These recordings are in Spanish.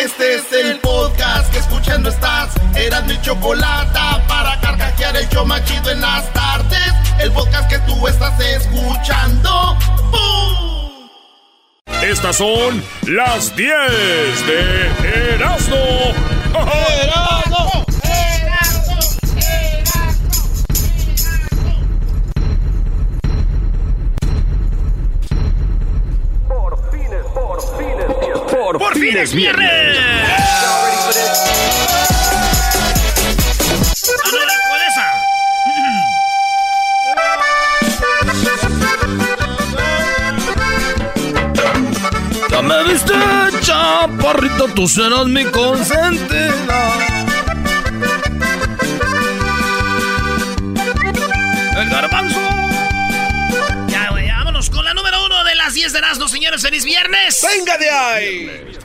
Este es el podcast que escuchando estás. Eran mi chocolate para carcajear el yo machido en las tardes. El podcast que tú estás escuchando. ¡Bum! Estas son las 10 de Erasmo. ¡Erasmo! Por, fin es viernes. Ya me viste, chaparrito, tú serás mi consentida. El garbanzo. 10 de Erasmo, señores. ¡Feliz viernes! ¡Venga de ahí!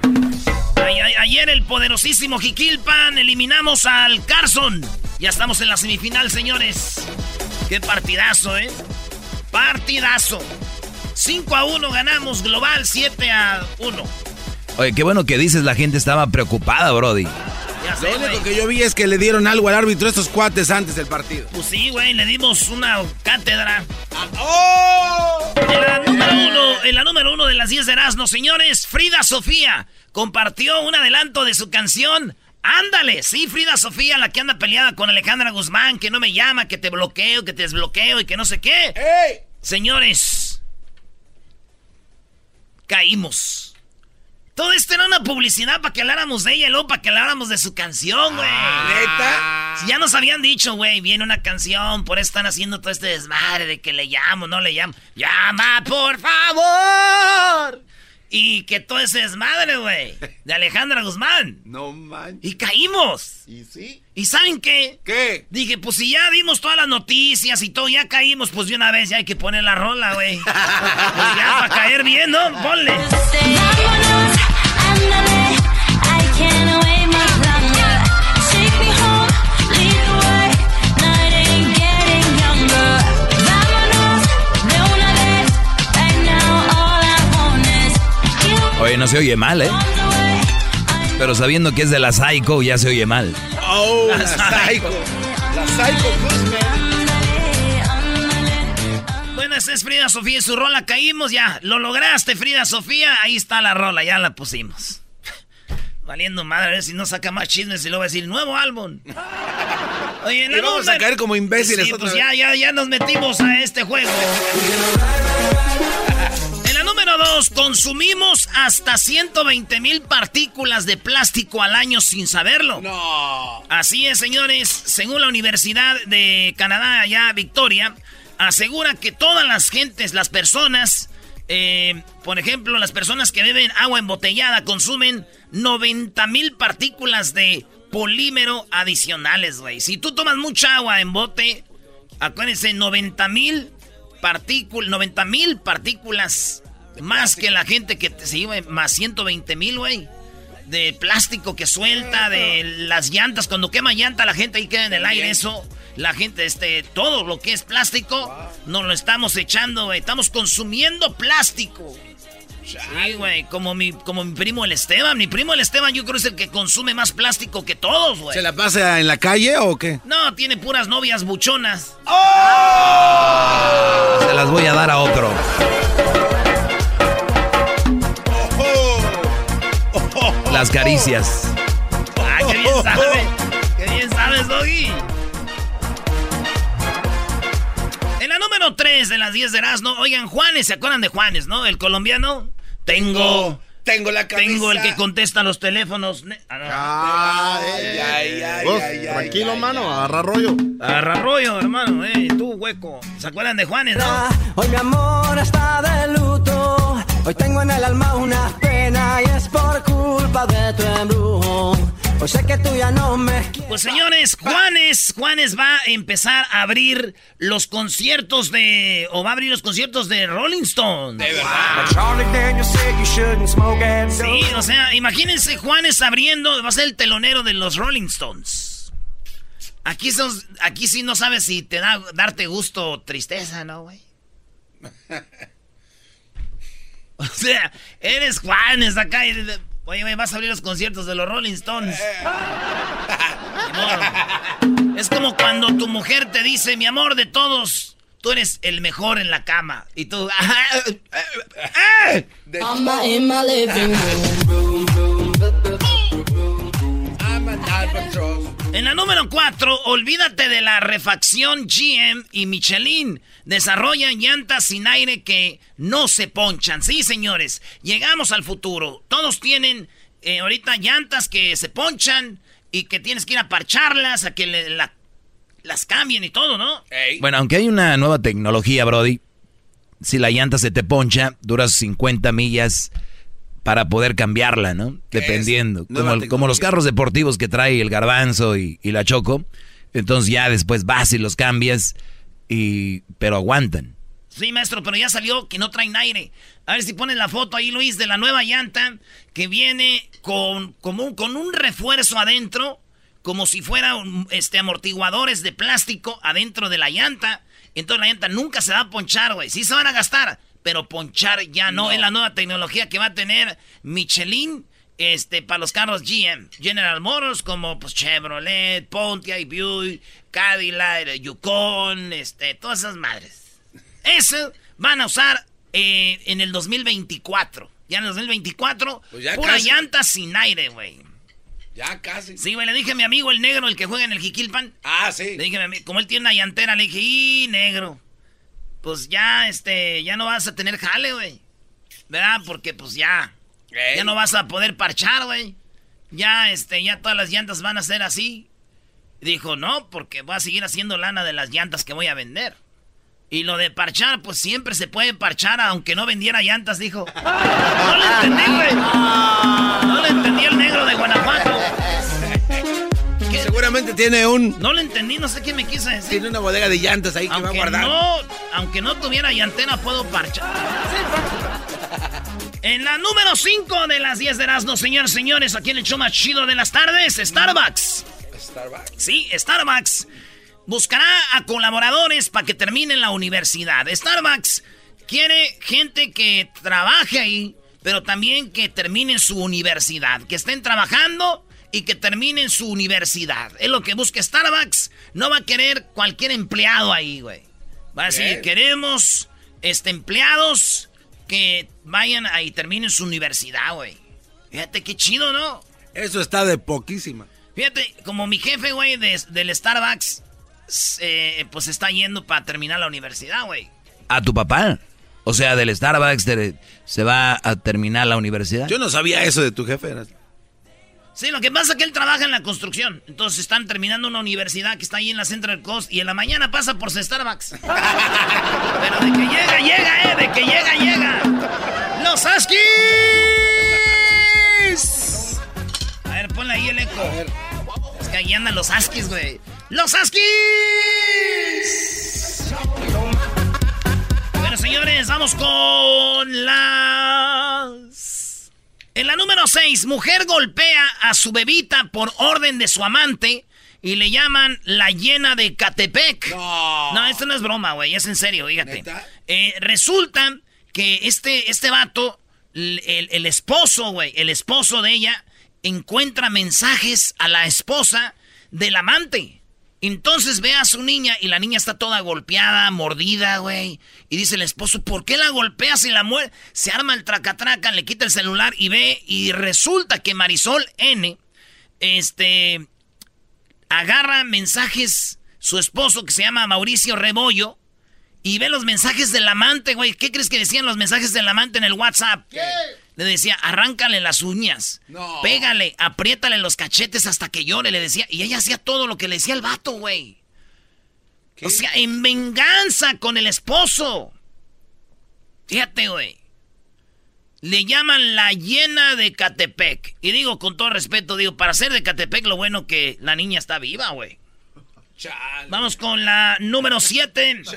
Ay, ay, ayer el poderosísimo Jiquilpan eliminamos al Carson. Ya estamos en la semifinal, señores. Qué partidazo, ¿eh? Partidazo. 5 a 1 ganamos global, 7 a 1. Oye, qué bueno que dices, la gente estaba preocupada, Brody. Ya sé, Lo único que yo vi es que le dieron algo al árbitro estos cuates antes del partido. Pues sí, güey, le dimos una cátedra. ¡Oh! En la número uno, en la número uno de las 10 de Erasmo, señores, Frida Sofía compartió un adelanto de su canción. Ándale, sí, Frida Sofía, la que anda peleada con Alejandra Guzmán, que no me llama, que te bloqueo, que te desbloqueo y que no sé qué. ¡Ey! Señores, caímos. Todo esto era una publicidad para que habláramos de ella y luego para que habláramos de su canción, güey. ¿Neta? Si ya nos habían dicho, güey, viene una canción, por eso están haciendo todo este desmadre de que le llamo, no le llamo. ¡Llama, por favor! Y que todo ese desmadre, güey, de Alejandra Guzmán. No manches. Y caímos. ¿Y sí? ¿Y saben qué? ¿Qué? Dije, pues si ya dimos todas las noticias y todo, ya caímos, pues de una vez ya hay que poner la rola, güey. pues ya, para caer bien, ¿no? Ponle. Vámonos, Oye, no se oye mal, ¿eh? Pero sabiendo que es de la Psycho, ya se oye mal. ¡Oh! La Psycho. La Psycho Guzmán. esa es Frida Sofía y su rola. Caímos ya. Lo lograste, Frida Sofía. Ahí está la rola, ya la pusimos. Valiendo madre, a ver si no saca más chismes y luego va a decir nuevo álbum. Oye, en la Y vamos a caer como imbéciles Sí, pues vez. ya, ya, ya nos metimos a este juego. Número dos, consumimos hasta 120 mil partículas de plástico al año sin saberlo. No. Así es, señores. Según la Universidad de Canadá, allá Victoria, asegura que todas las gentes, las personas, eh, por ejemplo, las personas que beben agua embotellada consumen 90 mil partículas de polímero adicionales, güey. Si tú tomas mucha agua en bote, acuérdense, 90 mil partículas, 90 mil partículas más que la gente que se lleva, más 120 mil, güey de plástico que suelta, de las llantas, cuando quema llanta la gente ahí queda en el aire eso, la gente, este, todo lo que es plástico, nos lo estamos echando, güey, estamos consumiendo plástico. Sí, güey, como mi, como mi primo el Esteban, mi primo el Esteban yo creo que es el que consume más plástico que todos, güey. ¿Se la pasa en la calle o qué? No, tiene puras novias buchonas. Se las voy a dar a otro. Las caricias. Ay, qué bien sabe. sabes, Doggy? En la número 3 de las 10 de Erasmo, oigan, Juanes, ¿se acuerdan de Juanes, no? El colombiano. Tengo. Tengo la cabeza. Tengo el que contesta los teléfonos. Ah, no. Ay, ay, ay, Vos, tranquilo, ay, mano, agarra rollo. Agarra rollo, hermano, eh, tú, hueco. ¿Se acuerdan de Juanes, no? Hoy mi amor está de luto. Hoy tengo en el alma una pena y es por culpa de tu embrujo. Hoy sé que tú ya no me quieres. Pues señores, Juanes, Juanes va a empezar a abrir los conciertos de, o va a abrir los conciertos de Rolling Stones. De and Sí, o sea, imagínense Juanes abriendo, va a ser el telonero de los Rolling Stones. Aquí, sos- aquí sí no sabes si te da darte gusto o tristeza, ¿no, güey? O sea, eres Juanes acá y... Oye, güey, vas a abrir los conciertos de los Rolling Stones. Es como cuando tu mujer te dice, mi amor de todos, tú eres el mejor en la cama. Y tú... En la número 4, olvídate de la refacción GM y Michelin. Desarrollan llantas sin aire que no se ponchan. Sí, señores, llegamos al futuro. Todos tienen eh, ahorita llantas que se ponchan y que tienes que ir a parcharlas, a que le- la- las cambien y todo, ¿no? Bueno, aunque hay una nueva tecnología, Brody, si la llanta se te poncha, duras 50 millas para poder cambiarla, ¿no? Dependiendo. Como, como los carros deportivos que trae el garbanzo y, y la choco. Entonces ya después vas y los cambias, y pero aguantan. Sí, maestro, pero ya salió que no traen aire. A ver si pones la foto ahí, Luis, de la nueva llanta que viene con, un- con un refuerzo adentro, como si fueran este, amortiguadores de plástico adentro de la llanta. Entonces la llanta nunca se va a ponchar, güey. Sí se van a gastar, pero ponchar ya no. Es la nueva tecnología que va a tener Michelin este, para los carros GM. General Motors como pues, Chevrolet, Pontiac, Buick, Cadillac, Yukon, este, todas esas madres. Eso van a usar eh, en el 2024. Ya en el 2024, Pues ya pura casi. llanta sin aire, güey. Ya casi. Sí, güey, le dije a mi amigo el negro, el que juega en el Jiquilpan. Ah, sí. Le dije, a mi ami- como él tiene una llantera, le dije, y negro, pues ya, este, ya no vas a tener jale, güey. ¿Verdad? Porque pues ya, Ey. ya no vas a poder parchar, güey. Ya, este, ya todas las llantas van a ser así. Dijo, no, porque voy a seguir haciendo lana de las llantas que voy a vender. Y lo de parchar, pues siempre se puede parchar aunque no vendiera llantas, dijo. No le entendí, güey. No le entendí el negro de Guanajuato. Seguramente tiene un No le entendí, no sé qué me quiso decir. tiene una bodega de llantas ahí que va a Aunque guardar. no, aunque no tuviera llantera, puedo parchar. En la número 5 de las 10 de Erasmo, señores, señores, aquí en el show más chido de las tardes, Starbucks. Starbucks. Sí, Starbucks buscará a colaboradores para que terminen la universidad. Starbucks quiere gente que trabaje ahí, pero también que terminen su universidad, que estén trabajando y que terminen su universidad. Es lo que busca Starbucks. No va a querer cualquier empleado ahí, güey. Va a decir, Bien. queremos este, empleados que vayan ahí y terminen su universidad, güey. Fíjate qué chido, ¿no? Eso está de poquísima. Fíjate, como mi jefe, güey, de- del Starbucks, eh, pues está yendo para terminar la universidad, güey. ¿A tu papá? O sea, del Starbucks de- se va a terminar la universidad. Yo no sabía eso de tu jefe. Sí, lo que pasa es que él trabaja en la construcción. Entonces están terminando una universidad que está ahí en la Central Coast y en la mañana pasa por Starbucks. Pero de que llega, llega, eh, de que llega, llega. ¡Los Huskies! A ver, ponle ahí el eco. Es que ahí andan los Huskies, güey. ¡Los Huskies! Bueno, señores, vamos con las... En la número 6, mujer golpea a su bebita por orden de su amante y le llaman la llena de Catepec. No. No, esto no es broma, güey, es en serio, fíjate. Eh, resulta que este, este vato, el, el- el esposo, güey, el esposo de ella, encuentra mensajes a la esposa del amante. Entonces ve a su niña y la niña está toda golpeada, mordida, güey. Y dice el esposo, ¿por qué la golpeas y la muere? Se arma el tracatraca, le quita el celular y ve y resulta que Marisol N, este, agarra mensajes, su esposo que se llama Mauricio Rebollo, y ve los mensajes del amante, güey. ¿Qué crees que decían los mensajes del amante en el WhatsApp? Le decía, arráncale las uñas, No. pégale, apriétale los cachetes hasta que llore, le decía. Y ella hacía todo lo que le decía el vato, güey. O sea, en venganza con el esposo. Fíjate, güey. Le llaman la llena de Catepec. Y digo con todo respeto, digo, para ser de Catepec, lo bueno que la niña está viva, güey. Vamos con la número 7.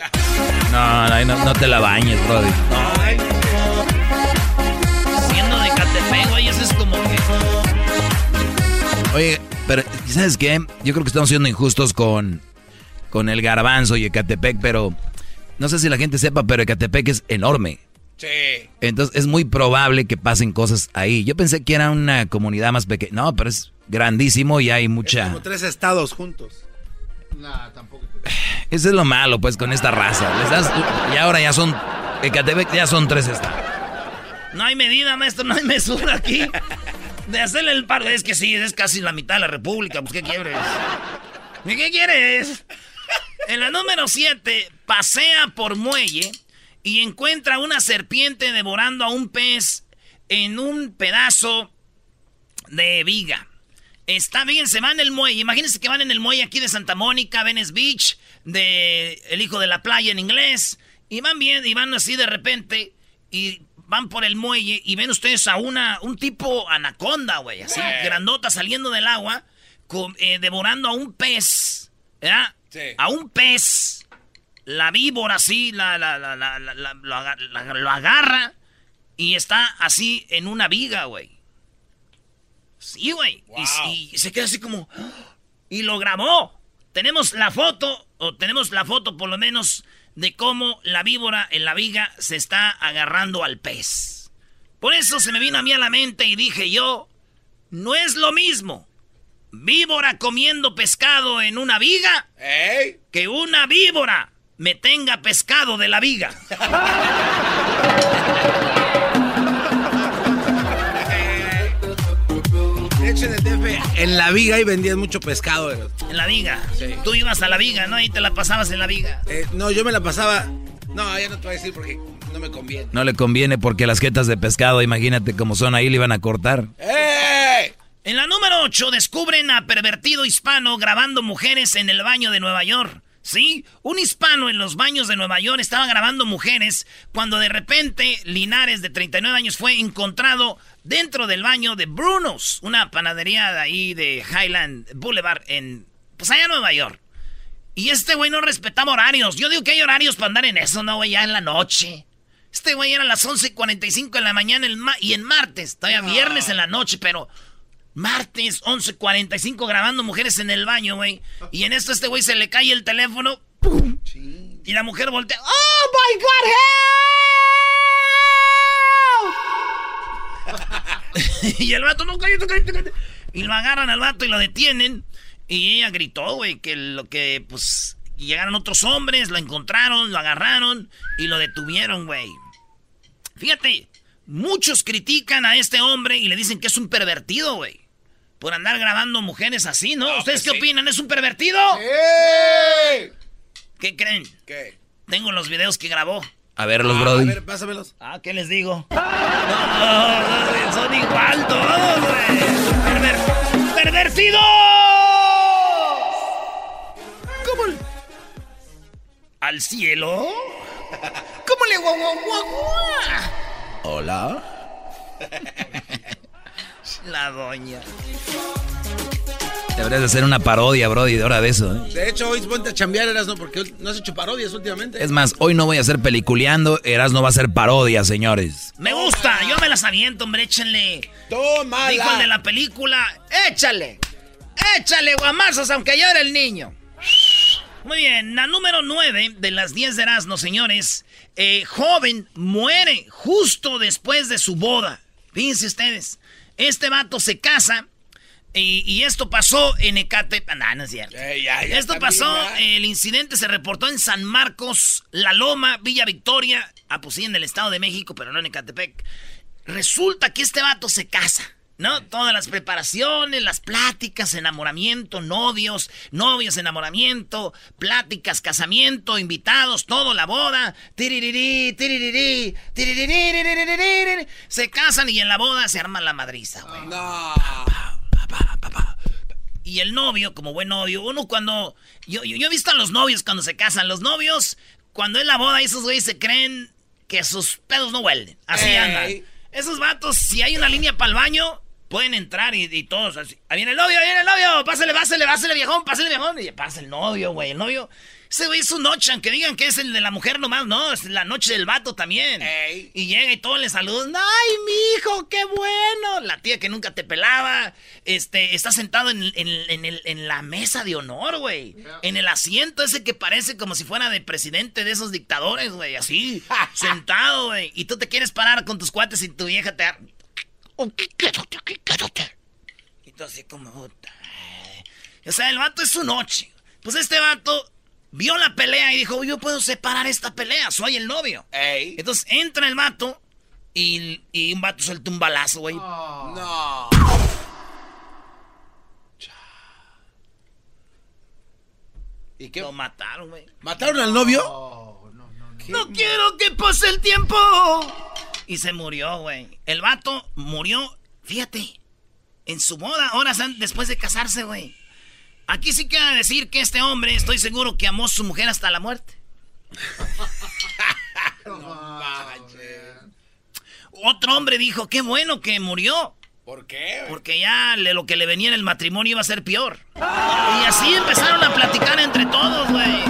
No, no, no, no te la bañes, Brody. Siendo de Catepec, güey, eso es como que. Oye, pero ¿sabes qué? Yo creo que estamos siendo injustos con, con el garbanzo y Ecatepec, pero no sé si la gente sepa, pero Ecatepec es enorme. Sí. Entonces es muy probable que pasen cosas ahí. Yo pensé que era una comunidad más pequeña. No, pero es grandísimo y hay mucha... Como tres estados juntos. Eso es lo malo, pues, con esta raza. Les das- y ahora ya son... Ecatepec ya son tres estados. No hay medida, maestro, no hay mesura aquí. De hacerle el paro. Es que sí, es casi la mitad de la república. Pues, ¿qué quieres? ¿Y ¿Qué quieres? En la número 7, pasea por muelle y encuentra una serpiente devorando a un pez en un pedazo de viga. Está bien, se van en el muelle. Imagínense que van en el muelle aquí de Santa Mónica, Venice Beach, de El Hijo de la Playa en inglés. Y van bien, y van así de repente, y van por el muelle, y ven ustedes a una, un tipo anaconda, güey, así, grandota saliendo del agua, com- eh, devorando a un pez, ¿verdad? Sí. A un pez. La víbora así, la, la, la, la- la- la- lo, aga- la- lo agarra, y está así en una viga, güey. Sí, güey. Y- Y, se queda así como. Y lo grabó. Tenemos la foto, o tenemos la foto por lo menos, de cómo la víbora en la viga se está agarrando al pez. Por eso se me vino a mí a la mente y dije yo, no es lo mismo víbora comiendo pescado en una viga ¡Ey! que una víbora me tenga pescado de la viga. En la viga ahí vendían mucho pescado. eh. En la viga. Sí. Tú ibas a la viga, ¿no? Y te la pasabas en la viga. Eh, no, yo me la pasaba. No, ya no te voy a decir porque no me conviene. No le conviene porque las jetas de pescado, imagínate cómo son ahí, le iban a cortar. ¡Ey! En la número 8 descubren a pervertido hispano grabando mujeres en el baño de Nueva York. ¿Sí? Un hispano en los baños de Nueva York estaba grabando mujeres cuando de repente Linares, de 39 años, fue encontrado dentro del baño de Bruno's, una panadería de ahí de Highland Boulevard en, pues allá en Nueva York. Y este güey no respetaba horarios. Yo digo que hay horarios para andar en eso, no, güey, ya en la noche. Este güey era a las 11.45 de la mañana el ma- y en martes, todavía viernes en la noche, pero martes 11.45 grabando mujeres en el baño, güey. Y en esto este güey se le cae el teléfono. Y la mujer voltea. ¡Oh, my God, help! y el vato, no, cállate, cállate, cállate. Y lo agarran al vato y lo detienen. Y ella gritó, güey, que lo que, pues, llegaron otros hombres, lo encontraron, lo agarraron y lo detuvieron, güey. Fíjate, muchos critican a este hombre y le dicen que es un pervertido, güey. Por andar grabando mujeres así, ¿no? ¿Ustedes qué opinan? ¿Es un pervertido? ¡Ey! ¿Qué creen? ¿Qué? Tengo los videos que grabó. A ver, los Ah, Brody. A ver, pásamelos. Ah, ¿qué les digo? No, son igual todos, güey. Perver- ¡Pervertidos! ¿Cómo? le- ¿Al cielo? ¿Cómo le guau, guau, guau, guau? Hola. La doña. Deberías de hacer una parodia, Brody, de hora de eso. ¿eh? De hecho, hoy ponte a chambear, Erasno, porque no has hecho parodias últimamente. Es más, hoy no voy a hacer peliculeando, Erasno va a hacer parodia, señores. Me gusta, yo me las aviento, hombre, échenle. ¡Tómala! Dijo el de la película, échale. Échale guamazos aunque llore el niño. Muy bien, la número 9 de las 10 de Erasmo, señores. Eh, joven muere justo después de su boda. Fíjense ustedes. Este vato se casa y, y esto pasó en Ecatepec. No, no es cierto. Ey, ya, ya, Esto pasó, el incidente se reportó en San Marcos, La Loma, Villa Victoria. Ah, pues sí, en el Estado de México, pero no en Ecatepec. Resulta que este vato se casa. ¿No? Todas las preparaciones, las pláticas, enamoramiento, novios, novios, enamoramiento, pláticas, casamiento, invitados, todo, la boda. Tiririrí, tiririrí, tiririrí, Se casan y en la boda se arma la madriza, güey. Y el novio, como buen novio, uno cuando... Yo, yo, yo he visto a los novios cuando se casan. Los novios, cuando es la boda, esos güeyes se creen que sus pedos no huelen. Así andan. Esos vatos, si hay una línea para el baño, pueden entrar y, y todos así. Ahí viene el novio, ahí viene el novio. Pásale, pásale, pásale, viejón, pásale, viejón. Y pasa el novio, güey. El novio. Ese güey es su noche, aunque digan que es el de la mujer nomás. No, es la noche del vato también. Y llega y todos le saludan. ¡Ay, mi hijo, qué bueno! La tía que nunca te pelaba. Este, está sentado en, en- en el- en la mesa de honor, güey. En el asiento ese que parece como si fuera de presidente de esos dictadores, güey. Así, sentado, güey. Y tú te quieres parar con tus cuates y tu vieja te... Y tú así como... puta. O sea, el vato es su noche. Pues este vato vio la pelea y dijo, yo puedo separar esta pelea, soy el novio. Entonces entra el vato y, y un vato suelta un balazo, güey. No. ¿Y qué? Lo mataron, güey. ¿Mataron al novio? No quiero que pase el tiempo. Y se murió, güey. El vato murió, fíjate, en su boda, horas después de casarse, güey. Aquí sí queda decir que este hombre, estoy seguro que amó a su mujer hasta la muerte. Otro hombre dijo, qué bueno que murió. ¿Por qué? Porque ya le- lo que le venía en el matrimonio iba a ser peor. Y así empezaron a platicar entre todos, güey.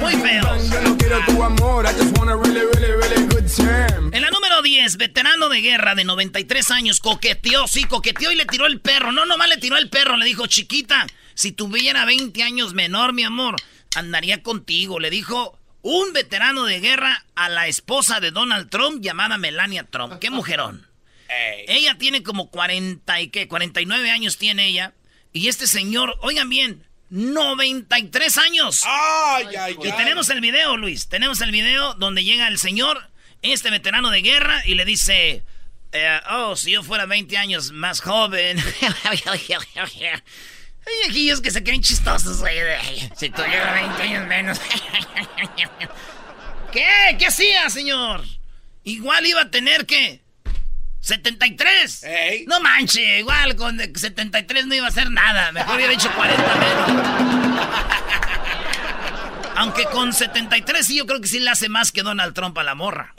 Muy feos. En la número 10, veterano de guerra de 93 años, coqueteó, sí, coqueteó y le tiró el perro. No, nomás le tiró el perro, le dijo, chiquita, si tuviera 20 años menor, mi amor, andaría contigo. Le dijo un veterano de guerra a la esposa de Donald Trump llamada Melania Trump. Qué mujerón. Ella tiene como 40 y qué, 49 años tiene ella. Y este señor, oigan bien, 93 años. Ay, ay, Y ay. tenemos el video, Luis. Tenemos el video donde llega el señor, este veterano de guerra, y le dice: eh, Oh, si yo fuera 20 años más joven. Hay aquellos que se creen chistosos, güey. Si tuviera 20 años menos. ¿Qué? ¿Qué hacía, señor? Igual iba a tener que. 73. No manche, igual con 73 no iba a hacer nada. Mejor hubiera hecho 40 menos. Aunque con 73 sí, yo creo que sí le hace más que Donald Trump a la morra.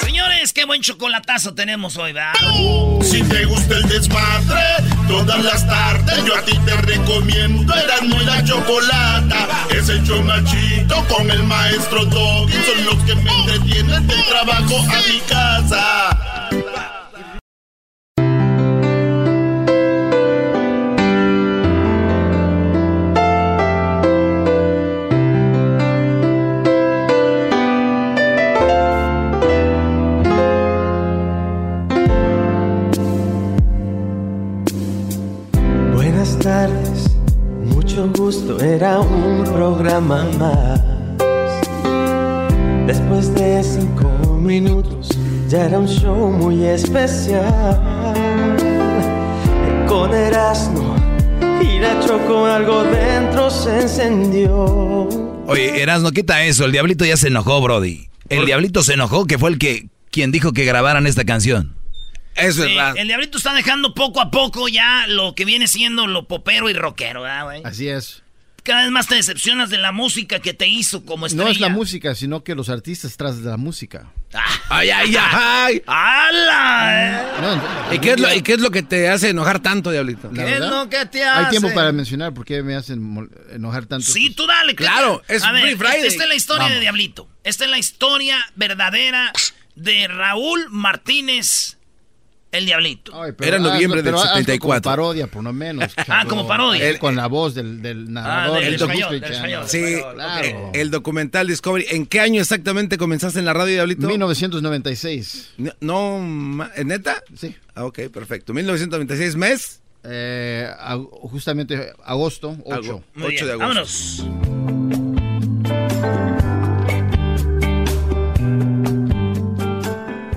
Señores, qué buen chocolatazo tenemos hoy, ¿verdad? Si te gusta el desmadre, todas las tardes yo a ti te recomiendo Erasmo y la Chocolata. Es el show machito con el maestro Doggy. Son los que me entretienen del trabajo a mi casa. Gusto, era un programa más. Después de cinco minutos, ya era un show muy especial. Con Erasmo y la Choco, algo dentro se encendió. Oye, Erasno, quita eso. El diablito ya se enojó, Brody. El diablito se enojó, que fue el que quien dijo que grabaran esta canción. Eso Sí, el diablito está dejando poco a poco ya lo que viene siendo lo popero y rockero, ¿verdad, güey? Así es. Cada vez más te decepcionas de la música que te hizo como estrella. No es la música, sino que los artistas tras de la música. Ay, ay, ay. ¡Hala! ¿Y qué, es lo, ¿Y qué es lo que te hace enojar tanto, Diablito? La verdad, que te Hay hace? tiempo para mencionar por qué me hacen enojar tanto. Sí, tú dale. ¿qué Claro, es A ver, Free Friday. Esta es la historia de. Diablito. Esta es la historia verdadera de Raúl Martínez, el Diablito. Ay, pero Era noviembre hazlo- pero del hazlo 74. Como parodia, por lo menos. Ah, como parodia. El- con la voz del, del narrador. Ah, del del español, Discovery del español. Sí, Claro. el documental Discovery. ¿En qué año exactamente comenzaste en la radio, Diablito? 1996. No, no, ma- ¿eh, ¿neta? Sí. Ah, ok, perfecto. 1996, mes. Eh, ag- justamente agosto 8. Algo. Muy 8 de agosto. Vámonos.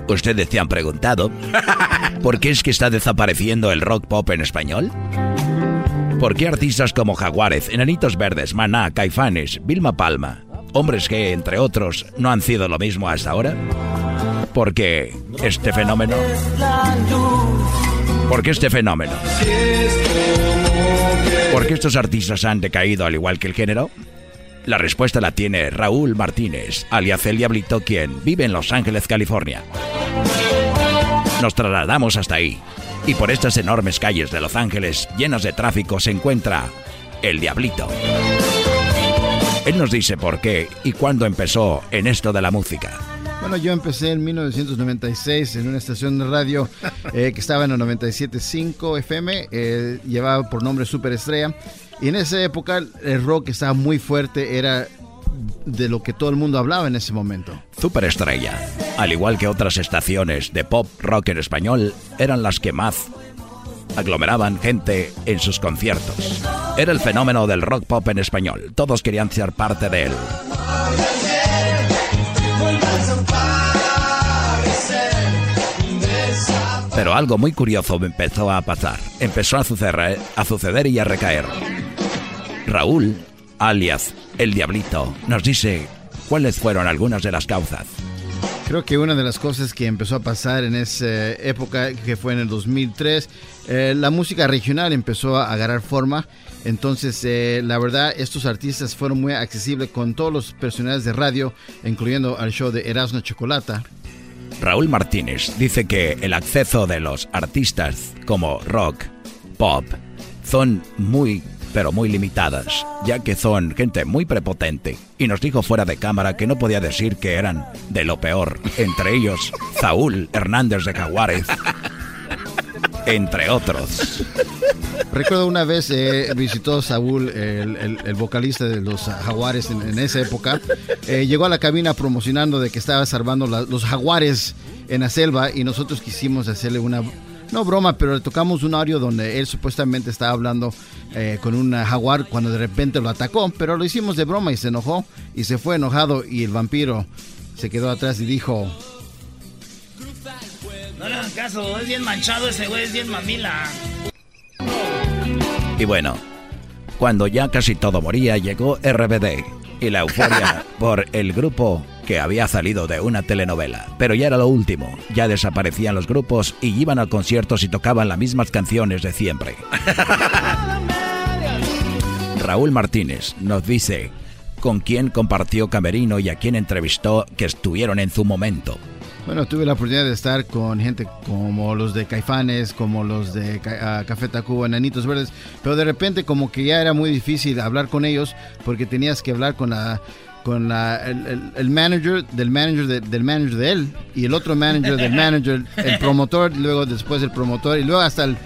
¿Ustedes se han preguntado por qué es que está desapareciendo el rock pop en español? ¿Por qué artistas como Jaguares, Enanitos Verdes, Maná, Caifanes, Vilma Palma, hombres que, entre otros, no han sido lo mismo hasta ahora? Porque este fenómeno... ¿Por qué este fenómeno? ¿Por qué estos artistas han decaído al igual que el género? La respuesta la tiene Raúl Martínez, alias El Diablito, quien vive en Los Ángeles, California. Nos trasladamos hasta ahí, y por estas enormes calles de Los Ángeles, llenas de tráfico, se encuentra El Diablito. Él nos dice por qué y cuándo empezó en esto de la música. Bueno, yo empecé en 1996 en una estación de radio eh, que estaba en el 97.5 FM, eh, llevaba por nombre Superestrella. Y en esa época el rock estaba muy fuerte, era de lo que todo el mundo hablaba en ese momento. Superestrella, al igual que otras estaciones de pop rock en español, eran las que más aglomeraban gente en sus conciertos. Era el fenómeno del rock pop en español. Todos querían ser parte de él. Pero algo muy curioso empezó a pasar. Empezó a suceder, a suceder y a recaer. Raúl, alias El Diablito, nos dice cuáles fueron algunas de las causas. Creo que una de las cosas que empezó a pasar en esa época, que fue en el 2003, eh, la música regional empezó a agarrar forma. Entonces, eh, la verdad, estos artistas fueron muy accesibles con todos los personajes de radio, incluyendo al show de Erasmo Chocolata. Raúl Martínez dice que el acceso de los artistas como rock, pop, son muy, pero muy limitadas, ya que son gente muy prepotente. Y nos dijo fuera de cámara que no podía decir que eran de lo peor, entre ellos Saúl Hernández de Jaguares, entre otros. Recuerdo una vez eh, visitó Saúl, el, vocalista de los Jaguares en, esa época. Eh, llegó a la cabina promocionando de que estaba salvando los Jaguares en la selva y nosotros quisimos hacerle una, no broma, pero le tocamos un audio donde él supuestamente estaba hablando eh, con un jaguar cuando de repente lo atacó, pero lo hicimos de broma y se enojó y se fue enojado y el vampiro se quedó atrás y dijo, No le hagan caso, es bien manchado ese güey, es bien mamila. Y bueno, cuando ya casi todo moría, llegó RBD y la euforia por el grupo que había salido de una telenovela. Pero ya era lo último, ya desaparecían los grupos y iban a conciertos y tocaban las mismas canciones de siempre. Raúl Martínez nos dice con quién compartió Camerino y a quién entrevistó que estuvieron en su momento. Bueno, tuve la oportunidad de estar con gente como los de Caifanes, como los de Ca- ah, Café Tacuba, Enanitos Verdes, pero de repente como que ya era muy difícil hablar con ellos porque tenías que hablar con la con la, el, manager del manager de- del manager de él y el otro manager del manager, el promotor, luego después el promotor y luego hasta el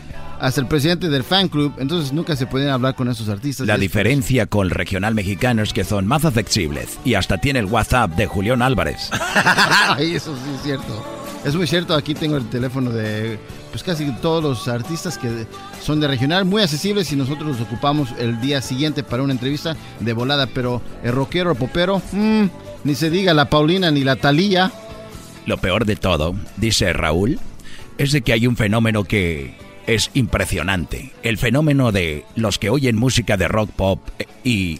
hasta el presidente del fan club, entonces nunca se podían hablar con esos artistas. La diferencia con el regional mexicano es que son más accesibles y hasta tiene el WhatsApp de Julián Álvarez. Eso sí es cierto. Es muy cierto, aquí tengo el teléfono de pues casi todos los artistas que son de regional, muy accesibles y nosotros los ocupamos el día siguiente para una entrevista de volada, pero el rockero, el popero, mm, ni se diga la Paulina ni la Talía. Lo peor de todo, dice Raúl, es de que hay un fenómeno que es impresionante. El fenómeno de los que oyen música de rock pop eh, y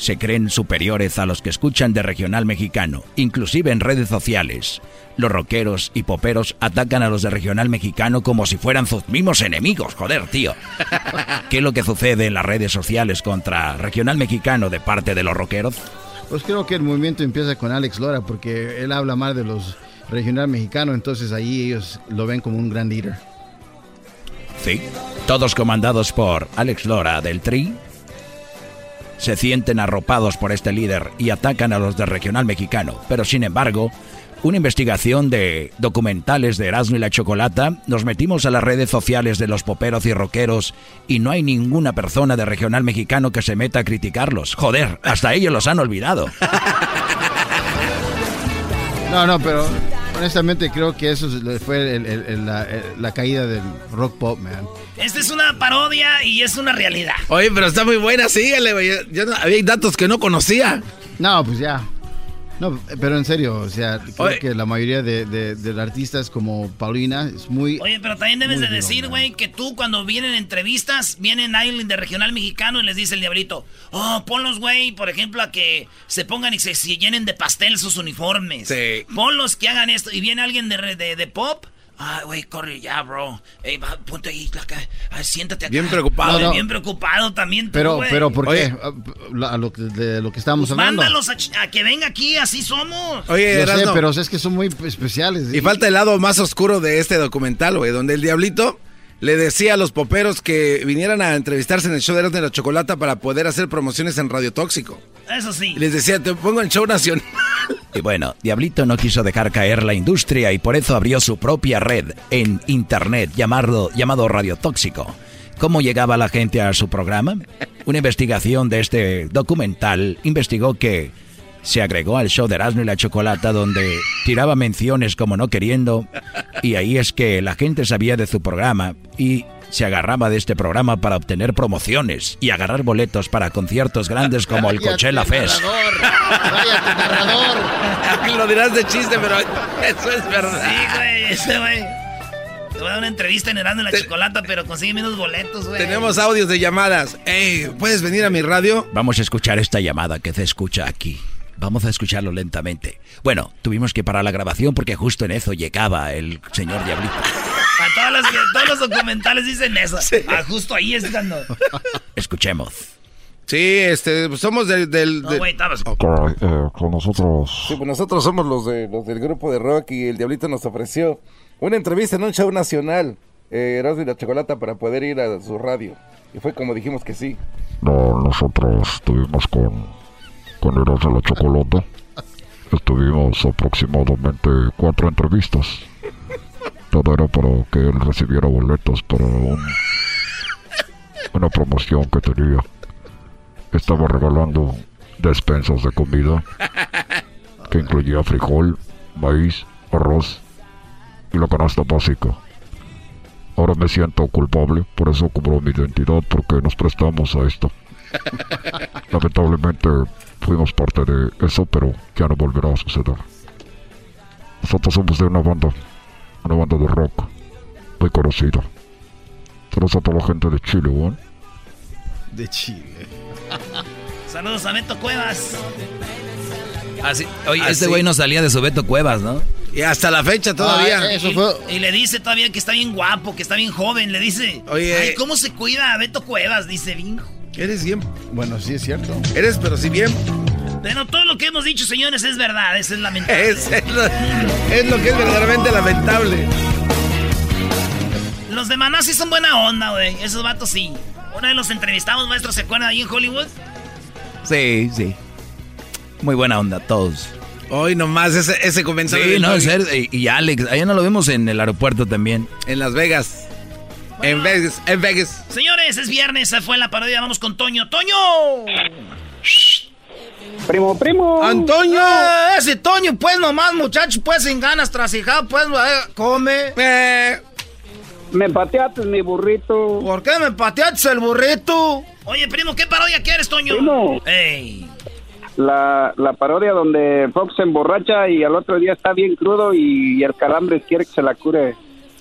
se creen superiores a los que escuchan de regional mexicano, inclusive en redes sociales. Los rockeros y poperos atacan a los de regional mexicano como si fueran sus mismos enemigos, joder, tío. ¿Qué es lo que sucede en las redes sociales contra regional mexicano de parte de los rockeros? Pues creo que el movimiento empieza con Alex Lora porque él habla más de los regional mexicanos, entonces ahí ellos lo ven como un gran líder. Todos comandados por Alex Lora del Tri. Se sienten arropados por este líder y atacan a los del regional mexicano. Pero sin embargo, una investigación de documentales de Erasmo y la Chocolata, nos metimos a las redes sociales de los poperos y rockeros y no hay ninguna persona de regional mexicano que se meta a criticarlos. Joder, hasta ellos los han olvidado. No, no, pero honestamente creo que eso fue el- el- el- la, el- la caída del rock pop, man. Esta es una parodia y es una realidad. Oye, pero está muy buena, síguele, güey. Yo no- había datos que no conocía. No, pues ya. No, pero en serio, o sea, creo Oye. que la mayoría de, de- de artistas como Paulina es muy... Oye, pero también debes de decir, güey, que tú cuando vienen entrevistas, vienen alguien de regional mexicano y les dice el diablito, oh, ponlos, güey, por ejemplo, a que se pongan y se, se llenen de pastel sus uniformes. Sí. Ponlos que hagan esto. Y viene alguien de, re- de, de pop. Ay, güey, corre ya, bro. Ey, va, ponte ahí, acá. Ay, siéntate acá. Bien preocupado. Ay, No, no. Bien preocupado también tú, Pero, pero, ¿por qué? Ah, A lo que, de lo que estábamos Pues hablando. mándalos a, que venga aquí, así somos. Oye, Yo sé, pero es que son muy especiales. y falta el lado más oscuro de este documental, güey, donde el diablito le decía a los poperos que vinieran a entrevistarse en el show de la Chocolata para poder hacer promociones en Radio Tóxico. Eso sí. Y les decía, te pongo en show nacional. Y bueno, Diablito no quiso dejar caer la industria y por eso abrió su propia red en internet llamado, llamado Radio Tóxico. ¿Cómo llegaba la gente a su programa? Una investigación de este documental investigó que se agregó al show de Erasmo y la Chocolata donde tiraba menciones como no queriendo y ahí es que la gente sabía de su programa y se agarraba de este programa para obtener promociones y agarrar boletos para conciertos grandes como el Coachella Fest. narrador. Cállate, narrador. Lo dirás de chiste, pero eso es verdad. Sí, güey, ese güey. Te voy a dar una entrevista en Erasmo y la Te- Chocolata, pero consigue menos boletos, güey. Tenemos audios de llamadas. Ey, ¿puedes venir a mi radio? Vamos a escuchar esta llamada que se escucha aquí. Vamos a escucharlo lentamente. Bueno, tuvimos que parar la grabación porque justo en eso llegaba el señor Diablito. A todas las- todos los documentales dicen eso. Ah, justo ahí es cuando. Escuchemos. Sí, este, somos del... del, No, del-. Caray, eh, con nosotros. Sí, pues nosotros somos los, de, los del grupo de rock y el Diablito nos ofreció una entrevista en un show nacional, eh, Erasmo y la Chocolata, para poder ir a su radio. Y fue como dijimos que sí. No, nosotros estuvimos con, con Eras de la Chocolata. Estuvimos aproximadamente cuatro entrevistas. Todo era para que él recibiera boletos para un, una promoción que tenía. Estaba regalando despensas de comida que incluía frijol, maíz, arroz y la canasta básica. Ahora me siento culpable, por eso cubro mi identidad porque nos prestamos a esto. Lamentablemente fuimos parte de eso, pero ya no volverá a suceder. Nosotros somos de una banda, una banda de rock muy conocida. Saludos a toda la gente de Chile, ¿bueno? De Chile. Saludos a Beto Cuevas. Así, oye, Así. este güey no salía de su Beto Cuevas, ¿no? Y hasta la fecha todavía. Ah, eso y, fue... y le dice todavía que está bien guapo, que está bien joven. Le dice, Oye. ay, ¿cómo se cuida a Beto Cuevas? Dice, bien. Eres bien. Bueno, sí es cierto. Eres, pero sí bien. Pero todo lo que hemos dicho, señores, es verdad. Eso es lamentable. Es, es lo, es lo que es verdaderamente lamentable. Los de Maná sí son buena onda, güey. Esos vatos sí. Una vez los entrevistamos, maestro, ¿se acuerdan ahí en Hollywood? Sí, sí. Muy buena onda, todos. Hoy nomás ese, ese comentario. Sí, no, y Alex, allá no lo vimos en el aeropuerto también. En Las Vegas. En Vegas. En Vegas. Señores, es viernes, esa fue la parodia. Vamos con Toño. ¡Toño! Primo, primo. Antonio. Ah, ese Toño, pues nomás, muchacho, pues sin ganas, trasijado, pues eh, come. Eh, Me pateaste mi burrito. ¿Por qué me pateaste el burrito? Oye, primo, ¿qué parodia quieres, Toño? Primo. Ey. La, la parodia donde Fox se emborracha y al otro día está bien crudo y, el calambres quiere que se la cure.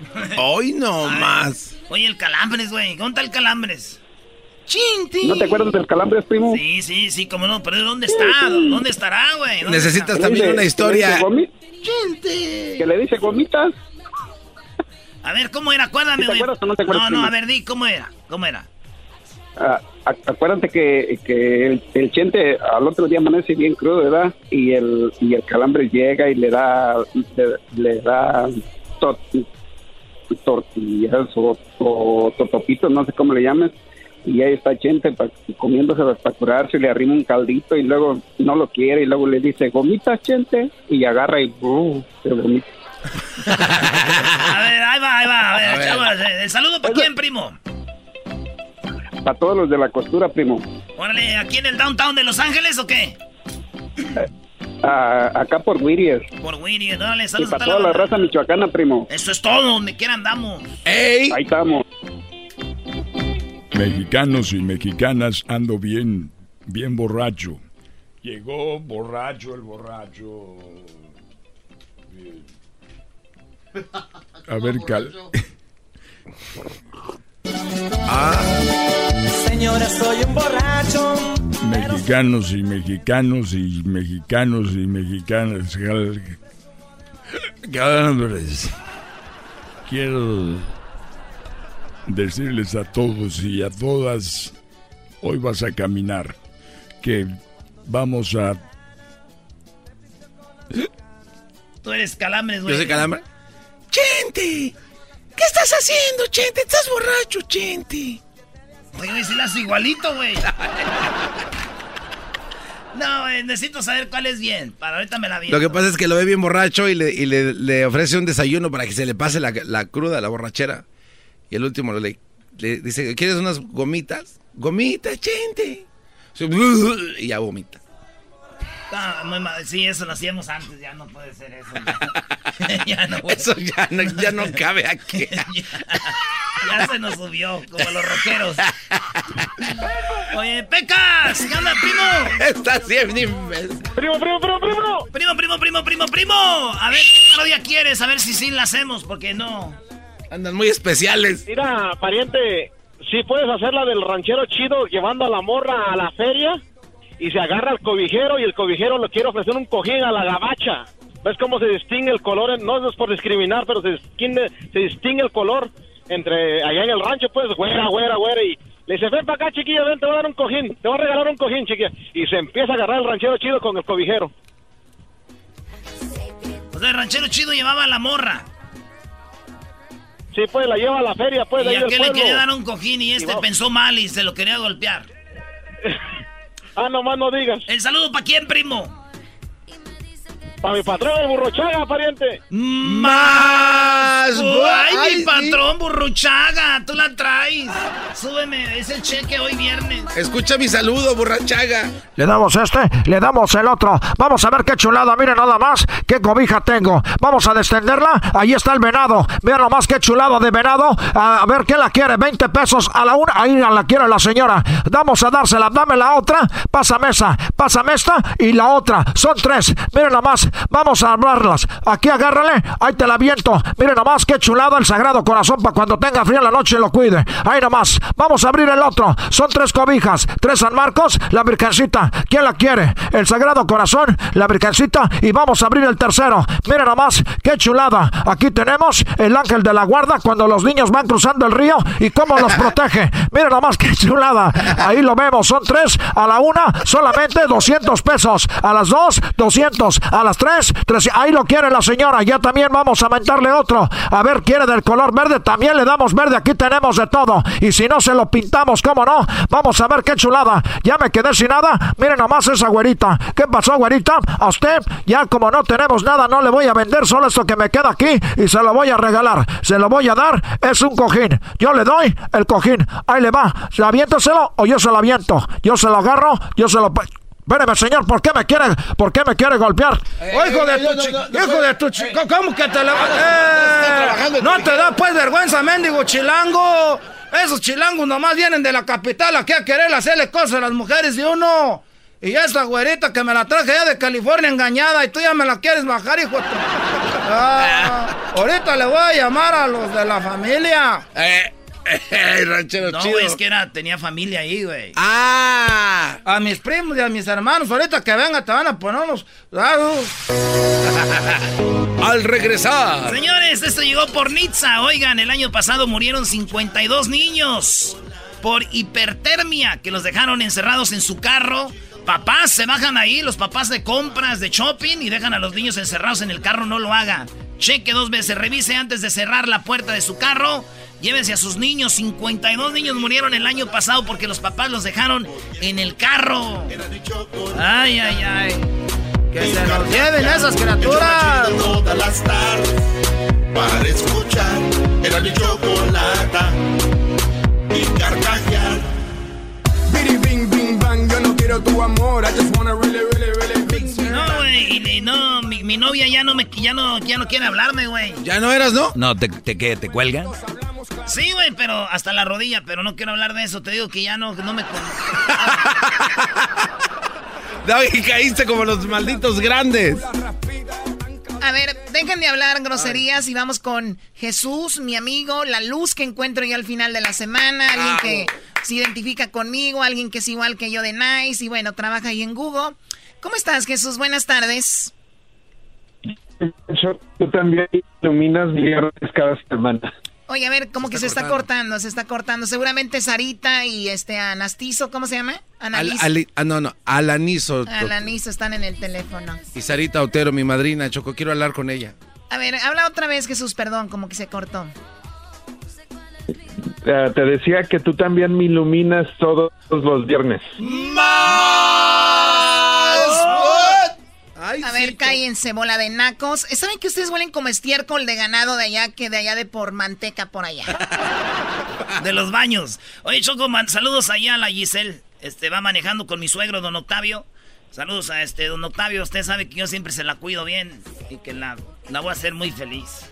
Hoy nomás. Oye, el calambres, güey. ¿Dónde está el calambres? Chinti. ¿No te acuerdas del calambres, primo? Sí, sí, sí, cómo no, pero ¿dónde está? ¿Dónde estará, güey? ¿Dónde Necesitas también una historia. Chinti. Que le dice gomitas. A ver, ¿cómo era? Acuérdame, ¿Sí te güey. acuerdas o no te acuerdas, No, no, a ver, di, ¿cómo era? ¿Cómo era? Ah, ac- acuérdate que, que el, el chente al otro día amanece bien crudo, ¿verdad? Y el, y el calambre llega y le da, le, le da to- tortillas o, o totopitos, no sé cómo le llames. Y ahí está Chente pa- comiéndose para curarse, le arrima un caldito y luego no lo quiere y luego le dice, gomitas, Chente, y agarra y uh, se vomita. A ver, ahí va, ahí va. A ver, A ver. chavos, eh, ¿el saludo para quién, primo? Para todos los de la costura, primo. Órale, ¿aquí en el downtown de Los Ángeles o qué? Acá por Whittier. Por Winnie, órale, Y saludos a para toda la banda. raza michoacana, primo. Eso es todo, donde quiera andamos. ¡Ey! Ahí estamos. Mexicanos y mexicanas ando bien, bien borracho. Llegó borracho el borracho. Bien. A ver, cal. Ah, Señora, soy un borracho. mexicanos y mexicanos y mexicanos y mexicanas. Ganadores. Quiero decirles a todos y a todas, hoy vas a caminar, que vamos a... Tú eres calambres, güey. Yo soy calambre. Chente, ¿qué estás haciendo, Chente? Estás borracho, Chente. Oye, güey, si hace igualito, güey. No, güey, necesito saber cuál es bien. Para ahorita me la vi. Lo que pasa es que lo ve bien borracho y le, y le, le ofrece un desayuno para que se le pase la, la cruda, la borrachera. Y el último le, le dice, ¿quieres unas gomitas? Gomitas, Chente. Y ya vomita. Muy mal. Sí, eso lo hacíamos antes, ya no puede ser eso. Ya, Ya no, güey. Eso ya no, ya no cabe aquí. Ya se nos subió, como los rockeros. Oye, Pecas, ¿qué onda, primo? Estás bien, Primo, primo, primo, primo. Primo, primo, primo, primo, primo. A ver, ¿qué parodia quieres? A ver si sí la hacemos, porque no. Andan muy especiales. Mira, pariente, si puedes hacer la del ranchero chido llevando a la morra a la feria y se agarra al cobijero y el cobijero le quiere ofrecer un cojín a la gabacha. ¿Ves cómo se distingue el color? No es por discriminar, pero se distingue, se distingue el color entre allá en el rancho, pues, güera, güera, güera. Y le dice, ven para acá, chiquilla, ven, te voy a dar un cojín, te voy a regalar un cojín, chiquilla. Y se empieza a agarrar el ranchero chido con el cobijero. O sea, el ranchero chido llevaba a la morra. Sí, pues, la lleva a la feria, pues, de y ahí del aquel le pueblo. quería dar un cojín y este Y pensó mal y se lo quería golpear. Ah, nomás no digas. ¿El saludo para quién, primo? Para mi patrón, el burrochaga, pariente. ¡Más! ¡Ay, Ay, mi sí. patrón, burruchaga! ¡Tú la traes! Súbeme ese cheque hoy viernes. Escucha mi saludo, borrachaga. Le damos este, le damos el otro. Vamos a ver qué chulada, miren nada más qué cobija tengo. Vamos a descenderla. Ahí está el venado. Miren nomás qué chulada de venado. A ver quién la quiere. 20 pesos a la una. Ahí la quiere la señora. Vamos a dársela. Dame la otra. Pásame esa. Pásame esta y la otra. Son tres. Miren nomás. Vamos a hablarlas. Aquí agárrale. Ahí te la viento. Miren nomás qué chulada el sagrado corazón para cuando tenga frío en la noche lo cuide. Ahí nomás. Vamos a abrir el otro. Son tres cobijas. Tres San Marcos. La Virgencita. ¿Quién la quiere? El Sagrado Corazón, la Virgencita y vamos a abrir el tercero. Miren nomás, qué chulada. Aquí tenemos el ángel de la guarda cuando los niños van cruzando el río y cómo los protege. Miren nomás qué chulada. Ahí lo vemos, son tres. A la una, solamente 200 pesos. A las dos, 200. A las tres, 300. Ahí lo quiere la señora. Ya también vamos a aumentarle otro. A ver, quiere del color verde. También le damos verde. Aquí tenemos de todo. Y si no se lo pintamos, ¿cómo no? Vamos a ver qué chulada. Ya me quedé sin nada. Miren nomás esa güerita. ¿Qué pasó, güerita? A usted, ya como no tenemos nada, no le voy a vender solo esto que me queda aquí y se lo voy a regalar. Se lo voy a dar. Es un cojín. Yo le doy el cojín. Ahí le va. ¿Se aviénteselo o yo se lo aviento? Yo se lo agarro, yo se lo... Espéreme, señor, ¿por qué me quiere, por qué me quiere golpear? Hijo de tu chi- hijo de tu chi- ¿Cómo que te la Eh, No te da pues vergüenza, mendigo chilango. Esos chilangos nomás vienen de la capital aquí a querer hacerle cosas a las mujeres de uno. Y esta güerita que me la traje ya de California engañada y tú ya me la quieres bajar, hijo de tu- Ah, ahorita le voy a llamar a los de la familia. Eh, ranchero No, chido. güey, es que era, tenía familia ahí, güey. Ah, a mis primos y a mis hermanos, ahorita que venga te van a poner unos... Al regresar. Señores, esto llegó por Nitza. Oigan, el año pasado murieron 52 niños por hipertermia que los dejaron encerrados en su carro. Papás se bajan ahí, los papás de compras, de shopping y dejan a los niños encerrados en el carro. No lo haga. Cheque dos veces, revise antes de cerrar la puerta de su carro. Llévense a sus niños. 52 niños murieron el año pasado porque los papás los dejaron en el carro. Ay, ay, ay. Que se los lleven esas criaturas. Todas las tardes para escuchar era mi chocolata y carcajear. Bidi bing bing bang, yo no quiero tu amor, I just wanna really really really bing bang. No, güey, y- y no, mi, mi novia ya no me ya no, ya no quiere hablarme, güey. ¿Ya no eras, no? No, ¿te, te, qué, ¿te cuelgan? Sí, güey, pero hasta la rodilla, pero no quiero hablar de eso. Te digo que ya no, no me Doggy, caíste como los malditos grandes. A ver, dejen de hablar groserías y vamos con Jesús, mi amigo, la luz que encuentro yo al final de la semana, alguien que se identifica conmigo, alguien que es igual que yo de Nice y bueno, trabaja ahí en Google. ¿Cómo estás, Jesús? Buenas tardes. Tú también iluminas viernes cada semana. Oye, a ver, como que se está cortando, se está cortando. Seguramente Sarita y este Anastizo, ¿cómo se llama? Al- Analizo. Ali- ah, no, no, Alanizo. Alanizo están en el teléfono. Y Sarita Otero, mi madrina, Choco, quiero hablar con ella. A ver, habla otra vez, Jesús, perdón, como que se cortó. Eh, te decía que tú también me iluminas todos los viernes. A ver, cállense, bola de nacos. ¿Saben que ustedes huelen como estiércol de ganado de allá que de allá de por manteca por allá? De los baños. Oye, Choco, man, saludos allá a la Giselle. Este, va manejando con mi suegro, don Octavio. Saludos a este, don Octavio. Usted sabe que yo siempre se la cuido bien y que la, la voy a hacer muy feliz.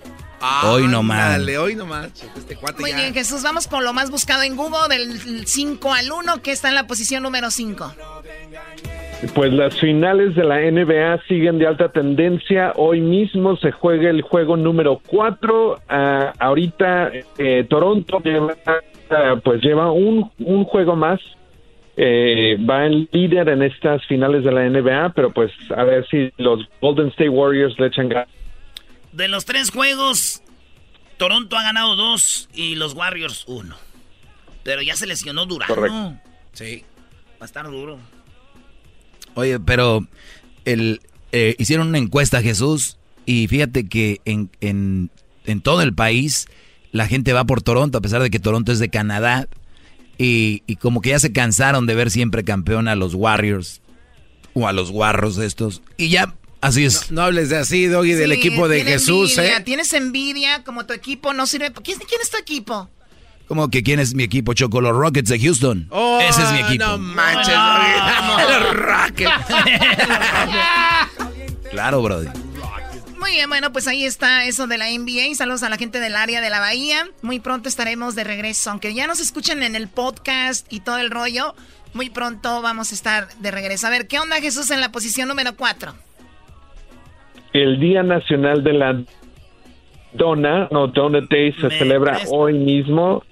Hoy nomás. Dale, hoy nomás, este cuate Muy ya. bien, Jesús, vamos con lo más buscado en Google del 5 al 1, que está en la posición número 5. Pues las finales de la NBA siguen de alta tendencia. Hoy mismo se juega el juego número 4. ahorita eh, Toronto lleva, ah, pues lleva un, un juego más. Eh, va en líder en estas finales de la NBA, pero pues a ver si los Golden State Warriors le echan ganas. De los tres juegos, Toronto ha ganado dos y los Warriors uno. Pero ya se lesionó Durán. Correcto. Sí. Va a estar duro. Oye, pero el, eh, hicieron una encuesta, Jesús, y fíjate que en, en, en todo el país la gente va por Toronto, a pesar de que Toronto es de Canadá, y, y como que ya se cansaron de ver siempre campeón a los Warriors, o a los Guarros estos, y ya, así es. No hables de así, Doggy, del Sí, equipo de Jesús, envidia, ¿eh? Tienes envidia, como tu equipo no sirve. ¿Quién, quién es tu equipo? Como que quién es mi equipo, Choco, los Rockets de Houston. Oh, Ese es mi equipo. No manches, Doggy. Los Rockets. Claro, brother. Muy bien, bueno, pues ahí está eso de la NBA. Saludos a la gente del área de la Bahía. Muy pronto estaremos de regreso. Aunque ya nos escuchen en el podcast y todo el rollo, muy pronto vamos a estar de regreso. A ver, ¿qué onda Jesús en la posición número 4? El Día Nacional de la Dona, no, Donut Day, se celebra hoy mismo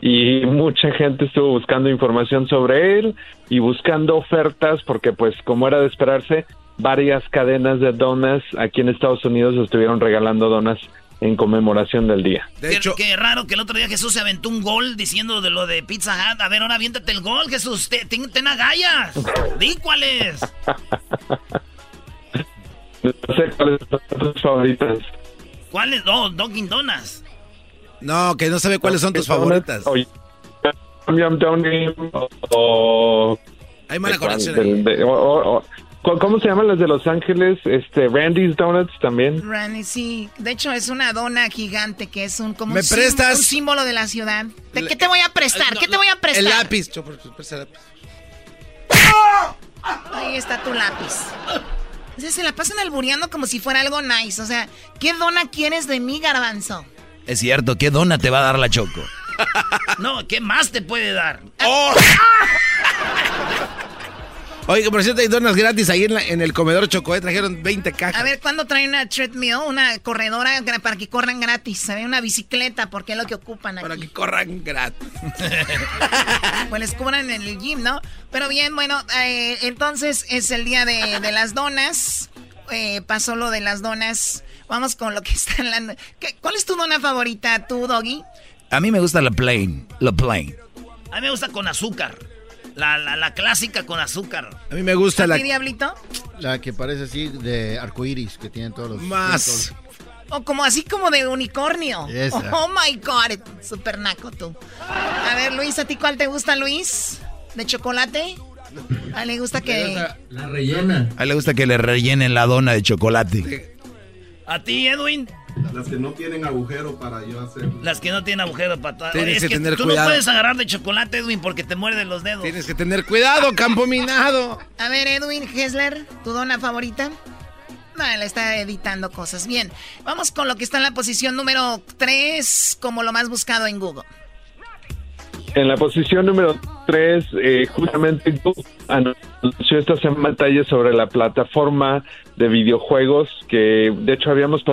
y mucha gente estuvo buscando información sobre él y buscando ofertas porque pues como era de esperarse, varias cadenas de donas aquí en Estados Unidos estuvieron regalando donas en conmemoración del día. qué, qué raro que el otro día Jesús se aventó un gol diciendo de lo de Pizza Hut. A ver, ahora aviéntate el gol, Jesús. Te- Ten, ten agallas. Di cuál es. No sé cuáles son tus favoritas. ¿Cuál es? No, Dunkin' Donuts. No, que no sabe cuáles son tus favoritas. O Yum Yum Donut o... Hay mala conexión de- o- o- o- ¿cu- ¿Cómo se llaman las de Los Ángeles? Este, Randy's Donuts también. Randy, sí. De hecho, es una dona gigante que es un, como ¿Me prestas? un símbolo de la ciudad. ¿De qué te voy a prestar? ¿Qué te voy a prestar? El lápiz. Presta el lápiz. Ahí está tu lápiz. O sea, se la pasan albureando como si fuera algo nice. O sea, ¿qué dona quieres de mí, garbanzo? Es cierto, ¿qué dona te va a dar la Choco? No, ¿qué más te puede dar? Oye, por cierto hay donas gratis ahí en, la- en el comedor Choco, ¿eh? Trajeron 20 cajas. A ver, ¿cuándo traen una treadmill, una corredora para que corran gratis? ¿Saben? Una bicicleta, porque es lo que ocupan aquí. Para que corran gratis. Pues les cubran en el gym, ¿no? Pero bien, bueno, eh, entonces es el día de, de las donas. Eh, pasó lo de las donas. Vamos con lo que está en la... ¿Qué- ¿Cuál es tu dona favorita, tú, Doggy? A mí me gusta la plain, la plain. A mí me gusta con azúcar. La, la, la clásica con azúcar. A mí me gusta la... ¿Y Diablito? La que parece así de arcoiris que tienen todos los. Más. O como así como de unicornio. Esa. Oh my God, super naco tú. A ver, Luis, ¿a ti cuál te gusta, Luis? ¿De chocolate? A le gusta que... La rellena. A él le gusta que le rellenen la dona de chocolate. ¿A ti, Edwin? Las que no tienen agujero para yo hacer. Las que no tienen agujero para todas. Tienes es que que tener tú cuidado. no puedes agarrar de chocolate, Edwin, porque te muerden los dedos. Tienes que tener cuidado, campo minado. A ver, Edwin Hessler, ¿tu dona favorita? No, él está editando cosas. Bien, vamos con lo que está en la posición número 3 como lo más buscado en Google. En la posición número tres, eh, justamente Google anunció esta semana detalles sobre la plataforma de videojuegos que de hecho habíamos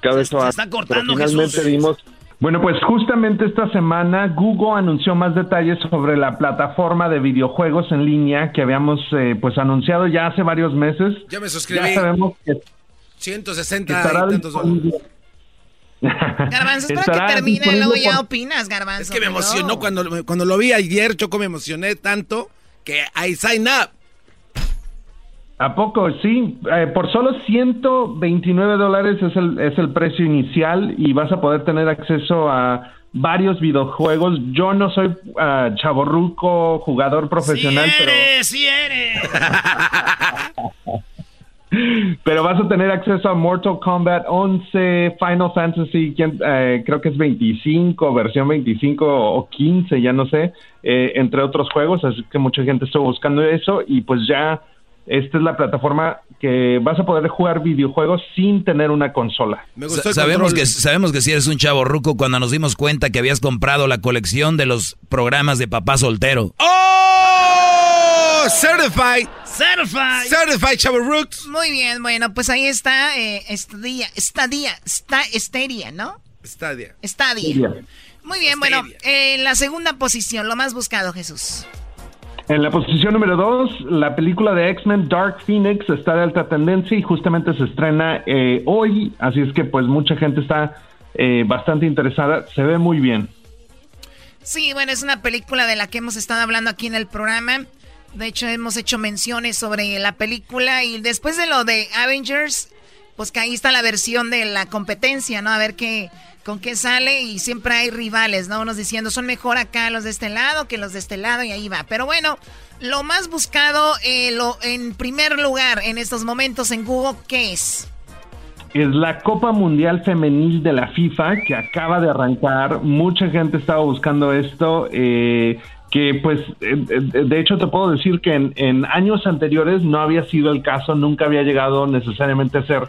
platicado eso se está cortando, finalmente Jesús. dimos bueno, pues justamente esta semana Google anunció más detalles sobre la plataforma de videojuegos en línea que habíamos eh, pues anunciado ya hace varios meses. Ya me suscribí. Ya sabemos que 160 estará y tantos disponible. Garbanzo, espera Estará que termine luego ya por- opinas, Garbanzo. Es que me emocionó cuando, cuando lo vi ayer, Choco, me emocioné tanto que I sign up. ¿A poco? Sí, eh, por solo 129 dólares es el, es el precio inicial y vas a poder tener acceso a varios videojuegos. Yo no soy uh, chaborruco, jugador profesional, pero... eres, sí eres. Pero vas a tener acceso a Mortal Kombat 11, Final Fantasy, eh, creo que es 25, versión 25 o 15, ya no sé, eh, entre otros juegos, así que mucha gente estuvo buscando eso y pues ya esta es la plataforma que vas a poder jugar videojuegos sin tener una consola. Sa- sabemos que sabemos que si eres un chavo ruco cuando nos dimos cuenta que habías comprado la colección de los programas de papá soltero. ¡Oh! Certified. Certified. Certified Chavo Rooks. Muy bien, bueno, pues ahí está eh, Stadia, Stadia, Sta- Stadia, ¿no? Stadia. Stadia. Muy bien, bueno, en la segunda posición, lo más buscado, Jesús. En la posición número 2, la película de X-Men Dark Phoenix está de alta tendencia y justamente se estrena eh, hoy, así es que pues mucha gente está eh, bastante interesada, se ve muy bien. Sí, bueno, es una película de la que hemos estado hablando aquí en el programa. De hecho, hemos hecho menciones sobre la película y después de lo de Avengers, pues que ahí está la versión de la competencia, ¿no? A ver qué, con qué sale y siempre hay rivales, ¿no? Unos diciendo son mejor acá los de este lado que los de este lado y ahí va. Pero bueno, lo más buscado eh, lo, en primer lugar en estos momentos en Google, ¿qué es? Es la Copa Mundial Femenil de la FIFA que acaba de arrancar, mucha gente estaba buscando esto, eh, que pues eh, eh, de hecho te puedo decir que en, en años anteriores no había sido el caso, nunca había llegado necesariamente a ser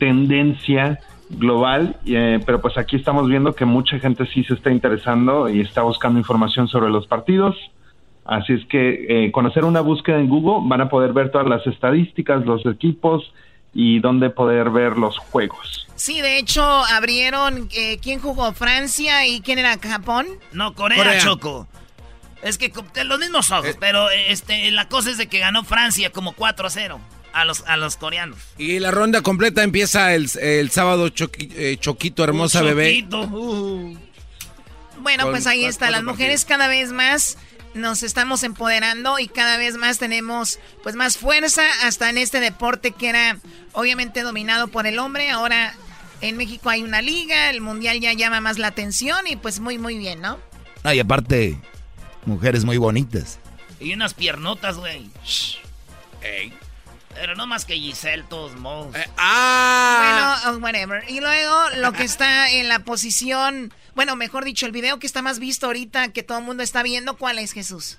tendencia global, eh, pero pues aquí estamos viendo que mucha gente sí se está interesando y está buscando información sobre los partidos. Así es que eh, con hacer una búsqueda en Google van a poder ver todas las estadísticas, los equipos y dónde poder ver los juegos. Sí, de hecho abrieron, eh, ¿quién jugó? Francia y quién era Japón. No, Corea, Corea. Choco. Es que los mismos ojos, pero eh, este, la cosa es de que ganó Francia como 4 a 0 a los, a los coreanos. Y la ronda completa empieza el, el sábado, Choqui- eh, Choquito, hermosa bebé. choquito, uh. Bueno, Con pues ahí está. Las mujeres cada vez más nos estamos empoderando y cada vez más tenemos pues más fuerza hasta en este deporte que era obviamente dominado por el hombre. Ahora en México hay una liga, el mundial ya llama más la atención y pues muy muy bien, ¿no? Ah, y aparte, mujeres muy bonitas. Y unas piernotas, güey. Shh. Pero no más que Giselle, todos modos. ah. Bueno, oh, whatever. Y luego lo que está en la posición, bueno, mejor dicho, el video que está más visto ahorita que todo el mundo está viendo, ¿cuál es Jesús?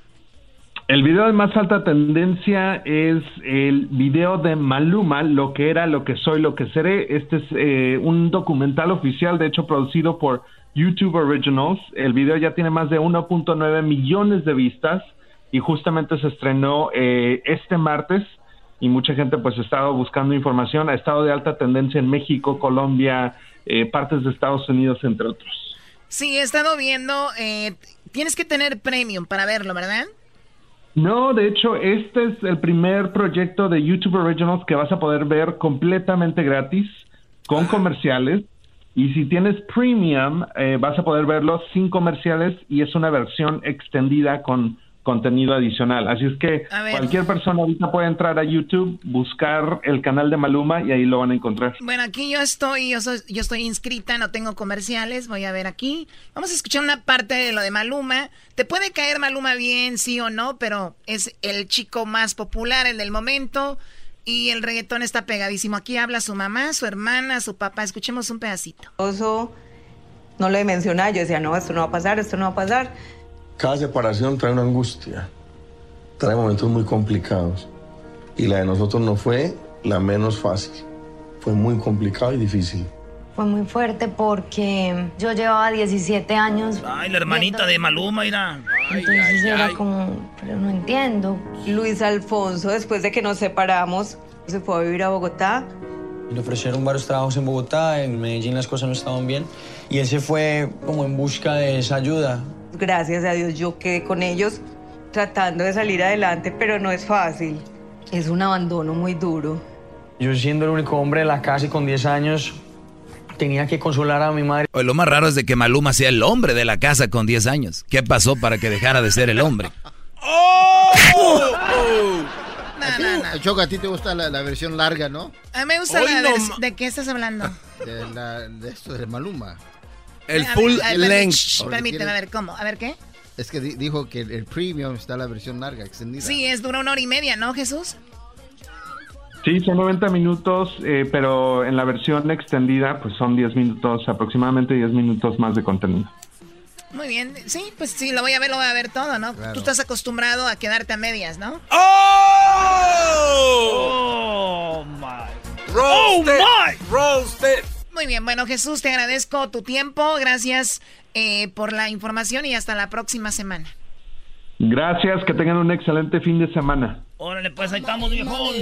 El video de más alta tendencia es el video de Maluma, lo que era, lo que soy, lo que seré. Este es eh, un documental oficial, de hecho producido por YouTube Originals. El video ya tiene más de 1.9 millones de vistas y justamente se estrenó eh, este martes y mucha gente pues ha estado buscando información. Ha estado de alta tendencia en México, Colombia, eh, partes de Estados Unidos, entre otros. Sí, he estado viendo, eh, tienes que tener premium para verlo, ¿verdad? No, de hecho, este es el primer proyecto de YouTube Originals que vas a poder ver completamente gratis, con comerciales. Y si tienes premium, eh, vas a poder verlo sin comerciales y es una versión extendida con contenido adicional. Así es que cualquier persona ahorita puede entrar a YouTube, buscar el canal de Maluma y ahí lo van a encontrar. Bueno, aquí yo estoy, yo, soy- yo estoy inscrita, no tengo comerciales, voy a ver aquí. Vamos a escuchar una parte de lo de Maluma. Te puede caer Maluma bien, sí o no, pero es el chico más popular, el del momento. Y el reggaetón está pegadísimo. Aquí habla su mamá, su hermana, su papá. Escuchemos un pedacito. Oso, no le mencionaba, yo decía, no, esto no va a pasar, esto no va a pasar. Cada separación trae una angustia, trae momentos muy complicados. Y la de nosotros no fue la menos fácil. Fue muy complicado y difícil. Fue muy fuerte porque yo llevaba 17 años. Ay, la hermanita de Maluma, mira. Entonces era como, pero no entiendo. Luis Alfonso, después de que nos separamos, se fue a vivir a Bogotá. Le ofrecieron varios trabajos en Bogotá, en Medellín las cosas no estaban bien. Y él se fue como en busca de esa ayuda. Gracias a Dios yo quedé con ellos tratando de salir adelante, pero no es fácil. Es un abandono muy duro. Yo siendo el único hombre de la casa y con 10 años, tenía que consolar a mi madre. Oye, lo más raro es de que Maluma sea el hombre de la casa con 10 años. ¿Qué pasó para que dejara de ser el hombre? ¡Oh! Choco, a ti te gusta la, la versión larga, ¿no? A mí me gusta Hoy la no ¿De qué estás hablando? De, la- de esto de Maluma. El full ver, length. shh, Permíteme, a ver, ¿cómo? A ver, ¿qué? Es que di- dijo que el, el premium está la versión larga, extendida. Sí, es dura una hora y media, ¿no, Jesús? Sí, son 90 minutos, eh, pero en la versión extendida pues son 10 minutos, aproximadamente 10 minutos más de contenido. Muy bien. Sí, pues sí, lo voy a ver, lo voy a ver todo, ¿no? Claro. Tú estás acostumbrado a quedarte a medias, ¿no? ¡Oh! my. ¡Oh, my! Roasted. Muy bien, bueno, Jesús, te agradezco tu tiempo. Gracias eh, por la información y hasta la próxima semana. Gracias, que tengan un excelente fin de semana. Órale, pues ahí estamos, viejón.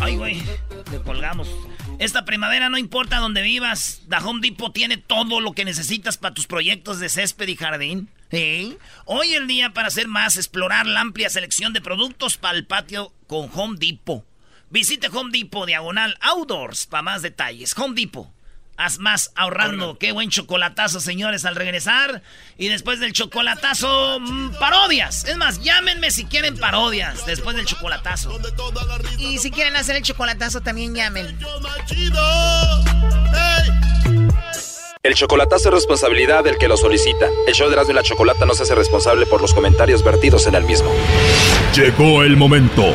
Ay, güey, le colgamos. Esta primavera no importa dónde vivas, The Home Depot tiene todo lo que necesitas para tus proyectos de césped y jardín. ¿Eh? Hoy el día para hacer más, explorar la amplia selección de productos para el patio con Home Depot. Visite Home Depot Diagonal Outdoors para más detalles. Home Depot. Haz más ahorrando. Qué buen chocolatazo, señores, al regresar. Y después del chocolatazo, mm, parodias. Es más, llámenme si quieren parodias después del chocolatazo. Y si quieren hacer el chocolatazo, también llamen. El chocolatazo es responsabilidad del que lo solicita. El show de Erasmo y la Chocolata no se hace responsable por los comentarios vertidos en el mismo. Llegó el momento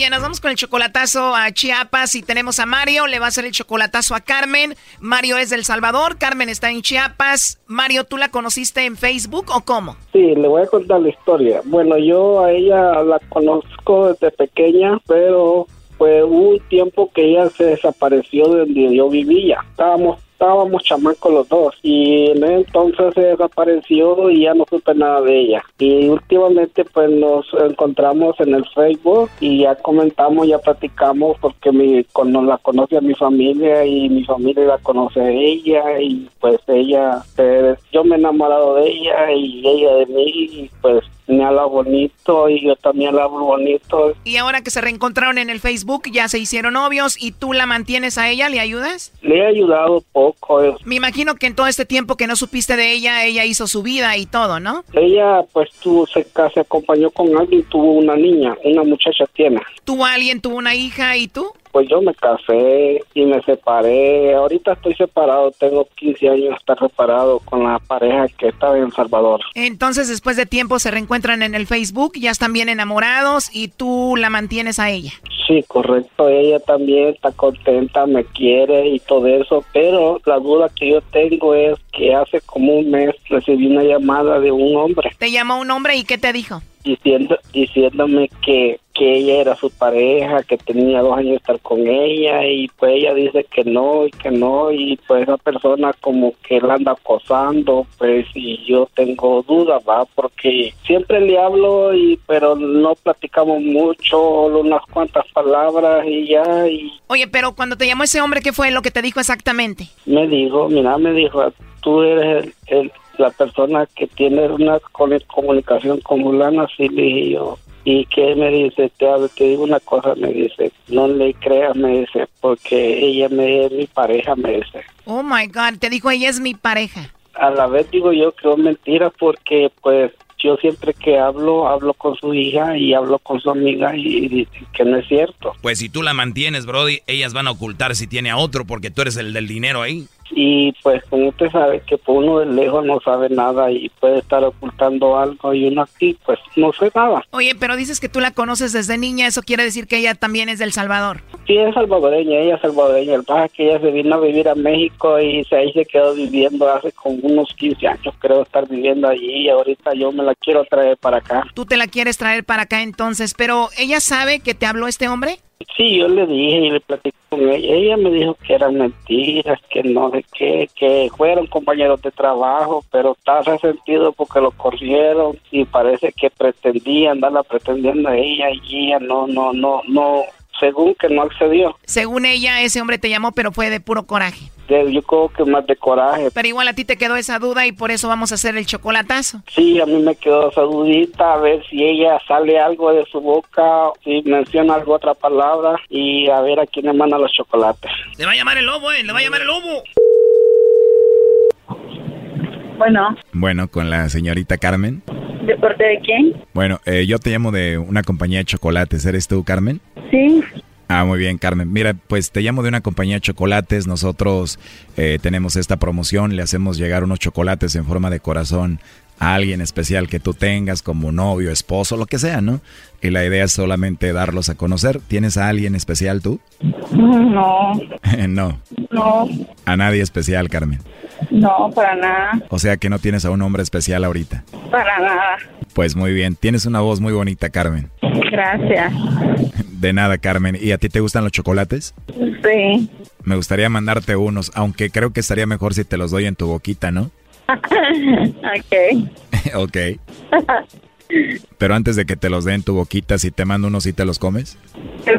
Bien, nos vamos con el chocolatazo a Chiapas y tenemos a Mario, le va a hacer el chocolatazo a Carmen. Mario es del Salvador, Carmen está en Chiapas. Mario, ¿tú la conociste en Facebook o cómo? Sí, le voy a contar la historia. Bueno, yo a ella la conozco desde pequeña, pero fue un tiempo que ella se desapareció de donde yo vivía. Estábamos estábamos chamacos los dos y en entonces se desapareció y ya no supe nada de ella. Y últimamente pues nos encontramos en el Facebook y ya comentamos, ya platicamos porque mi, con, la conoce a mi familia y mi familia la conoce a ella y pues ella, eh, yo me he enamorado de ella y ella de mí y pues me habla bonito y yo también la hablo bonito. Y ahora que se reencontraron en el Facebook, ya se hicieron novios y tú la mantienes a ella, ¿le ayudas? Le he ayudado poco. eh. Me imagino que en todo este tiempo que no supiste de ella, ella hizo su vida y todo, ¿no? Ella pues tuvo, se, se acompañó con alguien, tuvo una niña, una muchacha tiene. ¿Tuvo alguien, tuvo una hija y tú? Pues yo me casé y me separé. Ahorita estoy separado, tengo 15 años estar separado con la pareja que estaba en Salvador. Entonces, después de tiempo, se reencuentran en el Facebook, ya están bien enamorados y tú la mantienes a ella. Sí, correcto. Ella también está contenta, me quiere y todo eso. Pero la duda que yo tengo es que hace como un mes recibí una llamada de un hombre Te llamó un hombre y ¿qué te dijo? Diciendo diciéndome que, que ella era su pareja, que tenía dos años de estar con ella y pues ella dice que no y que no y pues esa persona como que la anda acosando pues y yo tengo dudas va porque siempre le hablo y pero no platicamos mucho solo unas cuantas palabras y ya y Oye, pero cuando te llamó ese hombre, ¿qué fue lo que te dijo exactamente? me dijo mira me dijo tú eres el, el- la persona que tiene una comunicación con fulana así le dije yo y que me dice te, te digo una cosa me dice no le creas me dice porque ella me es mi pareja me dice Oh my God, te dijo ella es mi pareja. a la vez digo yo que es mentira porque pues yo siempre que hablo hablo con su hija y hablo con su amiga y dicen que no es cierto Pues si tú la mantienes, Brody, ellas van a ocultar si tiene a otro porque tú eres el del dinero ahí. Y pues como usted sabe que por uno de lejos no sabe nada y puede estar ocultando algo y uno aquí pues no sé nada. Oye, pero dices que tú la conoces desde niña, eso quiere decir que ella también es del Salvador. Sí, es salvadoreña, ella es salvadoreña, el pasa es que ella se vino a vivir a México y se, ahí se quedó viviendo hace como unos 15 años creo estar viviendo allí y ahorita yo me la quiero traer para acá. Tú te la quieres traer para acá entonces, pero ¿ella sabe que te habló este hombre? Sí, yo le dije y le platicé con ella. Ella me dijo que eran mentiras, que no sé qué, que fueron compañeros de trabajo, pero está resentido porque lo corrieron y parece que pretendía andarla pretendiendo a ella y ella no, no, no, no, según que no accedió. Según ella, ese hombre te llamó, pero fue de puro coraje. yo creo que más de coraje. Pero igual a ti te quedó esa duda y por eso vamos a hacer el chocolatazo. Sí, a mí me quedó esa dudita, a ver si ella sale algo de su boca, si menciona algo otra palabra y a ver a quién le manda los chocolates. Le va a llamar el lobo, eh, le va a llamar el lobo. Bueno. Bueno, con la señorita Carmen. ¿De parte de quién? Bueno, eh, yo te llamo de una compañía de chocolates. ¿Eres tú, Carmen? Sí. Ah, muy bien, Carmen. Mira, pues te llamo de una compañía de chocolates. Nosotros eh, tenemos esta promoción, le hacemos llegar unos chocolates en forma de corazón a alguien especial que tú tengas, como novio, esposo, lo que sea, ¿no? Y la idea es solamente darlos a conocer. ¿Tienes a alguien especial tú? No. no. No. A nadie especial, Carmen. No, para nada. O sea que no tienes a un hombre especial ahorita. Para nada. Pues muy bien. Tienes una voz muy bonita, Carmen. Gracias. De nada, Carmen. ¿Y a ti te gustan los chocolates? Sí. Me gustaría mandarte unos, aunque creo que estaría mejor si te los doy en tu boquita, ¿no? ok. ok. Pero antes de que te los dé en tu boquita, si te mando unos, ¿sí te los comes?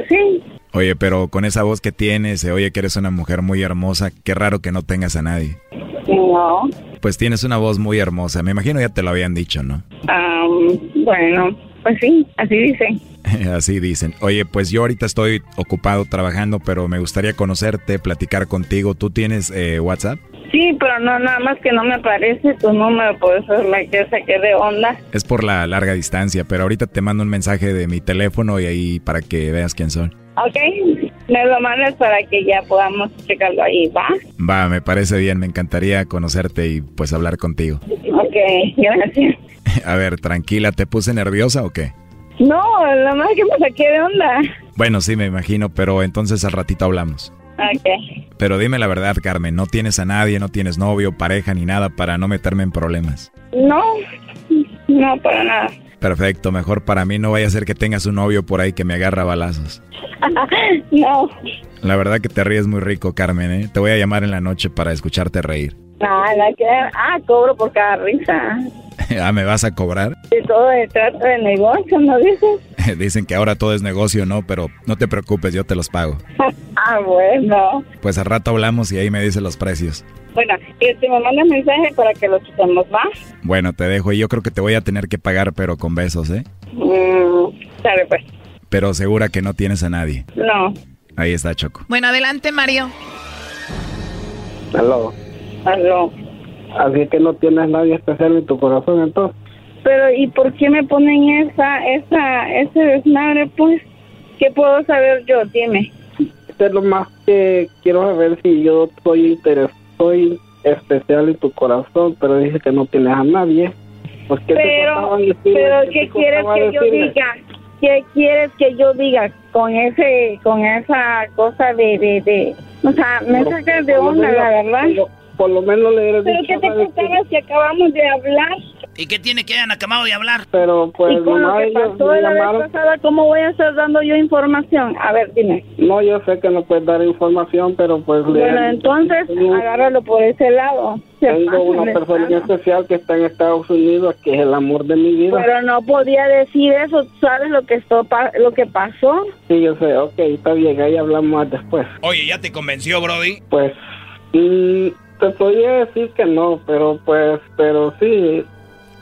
Sí. Oye, pero con esa voz que tienes, se oye que eres una mujer muy hermosa. Qué raro que no tengas a nadie. No. Pues tienes una voz muy hermosa. Me imagino ya te lo habían dicho, ¿no? bueno, pues sí, así dicen. Así dicen. Oye, pues yo ahorita estoy ocupado trabajando, pero me gustaría conocerte, platicar contigo. ¿Tú tienes eh, WhatsApp? Sí, pero no, nada más que no me aparece tu número, por eso me que saqué de onda. Es por la larga distancia, pero ahorita te mando un mensaje de mi teléfono y ahí para que veas quién soy. Ok, me lo mandas para que ya podamos checarlo ahí, ¿va? Va, me parece bien, me encantaría conocerte y pues hablar contigo. Ok, gracias. A ver, tranquila, ¿te puse nerviosa o qué? No, la más que me saqué de onda. Bueno, sí, me imagino, pero entonces al ratito hablamos. Ok. Pero dime la verdad, Carmen, no tienes a nadie, no tienes novio, pareja ni nada para no meterme en problemas. No, no, para nada. Perfecto, mejor para mí no vaya a ser que tengas un novio por ahí que me agarra balazos. no. La verdad que te ríes muy rico, Carmen, ¿eh? Te voy a llamar en la noche para escucharte reír. Nada, que... Ah, cobro por cada risa. ah, ¿me vas a cobrar? De todo se trata de negocio, ¿no dices? Dicen que ahora todo es negocio, ¿no? Pero no te preocupes, yo te los pago. ah, bueno. Pues al rato hablamos y ahí me dices los precios. Bueno, y te me mandas mensaje para que lo chutemos, ¿va? Bueno, te dejo y yo creo que te voy a tener que pagar, pero con besos, ¿eh? Mm, sabe pues. Pero segura que no tienes a nadie. No. Ahí está, Choco. Bueno, adelante, Mario. Aló. Aló. Así que no tienes nadie especial en tu corazón, entonces. Pero, ¿y por qué me ponen esa, esa, ese desmadre, pues? ¿Qué puedo saber yo? Dime. Es lo más que quiero saber si yo interesado, soy especial en tu corazón, pero dice que no tienes a nadie. Pues, ¿qué pero, pero ¿qué quieres que yo diga? ¿Qué quieres que yo diga con ese, con esa cosa de, de, de o sea, me sacas de onda, la verdad? Por lo, menos le eres Pero ¿qué te contaba si acabamos de hablar? ¿Y qué tiene que hayan acabado de hablar? Pero pues ¿Y con lo que pasó la vez pasada, ¿cómo voy a estar dando yo información? A ver, dime. No, yo sé que no puedes dar información, pero pues... Bueno, entonces, agárralo por ese lado. Tengo una persona especial que está en Estados Unidos, que es el amor de mi vida. Pero no podía decir eso, ¿sabes lo que, esto, lo que pasó? Sí, yo sé, ok, está bien, ahí hablamos más después. Oye, ¿ya te convenció, Brody? Pues, mm, te podría decir que no, pero pues, pero sí...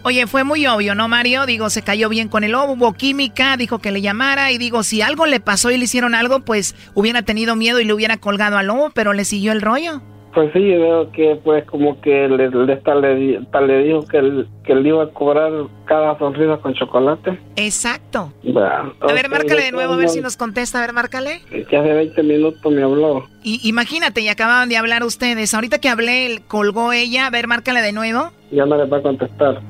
Oye, fue muy obvio, ¿no, Mario? Digo, se cayó bien con el lobo, hubo química, dijo que le llamara y digo, si algo le pasó y le hicieron algo, pues hubiera tenido miedo y le hubiera colgado al lobo, pero le siguió el rollo. Pues sí, veo que pues como que le, le, está, le, le dijo que, que le iba a cobrar cada sonrisa con chocolate. Exacto. a ver, márcale de nuevo, a ver si nos contesta. A ver, márcale. Que hace 20 minutos me habló. Y imagínate, y acababan de hablar ustedes. Ahorita que hablé, colgó ella. A ver, márcale de nuevo. Ya no le va a contestar.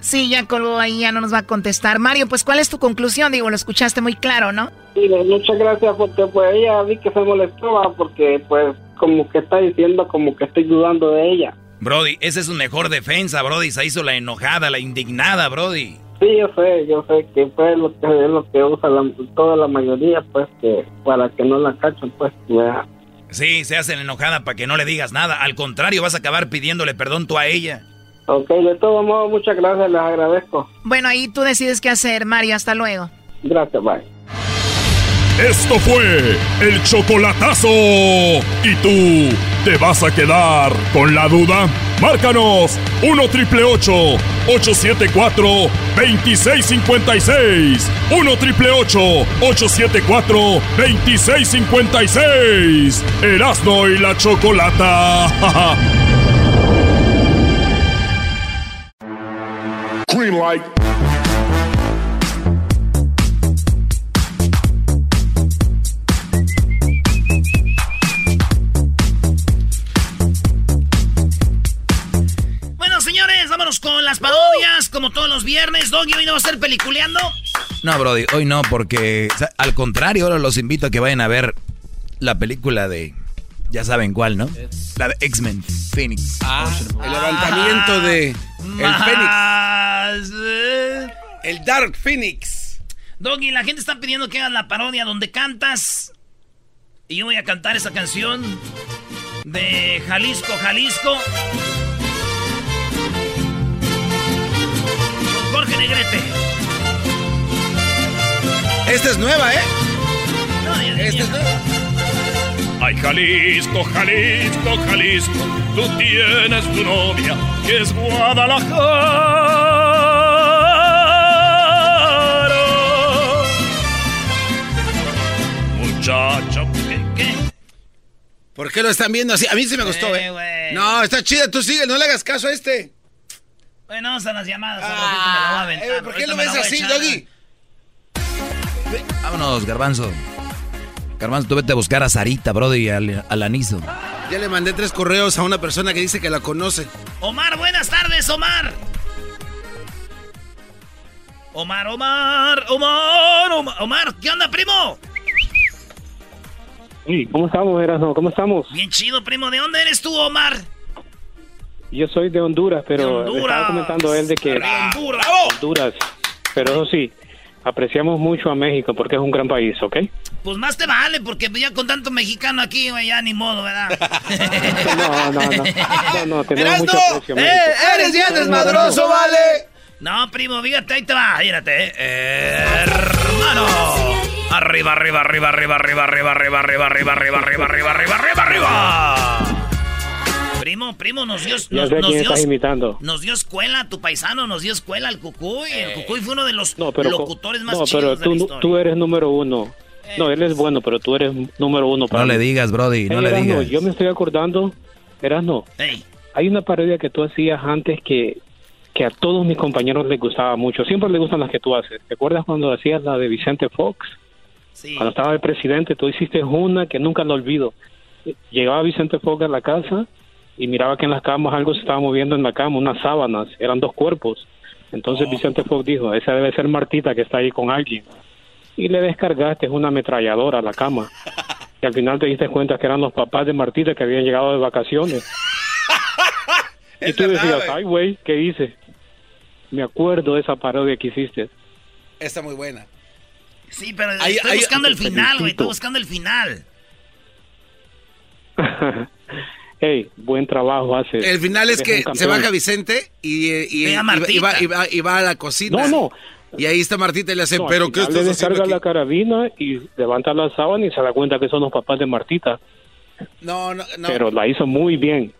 Sí, ya colgó ahí, ya no nos va a contestar. Mario, pues, ¿cuál es tu conclusión? Digo, lo escuchaste muy claro, ¿no? Sí, muchas gracias, porque pues ella vi que se molestó, porque pues como que está diciendo como que estoy dudando de ella. Brody, esa es su mejor defensa, Brody. Se hizo la enojada, la indignada, Brody. Sí, yo sé, yo sé que pues lo que es lo que usa toda la mayoría, pues que para que no la cachen, pues ya. Sí, se hacen enojada para que no le digas nada. Al contrario, vas a acabar pidiéndole perdón tú a ella. Ok, de todos modos, muchas gracias, les agradezco. Bueno, ahí tú decides qué hacer, Mario. Hasta luego. Gracias, bye. Esto fue el chocolatazo. ¿Y tú te vas a quedar con la duda? Márcanos 1 triple 874 2656. 1 triple 874 2656. Erasno y la chocolata. Green Bueno, señores, vámonos con las parodias, como todos los viernes. Doggy, hoy no va a estar peliculeando. No, Brody, hoy no, porque al contrario, ahora los invito a que vayan a ver la película de. Ya saben cuál, ¿no? La de X-Men Phoenix. Ah, el levantamiento de. El Phoenix. El Dark Phoenix. Doggy, la gente está pidiendo que hagas la parodia donde cantas. Y yo voy a cantar esa canción de Jalisco, Jalisco. Jorge Negrete. Esta es nueva, ¿eh? No, Esta es nueva. Ay, Jalisco, Jalisco, Jalisco, tú tienes tu novia, que es Guadalajara. Muchacho, ¿qué? ¿Qué? ¿Por qué lo están viendo así? A mí sí me gustó, ¿eh? ¿eh? No, está chida, tú sigue, no le hagas caso a este. Bueno, vamos a las llamadas. Ah, eh, ¿Por qué lo ves así, Doggy? Vámonos, Garbanzo. Garbanzo, tú vete a buscar a Sarita, brody, y al, al aniso. Ya le mandé tres correos a una persona que dice que la conoce. Omar, buenas tardes, Omar. Omar, Omar, Omar, Omar, Omar, ¿qué onda, primo? Sí, ¿cómo estamos, Erasmo? ¿Cómo estamos? Bien chido, primo. ¿De dónde eres tú, Omar? Yo soy de Honduras, pero Honduras. estaba comentando él de que... Honduras. Honduras. Pero eso sí, apreciamos mucho a México porque es un gran país, ¿ok? Pues más te vale, porque ya con tanto mexicano aquí, güey, ya ni modo, ¿verdad? No, no, no. No, no, tenemos mucho aprecio a ¡Eh! ¡Eres bien desmadroso, vale! No, primo, fíjate, ahí te va, fíjate, eh. hermano. Arriba, arriba, arriba, arriba, arriba, arriba, arriba, arriba, arriba, arriba, arriba, arriba, arriba, arriba, arriba. Primo, primo, nos dio, Ya nos, sé nos quién dio, estás imitando. nos dio escuela, tu paisano nos dio escuela, el Cucuy. El Cucuy fue uno de los No, pero, locutores más no, pero chidos de tú, la historia. tú eres número uno. No, él es bueno, pero tú eres número uno para No le digas, brody, no Ey, le digas. Yo me estoy acordando, Erasmo, Ey, hay una parodia que tú hacías antes que, que a todos mis compañeros les gustaba mucho. Siempre les gustan las que tú haces. ¿Te acuerdas cuando hacías la de Vicente Fox? sí. Cuando estaba el presidente, tú hiciste una que nunca lo olvido. Llegaba Vicente Fox a la casa y miraba que en las camas algo se estaba moviendo en la cama, unas sábanas, eran dos cuerpos. Entonces Oh. Vicente Fox dijo, esa debe ser Martita que está ahí con alguien. Y le descargaste una ametralladora a la cama. Y al final te diste cuenta que eran los papás de Martita que habían llegado de vacaciones. y tú decías, ay güey, ¿qué hice? Me acuerdo de esa parodia que hiciste. Está muy buena. Sí, pero Ahí- estoy ahí- buscando el te final, güey. Estoy buscando el final. hey, buen trabajo haces. El final es que se baja Vicente y, y, y- Ve a y va- Martita. y va, y va- a la cocina. No, no. Y ahí está Martita y le hace, No, pero ¿qué le descarga aquí? la carabina y levanta la sábana y se da cuenta que son los papás de Martita. No, no, no. Pero la hizo muy bien.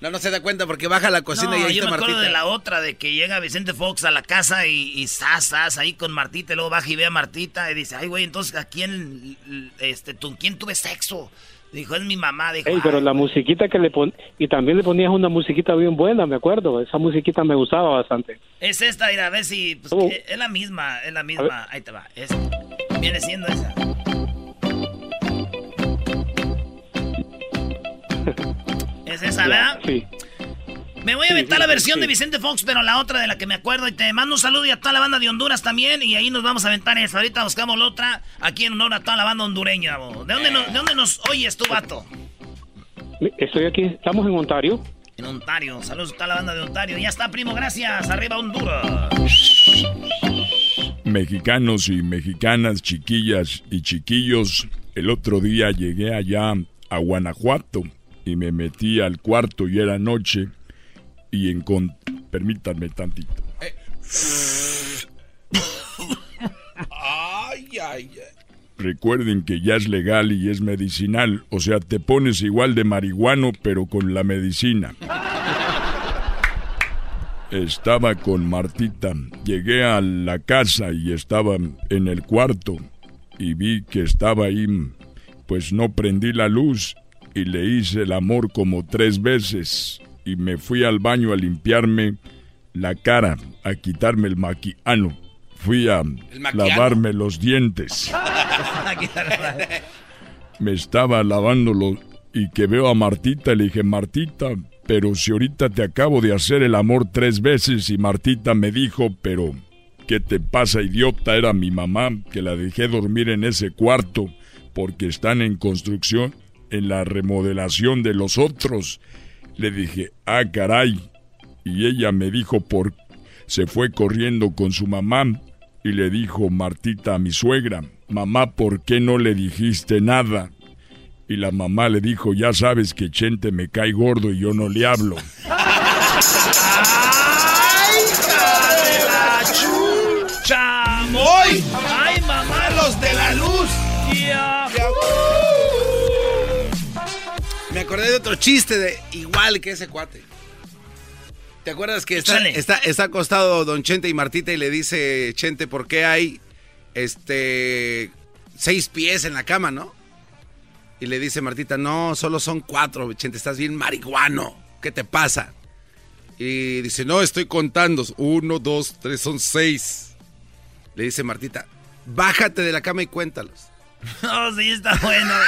No, no se da cuenta porque baja a la cocina no, y ahí yo está me acuerdo Martita. de la otra, de que llega Vicente Fox a la casa y, y sas, sas, ahí con Martita, y luego baja y ve a Martita y dice, ay, güey, entonces, ¿a quién, este, tú, quién tuve sexo? Dijo, es mi mamá. Dijo, Ey, pero la musiquita que le pon... Y también le ponías una musiquita bien buena, me acuerdo. Esa musiquita me gustaba bastante. Es esta, a ver si... Pues, Oh. es la misma, es la misma. Ahí te va. Es, viene siendo esa. Es esa, ¿verdad? Sí. Me voy a aventar sí, la versión sí. de Vicente Fox, pero la otra de la que me acuerdo. Y te mando un saludo y a toda la banda de Honduras también. Y ahí nos vamos a aventar eso. Ahorita buscamos la otra aquí en honor a toda la banda hondureña. bo. ¿De dónde, nos, ¿De dónde nos oyes tú, vato? Estoy aquí, estamos en Ontario. En Ontario. Saludos a toda la banda de Ontario. Ya está, primo, gracias. Arriba Honduras. Mexicanos y mexicanas, chiquillas y chiquillos, el otro día llegué allá a Guanajuato y me metí al cuarto y era noche y encont... Permítanme tantito. Ay, ay, ay. Recuerden que ya es legal y es medicinal, o sea, te pones igual de marihuano pero con la medicina. Estaba con Martita. Llegué a la casa y estaba en el cuarto y vi que estaba ahí. Pues no prendí la luz y le hice el amor como tres veces y me fui al baño a limpiarme la cara, a quitarme el maquiano. Fui a lavarme los dientes. Me estaba lavándolo y que veo a Martita le dije, Martita, pero si ahorita te acabo de hacer el amor tres veces y Martita me dijo, pero ¿qué te pasa, idiota? Era mi mamá que la dejé dormir en ese cuarto porque están en construcción, en la remodelación de los otros. Le dije, ah, caray. Y ella me dijo por... Se fue corriendo con su mamá y le dijo Martita a mi suegra, mamá, ¿por qué no le dijiste nada? Y la mamá le dijo, ya sabes que Chente me cae gordo y yo no le hablo. ¡Ay, otro chiste de igual que ese cuate. ¿Te acuerdas que está, está acostado Don Chente y Martita y le dice Chente, ¿por qué hay este seis pies en la cama, no? Y le dice Martita, no, solo son cuatro, Chente, estás bien marihuano. ¿Qué te pasa? Y dice, no, estoy contando. Uno, dos, tres, son seis. Le dice Martita, bájate de la cama y cuéntalos. Oh, sí, está bueno.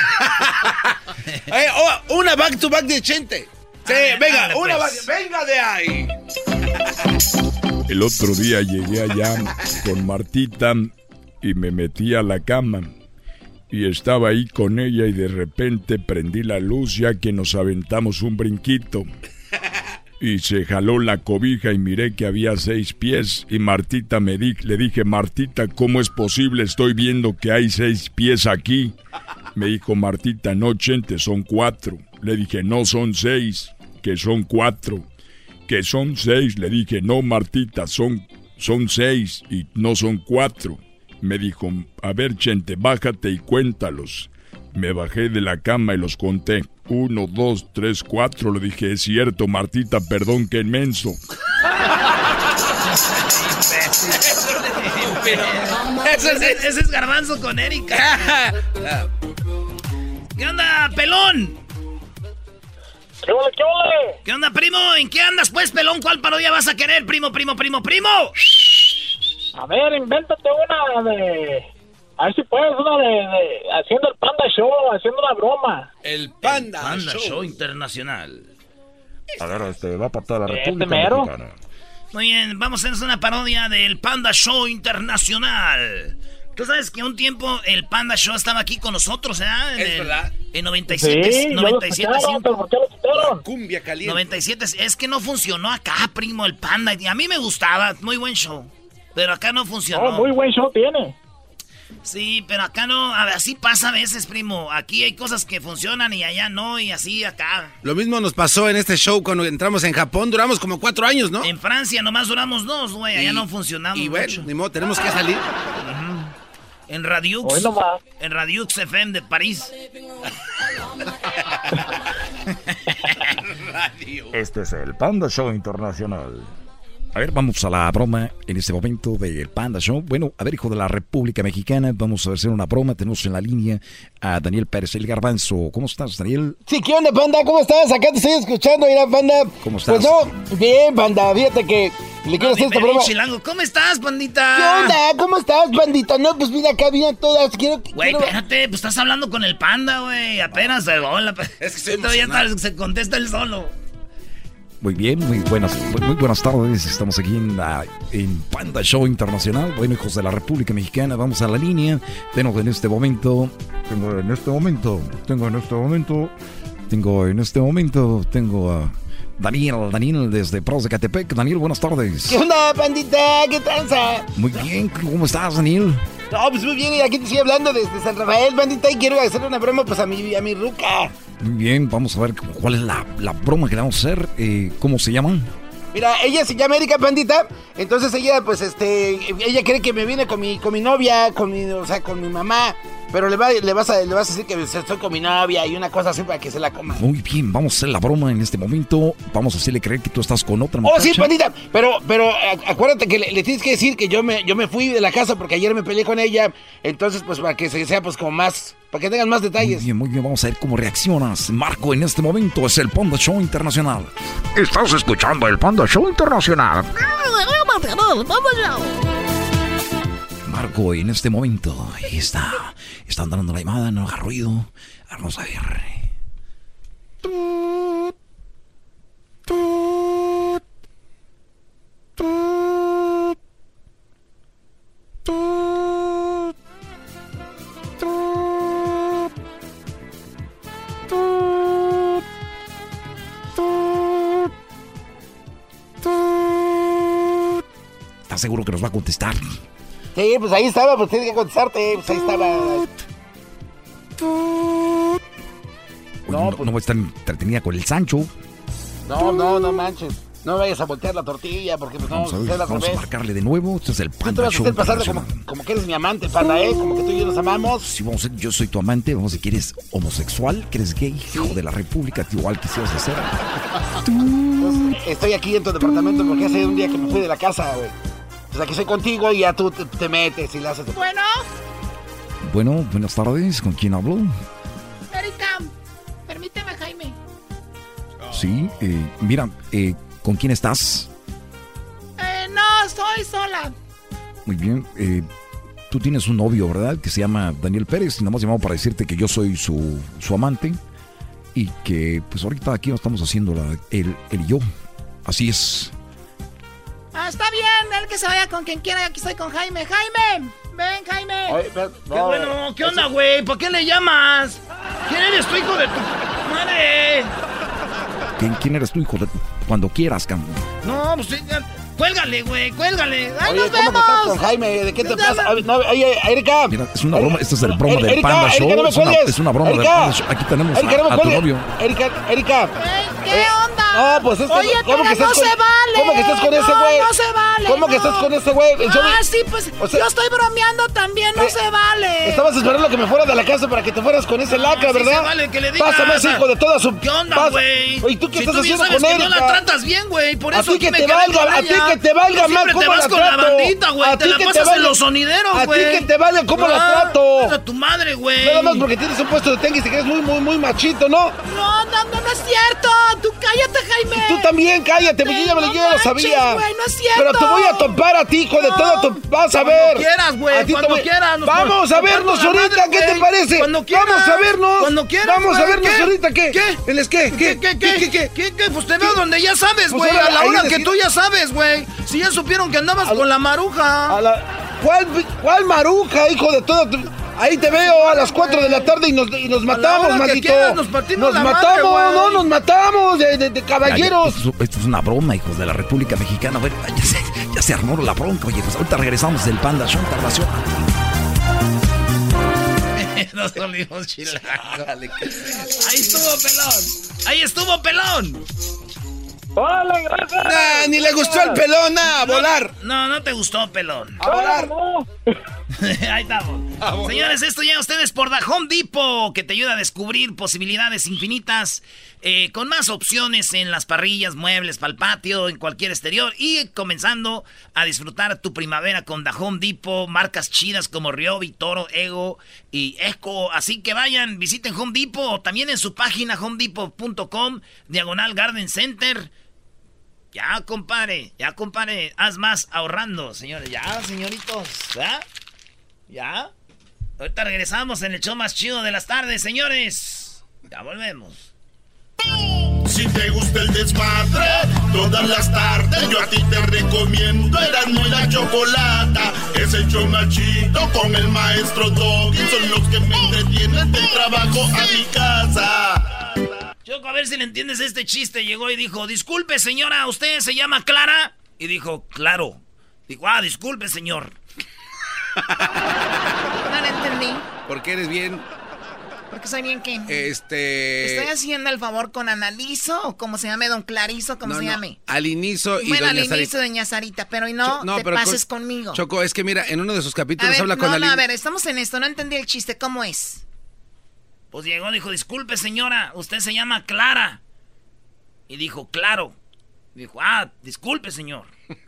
Eh, oh, una back to back de Chente. Sí, Ah, venga, una pues. back, venga de ahí. El otro día llegué allá con Martita y me metí a la cama. Y estaba ahí con ella y de repente prendí la luz ya que nos aventamos un brinquito. Y se jaló la cobija y miré que había seis pies. Y Martita me di, le dije, Martita, ¿cómo es posible? Estoy viendo que hay seis pies aquí. Me dijo Martita, no, Chente, son cuatro. Le dije, no, son seis, que son cuatro. Que son seis. Le dije, no, Martita, son, son seis y no son cuatro. Me dijo, a ver, Chente, bájate y cuéntalos. Me bajé de la cama y los conté. Uno, dos, tres, cuatro. Le dije, es cierto, Martita, perdón, qué inmenso. ese, es, ese es Garbanzo con Erika. ¿Qué onda, pelón? ¿Qué ole? ¿Qué onda, primo? ¿En qué andas, pues, pelón? ¿Cuál parodia vas a querer, primo, primo, primo, primo? A ver, invéntate una de... A ver si puedes, una de, de- Haciendo el Panda Show, haciendo una broma. El Panda, Panda Show. Show Internacional. A ver, este va para toda la Este República mero. Mexicana. Muy bien, vamos a hacer una parodia del Panda Show Internacional. Tú sabes que un tiempo el Panda Show estaba aquí con nosotros, ¿verdad? En Es el- verdad. En 97, Sí, yo lo 97, escucharon, pero ¿por qué lo quitaron? Cumbia caliente. 97, es que no funcionó acá, primo, el Panda. Y a mí me gustaba, muy buen show. Pero acá no funcionó. No, muy buen show tiene. Sí, pero acá no, a ver, así pasa a veces, primo. Aquí hay cosas que funcionan y allá no, y así acá. Lo mismo nos pasó en este show cuando entramos en Japón. Duramos como cuatro años, ¿no? En Francia nomás duramos dos, güey, allá no funcionamos Y bueno, mucho. ni modo, tenemos que salir. En Radiux. Hoy nomás. En Radiux FM de París. Este es el Panda Show Internacional. A ver, vamos a la broma en este momento del Panda Show. Bueno, a ver, hijo de la República Mexicana, vamos a hacer una broma. Tenemos en la línea a Daniel Pérez, el garbanzo. ¿Cómo estás, Daniel? Sí, ¿qué onda, Panda? ¿Cómo estás? Acá te estoy escuchando, mira, Panda. ¿Cómo estás? Pues no, bien, Panda, fíjate que le quiero hacer esta broma. Chilango. ¿Cómo estás, pandita? ¿Qué onda? ¿Cómo estás, pandita? No, pues mira, acá vienen todas. Quiero. Güey, quiero... espérate, pues estás hablando con el panda, güey. Apenas se hola. Es que se todavía está, se contesta él solo. Muy bien, muy buenas, muy buenas tardes. Estamos aquí en, la, en Panda Show Internacional. Bueno, hijos de la República Mexicana, vamos a la línea. Tengo en este momento, tengo en este momento, tengo en este momento, tengo en este momento, tengo a Daniel, Daniel desde Pros de Catepec. Daniel, buenas tardes. ¿Qué onda, pandita? ¿Qué tranza? Muy bien, ¿cómo estás, Daniel? No, pues muy bien, y aquí te estoy hablando desde San Rafael, bandita, y quiero hacer una broma pues a mi, a mi ruca. Muy bien, vamos a ver cuál es la, la broma que le vamos a hacer. Eh, ¿Cómo se llaman? Mira, ella se llama Erika Pandita, entonces ella, pues, este, ella cree que me viene con mi, con mi novia, con mi, o sea, con mi mamá, pero le, va, le, vas a, le vas a decir que estoy con mi novia y una cosa así para que se la coma. Muy bien, vamos a hacer la broma en este momento, vamos a hacerle creer que tú estás con otra muchacha. Oh, sí, Pandita, pero, pero acuérdate que le, le, tienes que decir que yo me, yo me fui de la casa porque ayer me peleé con ella, entonces, pues, para que sea, pues, como más... Para que tengan más detalles. Muy bien, muy bien. Vamos a ver cómo reaccionas. Marco, en este momento es el Panda Show Internacional. Estás escuchando el Panda Show Internacional. Marco, en este momento ahí está. Dando la llamada, no haga ruido. A ver. ¿Estás seguro que nos va a contestar? Sí, pues ahí estaba, pues tienes que contestarte, pues ahí estaba. Oye, no, pues... no voy a estar entretenida con el Sancho. No, no, no manches. No vayas a voltear la tortilla porque pues vamos no, a, ver, vamos a marcarle de nuevo. Este es el Panda tú vas a hacer pasar como, como, que eres mi amante, Panda, ¿eh? Como que tú y yo nos amamos. Sí, vamos a, yo soy tu amante. Vamos a ver, ¿quieres homosexual? ¿Quieres gay? Hijo de la república, tú igual quisieras hacer. Pues, estoy aquí en tu departamento porque hace un día que me fui de la casa, güey. Pues aquí estoy contigo y ya tú te, te metes y le haces... Bueno. Bueno, buenas tardes. ¿Con quién hablo? Erika, permíteme, Jaime. Sí, eh, mira, eh, ¿con quién estás? Eh, no, estoy sola. Muy bien. Eh, tú tienes un novio, ¿verdad? Que se llama Daniel Pérez. Y nada más llamado para decirte que yo soy su, su amante. Y que, pues ahorita aquí nos estamos haciendo la, él, él y yo. Así es. Ah, está bien, él que se vaya con quien quiera. Aquí estoy con Jaime. Jaime, ven, Jaime. Oye, pero, no, ¿Qué, bueno, ¿qué onda, güey? ¿Por qué le llamas? ¿Quién eres tu hijo de tu madre? ¿Quién, quién eres tu hijo de tu... Cuando quieras, Cam. No, pues cuélgale, güey, cuélgale. ¡Ay, Oye, nos ¿cómo vemos! que estás con Jaime? ¿De qué te pasa? No, oye, Erika. Mira, es una broma. Esto es el broma del Erika, Panda Erika, Show. no me es, una, cuelgues. es una broma del Erika. Panda Show. Aquí tenemos Erika, no a, me a tu novio. Erika, Erika. ¿Qué onda? No, pues es que. Oye, ¿cómo pero que estás no con, se vale. ¿Cómo que estás con ese No, güey? no se vale, ¿Cómo que no. estás con ese güey? Ah, sí, pues o sea- yo estoy bromeando también, no Eh, se vale. Estabas esperando que me fuera de la casa para que te fueras con ese lacra, sí ¿verdad? se vale que le digas. Pásame ese hijo de toda su. ¿Qué onda, güey? Oye, ¿tú qué Si estás haciendo sabes con que Erika? no la tratas bien, güey. Por A eso ti que te valga, a ti. Que te valga Tú más cómo te vas la con la bandita, güey. A Te ti la que te pasas en valga- los sonideros, A ti güey. que te valga cómo la Ah, trato. A tu madre, güey. Nada más porque tienes un puesto de tenis y te crees muy, muy, muy machito, ¿no? No, no, no, no es cierto. Tú cállate, Jaime. Tú también cállate, porque yo ya, me- yo ya lo sabía. güey, no es cierto. Pero te voy a topar a ti, hijo de todo tu. Vas a ver. Cuando quieras, güey, A ti te cuando voy- quieras, Vamos a vernos la ahorita, ¿qué te güey. parece? Cuando quieras. Vamos a vernos. Cuando quieras, Vamos a güey, vernos ¿qué? ahorita, ¿qué? ¿Qué? ¿En es qué? ¿Qué, qué, qué? ¿Qué, qué? ¿Qué, qué? Pues te veo donde ya sabes, Pues güey. a la hora que tú ya sabes, güey. Si ya supieron que andabas con la maruja. A la- ¿Cuál, ¿Cuál maruja, hijo de todo? Ahí te veo a las 4 de la tarde y nos, y nos matamos, maldito. quieras, nos partimos la madre, matamos, no, nos matamos de, de- de caballeros. Esto, esto es una broma, hijos de la República Mexicana. Bueno, ya se, ya se armó la bronca. Oye, pues ahorita regresamos del Panda Show Internacional. Nos volvimos chilangos. Ahí estuvo pelón. Ahí estuvo pelón. ¡Hola, gracias! Nah, ni le gustó el pelón, a volar. No, no te gustó, pelón. A volar. Ahí estamos. Señores, esto ya ustedes por The Home Depot, que te ayuda a descubrir posibilidades infinitas, eh, con más opciones en las parrillas, muebles, para el patio, en cualquier exterior, y comenzando a disfrutar tu primavera con The Home Depot, marcas chidas como Ryobi, Toro, Ego y Echo. Así que vayan, visiten Home Depot, también en su página homedepot.com, diagonal Garden Center. Ya, compadre, ya, compadre, haz más ahorrando, señores. Ya, señoritos, ¿ya? ¿Ya? Ahorita regresamos en el show más chido de las tardes, señores. Ya volvemos. Si te gusta el desmadre, todas las tardes yo a ti te recomiendo Eran muy la chocolata. Es el show más chido con el maestro Doggy. Son los que me entretienen del trabajo a mi casa. Choco, a ver si le entiendes este chiste. Llegó y dijo, disculpe señora, ¿usted se llama Clara? Y dijo, claro. Dijo, ah, disculpe señor. No lo entendí. Porque eres bien. Porque soy bien qué. Este. ¿Estoy haciendo el favor con Analizo o como se llame Don Clarizo, como No, se no, llame? Al inicio y bueno, al doña inicio Sarita. Doña Sarita, pero y no, No, te pero pases con- conmigo. Choco, es que mira, en uno de sus capítulos ver, habla no, con no, Aline. a ver, estamos en esto, no entendí el chiste, ¿cómo es? Pues llegó, dijo, disculpe señora, usted se llama Clara. Y dijo, claro. Dijo, ah, disculpe señor.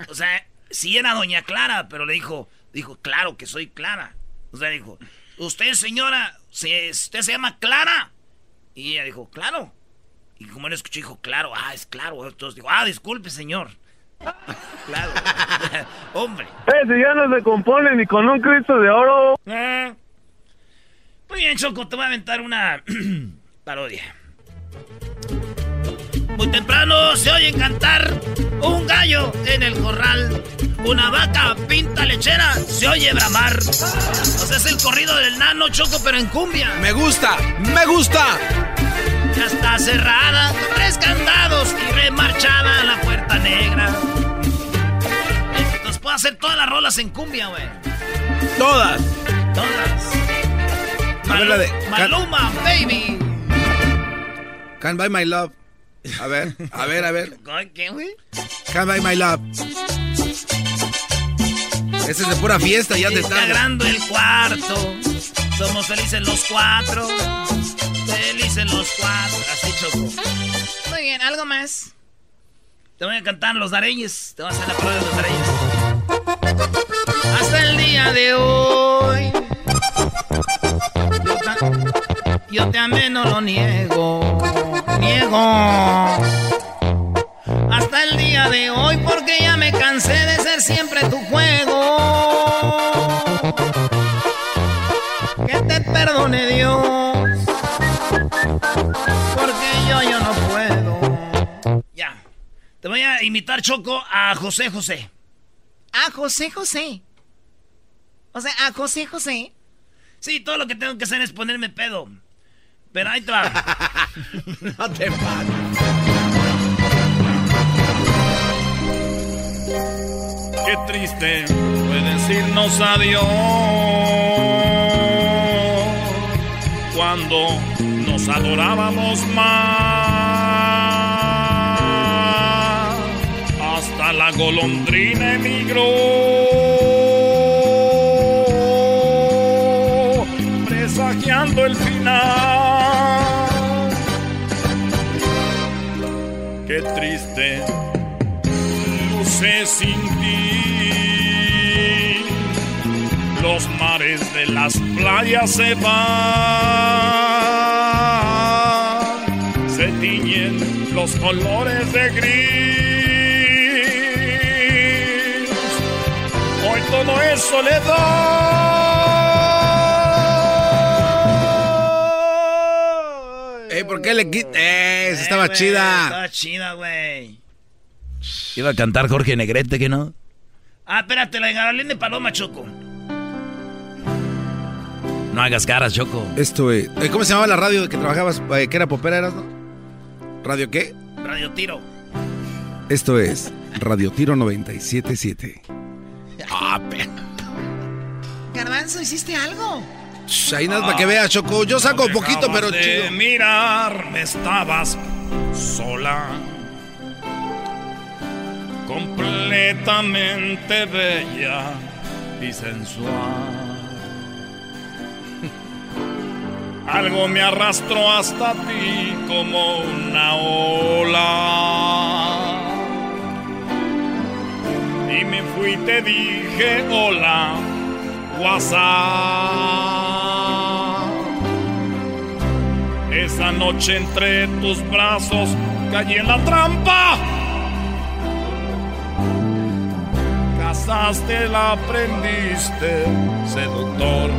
O sea, sí era doña Clara, pero le dijo, dijo, claro que soy Clara. O sea, dijo, usted señora, se- usted se llama Clara. Y ella dijo, claro. Y como él escuchó, dijo, claro, ah, es claro. Entonces dijo, ah, disculpe señor. claro. Hombre. Ese ya no se compone ni con un Cristo de oro. Ah. Muy bien, Choco, te voy a aventar una parodia. Muy temprano se oye cantar un gallo en el corral. Una vaca pinta lechera se oye bramar. O sea, es el corrido del nano, Choco, pero en cumbia. Me gusta, me gusta. Ya está cerrada, con tres candados y remarchada la puerta negra. Entonces puedo hacer todas las rolas en cumbia, güey. Todas. Todas. A ver la de. Maluma, baby. Can buy my love. A ver, a ver, a ver. ¿Qué, güey? Can buy my love. Ese es de pura fiesta, ya te está. Integrando el cuarto. Somos felices los cuatro. Felices los cuatro. Así, Choco. Muy bien, ¿algo más? Te voy a cantar los dareñes. Te voy a hacer la prueba de los dareñes. Hasta el día de hoy. Yo, yo te amé, no lo niego. Niego. Hasta el día de hoy, porque ya me cansé de ser siempre tu juego. Que te perdone Dios. Porque yo, yo no puedo. Ya. Te voy a imitar, Choco, a José José. A José José. O sea, a José José. Sí, todo lo que tengo que hacer es ponerme pedo. Pero ahí te va. no te pases. Qué triste fue decirnos adiós cuando nos adorábamos más. Hasta la golondrina emigró, el final. Qué triste luce sin ti. Los mares de las playas se van, se tiñen los colores de gris. Hoy todo es soledad. Eh, ¿por qué le quitas? Eh, esa estaba güey, chida. Estaba chida, güey. Iba a cantar Jorge Negrete, ¿que no? Ah, espérate, la de Garalín de Paloma, Choco. No hagas caras, Choco. Esto, eh, eh, ¿cómo se llamaba la radio que trabajabas, eh, que era popera, eras, no? ¿Radio qué? Radio Tiro. Esto es Radio Tiro 977. Ah, Garbanzo, ¿hiciste algo? Ahí nada para que veas, Choco. Yo saco No poquito, pero de chido. mirar, estabas sola. completamente bella y sensual. Algo me arrastró hasta ti como una ola. Y me fui y te dije hola, WhatsApp. Esa noche entre tus brazos caí en la trampa. Casaste, la aprendiste, seductor.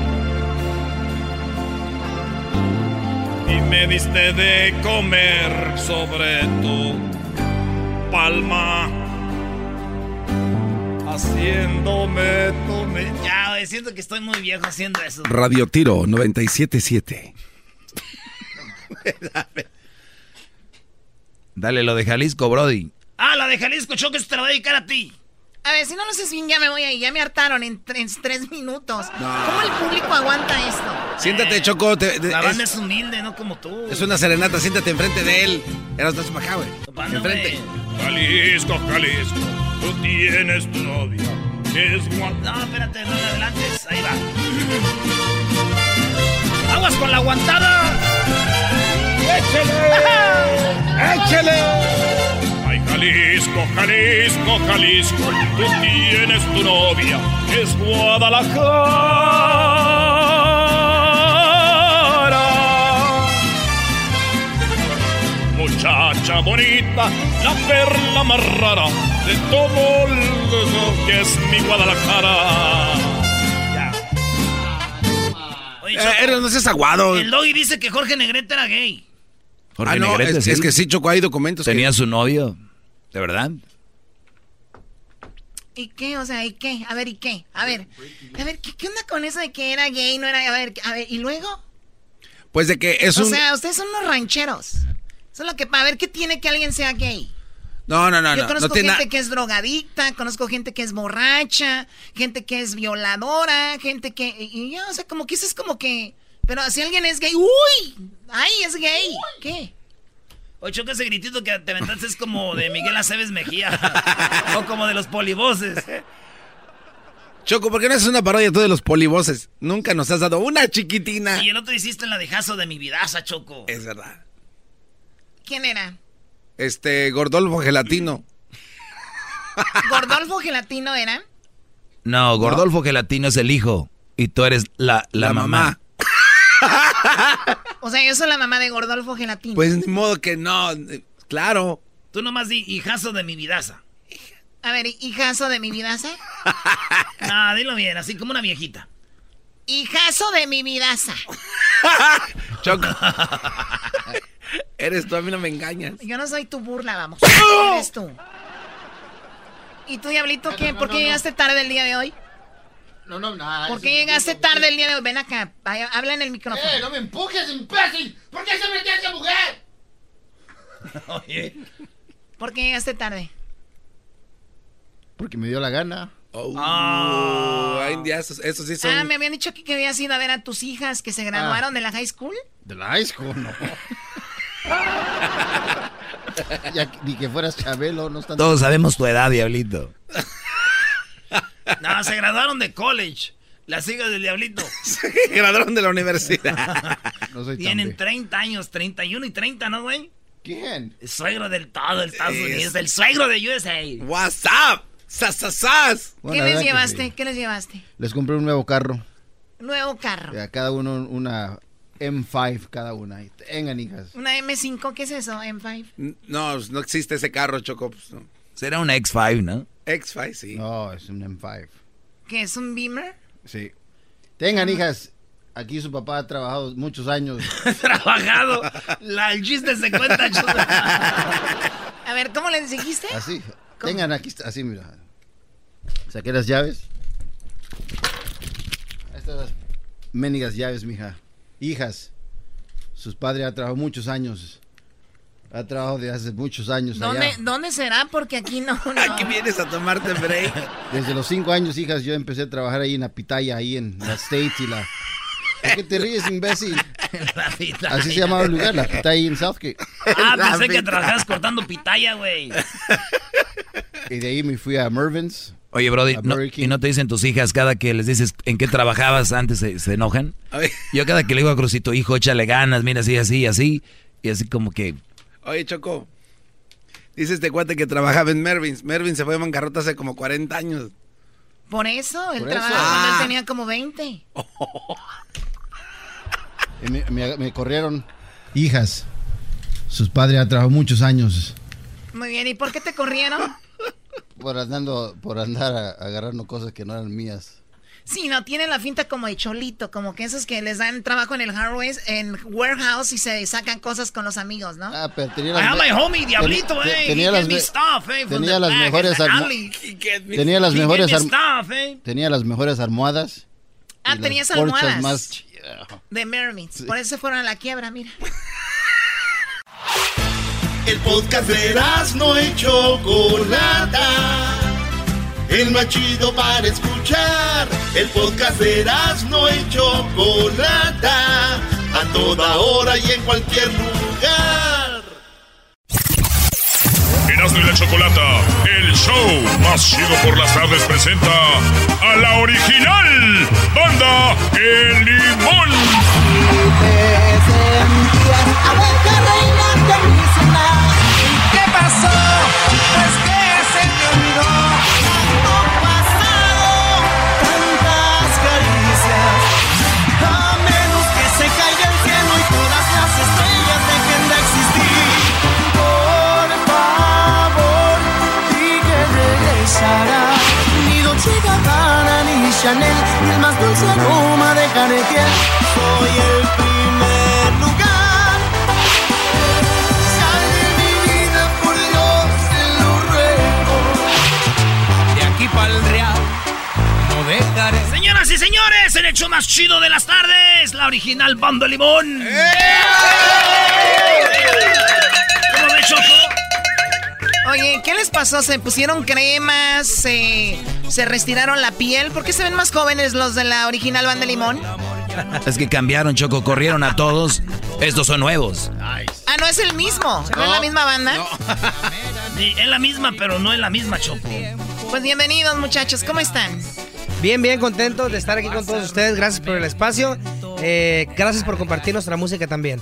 Y me diste de comer sobre tu palma. Haciéndome tu... Ya, siento que estoy muy viejo haciendo eso. Radio Tiro 977. Dale lo de Jalisco, Brody. Ah, la de Jalisco, Choco, se te la voy a dedicar a ti. A ver, si no lo haces bien, ya me voy ahí. Ya me hartaron en, tre- en tres minutos. ¿Cómo el público aguanta esto? Siéntate, Choco. te- de- La banda es, es humilde, no como tú. es una serenata, siéntate enfrente de él. Eras más para acá, güey. Enfrente. Jalisco, Jalisco, tú tienes tu novia. Es guapa. No, espérate, no me adelantes. Ahí va. ¡Aguas con la aguantada! ¡Échale! ¡Échale! Ay, Jalisco, Jalisco, Jalisco, tú tienes tu novia. Es Guadalajara. Muchacha bonita, la perla más rara de todo lo que es mi Guadalajara. Eh, eres- no seas aguado. El doggy dice que Jorge Negrete era gay. Jorge Ah, no, Negrete, es, sí. es que sí, Choco, hay documentos. Tenía que- su novio. ¿De verdad? ¿Y qué? O sea, ¿y qué? A ver, ¿y qué? A ver, a ver, ¿qué, qué onda con eso de que era gay, no era? A ver, a ver, ¿y luego? Pues de que es o un... sea, ustedes son unos rancheros. Eso es lo que... A ver, ¿qué tiene que alguien sea gay? No, no, no, Yo no. conozco no tiene gente na- que es drogadicta, conozco gente que es borracha, gente que es violadora, gente que... Y y ya, o sea, como que eso es como que... Pero si alguien es gay, ¡uy! ¡Ay, es gay! ¿Qué? Oye, Choco, ese gritito que te aventaste es como de Miguel Aceves Mejía. o como de los polivoces. Choco, ¿por qué no haces una parodia tú de los polivoces? Nunca nos has dado una chiquitina. Y el otro hiciste en la dejazo de mi vidaza, Choco. Es verdad. ¿Quién era? Este, Gordolfo Gelatino. ¿Gordolfo Gelatino era? No, Gordolfo Gelatino es el hijo. Y tú eres la, la, La mamá. mamá. O sea, yo soy la mamá de Gordolfo Gelatino. Pues ni modo que no. Claro. Tú nomás di hijazo de mi vidaza. A ver, hijazo de mi vidaza. Ah, dilo bien, así como una viejita. Hijazo de mi vidaza. Choco. Eres tú, a mí no me engañas. Yo no soy tu burla, vamos. Eres tú. ¿Y tú, Diablito, qué? ¿Por qué llegaste tarde el día de hoy? No, no, nada. ¿Por qué llegaste tarde el día de hoy? Ven acá, vaya, habla en el micrófono. ¡Eh, no me empujes, imbécil! ¿Por qué se metió esa mujer? Oye. ¿Por qué llegaste tarde? Porque me dio la gana. Oh, Ah. ay, ya, esos, esos sí son. Ah, me habían dicho aquí que habías ido a ver a tus hijas que se graduaron de la high school. De la high school, no. ya, ni que fueras Chabelo, no están... Todos sabemos tu edad, diablito. No, se graduaron de college. Las hijas del diablito. Se graduaron de la universidad. No soy tan Tienen viejo. 30 años, 31 y 30, ¿no, güey? ¿Quién? El suegro del todo, el Estados Es- Unidos, el suegro de USA. What's up? ¡Sasasas! Bueno, ¿Qué les llevaste? sí. ¿Qué les llevaste? Les compré un nuevo carro. Nuevo carro. A cada uno una M5 cada una. Tengan, hijas. Una M5, ¿qué es eso? M5. No, no existe ese carro, Choco. Pues. Será una X5, ¿no? X5, sí. No, es un M5. ¿Qué es un Beamer? Sí. Tengan, hijas. Aquí su papá ha trabajado muchos años. Trabajado. La, el chiste se cuenta. A ver, ¿cómo les dijiste? Así. Tengan aquí, está, así, mira. Saqué las llaves. Estas las mendigas llaves, mija. Hijas. Sus padres ha trabajado muchos años. Ha trabajado de hace muchos años ¿Dónde, allá. ¿Dónde será? Porque aquí no. no. Aquí vienes a tomarte break. Desde los cinco años, hijas, yo empecé a trabajar ahí en la pitaya, ahí en la States y la... ¿Por qué te ríes, imbécil? La pitaya. Así se llamaba el lugar, la pitaya ahí en Southgate. Ah, La pensé que trabajabas cortando pitaya, güey. Y de ahí me fui a Mervin's. Oye, Brody, ¿y no te dicen tus hijas cada que les dices en qué trabajabas antes se, enojan? Yo cada que le digo a Crucito, hijo, échale ganas, mira, así, así, así. Y así como que... Oye, Choco, dice este cuate que trabajaba en Mervin's. Mervin se fue de bancarrota hace como 40 años. Por eso, él trabajaba cuando él ah. tenía como 20. me, corrieron hijas. Sus padres han trabajado muchos años. Muy bien, ¿y por qué te corrieron? Por, andando, por andar agarrando cosas que no eran mías. Sí, no, tiene la finta como de cholito, como que esos que les dan trabajo en el hardware, en warehouse y se sacan cosas con los amigos, ¿no? Ah, pero tenía las... I my homie, Diablito, eh. Tenía las, stuff, eh, tenía las mejores Tenía las mejores eh. Tenía las mejores almohadas. Ah, tenías almohadas. Más... De Mermaids. Por eso se fueron a la quiebra, mira. El podcast de no hecho Chocolata el más chido para escuchar. El podcast de no y Chocolata, a toda hora y en cualquier lugar. Erasmo y la Chocolata, el show más chido por las tardes presenta a la original banda El Limón. ¿Qué Chanel y el más dulce aroma de Canequiel. Soy el primer lugar. Sal de mi vida, por Dios, te lo ruego. De aquí para el real, no dejaré. Señoras y señores, el hecho más chido de las tardes, la original Bando Limón. ¡Eh! ¿Cómo ves, Choco? Oye, ¿qué les pasó? ¿Se pusieron cremas? ¿Se, ¿Se restiraron la piel? ¿Por qué se ven más jóvenes los de la original banda Limón? Es que cambiaron, Choco, corrieron a todos. Estos son nuevos. Ah, no es el mismo. ¿No, es la misma banda? sí, es la misma, pero no es la misma, Choco. Pues bienvenidos, muchachos. ¿Cómo están? Bien, bien contentos de estar aquí con todos ustedes. Gracias por el espacio. Eh, gracias por compartir nuestra música también.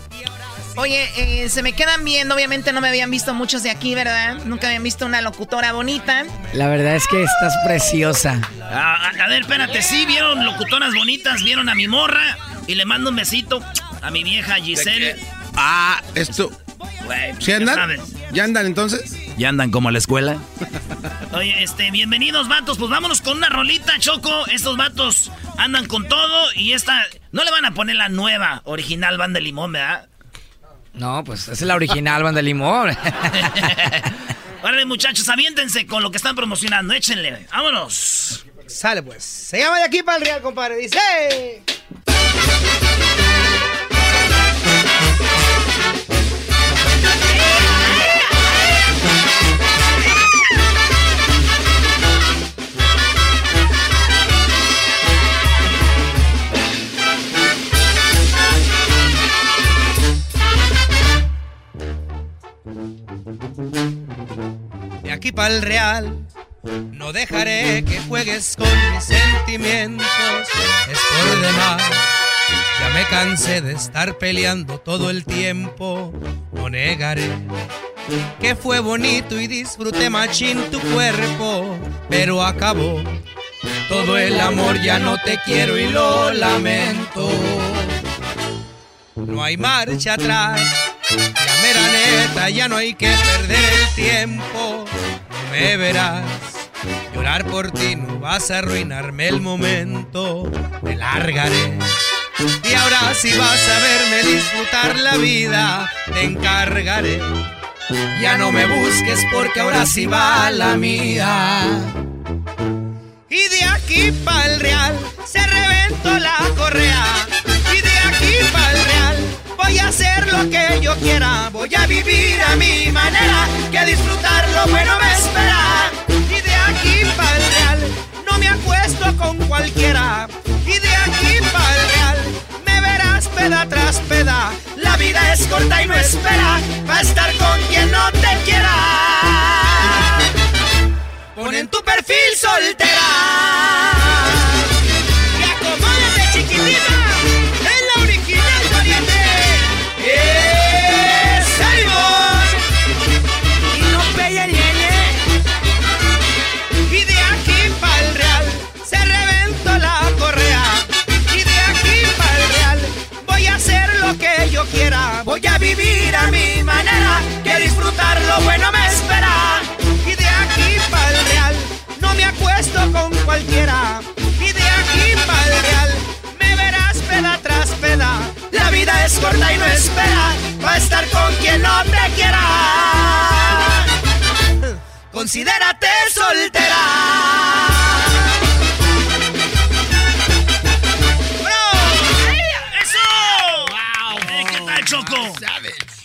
Oye, eh, se me quedan viendo, obviamente no me habían visto muchos de aquí, ¿verdad? Nunca habían visto una locutora bonita. La verdad es que estás preciosa. Ah, a, ver, espérate, sí, vieron locutoras bonitas, vieron a mi morra y le mando un besito a mi vieja Giselle. Ah, esto. ¿Sí andan? ¿Ya andan entonces? ¿Ya andan como a la escuela? Oye, este, bienvenidos, vatos. Pues vámonos con una rolita, Choco. Estos vatos andan con todo y esta. No le van a poner la nueva, original Banda de Limón, ¿verdad? No, pues es la original banda limón. Órale, muchachos, aviéntense con lo que están promocionando. Échenle. Vámonos. Sale pues. Se llama de aquí para el Real, compadre. Dice. De aquí para el real, no dejaré que juegues con mis sentimientos. Es por demás. Ya me cansé de estar peleando todo el tiempo. No negaré que fue bonito y disfruté machín tu cuerpo, pero acabó. Todo el amor ya no te quiero y lo lamento. No hay marcha atrás mera neta, ya no hay que perder el tiempo. No me verás. Llorar por ti no vas a arruinarme el momento. Me largaré. Y ahora si vas a verme disfrutar la vida, te encargaré. Ya no me busques porque ahora sí va la mía. Y de aquí para el real se reventó la correa. Voy a hacer lo que yo quiera, voy a vivir a mi manera, que disfrutar lo bueno me espera. Y de aquí para el real, no me acuesto con cualquiera. Y de aquí para el real, me verás peda tras peda. La vida es corta y no espera, va a estar con quien no te quiera. Pon en tu perfil soltera. Vivir a mi manera. Que disfrutar lo bueno me espera. Y de aquí pa'l real no me acuesto con cualquiera. Y de aquí pa'l real me verás peda tras peda. La vida es corta y no espera. Va a estar con quien no te quiera. Considérate soltera.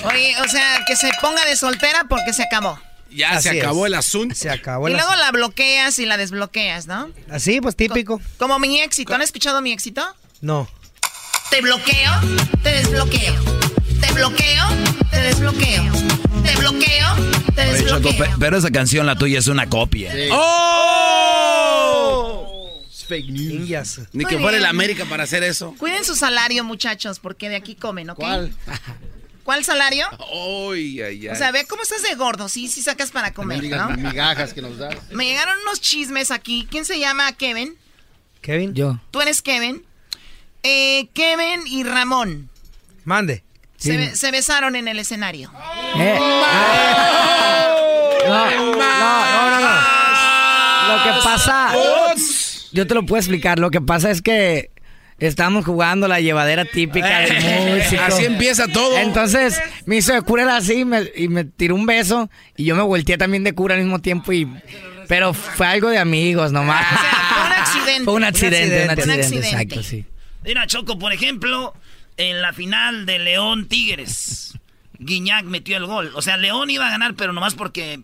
Oye, o sea, que se ponga de soltera porque se acabó. Ya Así se acabó es. el asunto. Se acabó y el luego la bloqueas y la desbloqueas, ¿no? Así, pues típico. Como mi éxito. ¿Han escuchado mi éxito? No. Te bloqueo, te desbloqueo. Te bloqueo, te desbloqueo. Te bloqueo, te Oye, Choco, desbloqueo. pe- pero esa canción, la tuya, es una copia. ¡Oh! fake news. Ni que fuera el. América para hacer eso. Cuiden su salario, muchachos, porque de aquí comen, ¿ok? ¿Cuál? ¿Cuál salario? Ay, ay, ay. O sea, ve cómo estás de gordo, sí, sí sacas para comer, ¿no? migajas que nos das. Me llegaron unos chismes aquí. ¿Quién se llama Kevin? Kevin. Yo. ¿Tú eres Kevin? Eh, Kevin y Ramón Mande. se, be- se besaron en el escenario. Eh. No, no, no, no, no. Lo que pasa, yo te lo puedo explicar. Lo que pasa es que estamos jugando la llevadera típica del músico. Así empieza todo. Entonces me hizo de cura así y me, y me tiró un beso y yo me volteé también de cura al mismo tiempo y pero fue algo de amigos nomás. Fue un accidente. Fue un accidente, un Un accidente, accidente. exacto, sí. Mira, Choco, por ejemplo, en la final de León Tigres, Guiñac metió el gol. O sea, León iba a ganar, pero nomás porque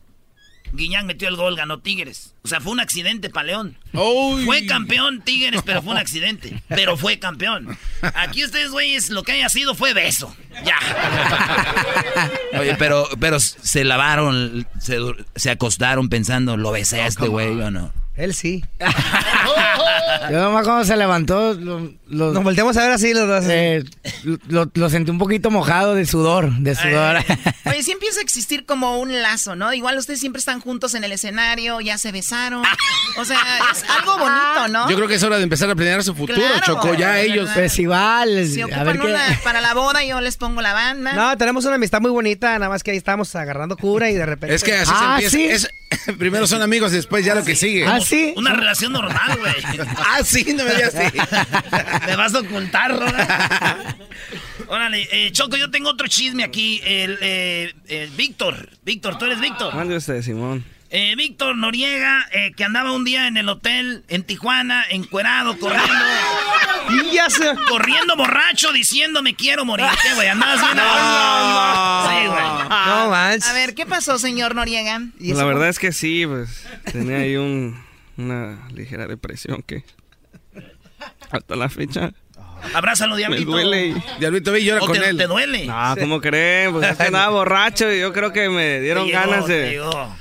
Guiñac metió el gol, ganó Tigres. O sea, fue un accidente para León. Fue campeón Tigres, pero fue un accidente. Pero fue campeón. Aquí ustedes, güeyes, lo que haya sido fue beso. Ya. Oye, pero, pero se lavaron, se, se acostaron pensando, ¿lo besé a este güey o no? Él sí. Yo nomás cuando se levantó, lo- lo- nos volteamos a ver así los dos. eh, lo, lo sentí un poquito mojado de sudor, de sudor. Oye, sí empieza a existir como un lazo, ¿no? Igual ustedes siempre están juntos en el escenario, ya se besaron. O sea, es algo bonito, ¿no? Yo creo que es hora de empezar a planear su futuro, Claro, Choco. Ya ellos. Festivales. Si a ocupan ver qué. una para la boda, yo les pongo la banda. No, tenemos una amistad muy bonita, nada más que ahí estamos agarrando cura y de repente. Es que así Ah, se empieza. Es- primero son amigos y después ya lo que sigue. ¿Ah, sí? Una relación normal, güey. ah, sí, no me digas así. Me vas a ocultar, ¿verdad? Órale, eh, Choco, yo tengo otro chisme aquí. El, eh, el Víctor. Víctor, ¿tú eres Víctor? Mande usted, Simón. Eh, Víctor Noriega, eh, que andaba un día en el hotel en Tijuana, encuerado, corriendo. Y ya se... Corriendo borracho, diciendo me quiero morir. ¿Qué, güey? Andabas bien. Sí, güey. No manches. A ver, ¿qué pasó, señor Noriega? Pues la verdad es que sí, pues tenía ahí un, una ligera depresión que hasta la fecha Abrázalo, me diablito. duele. Y... Diablito y llora ¿O con te, él. te duele? No, ¿cómo creen? Pues es que andaba borracho y yo creo que me dieron llegó, ganas de... llegó.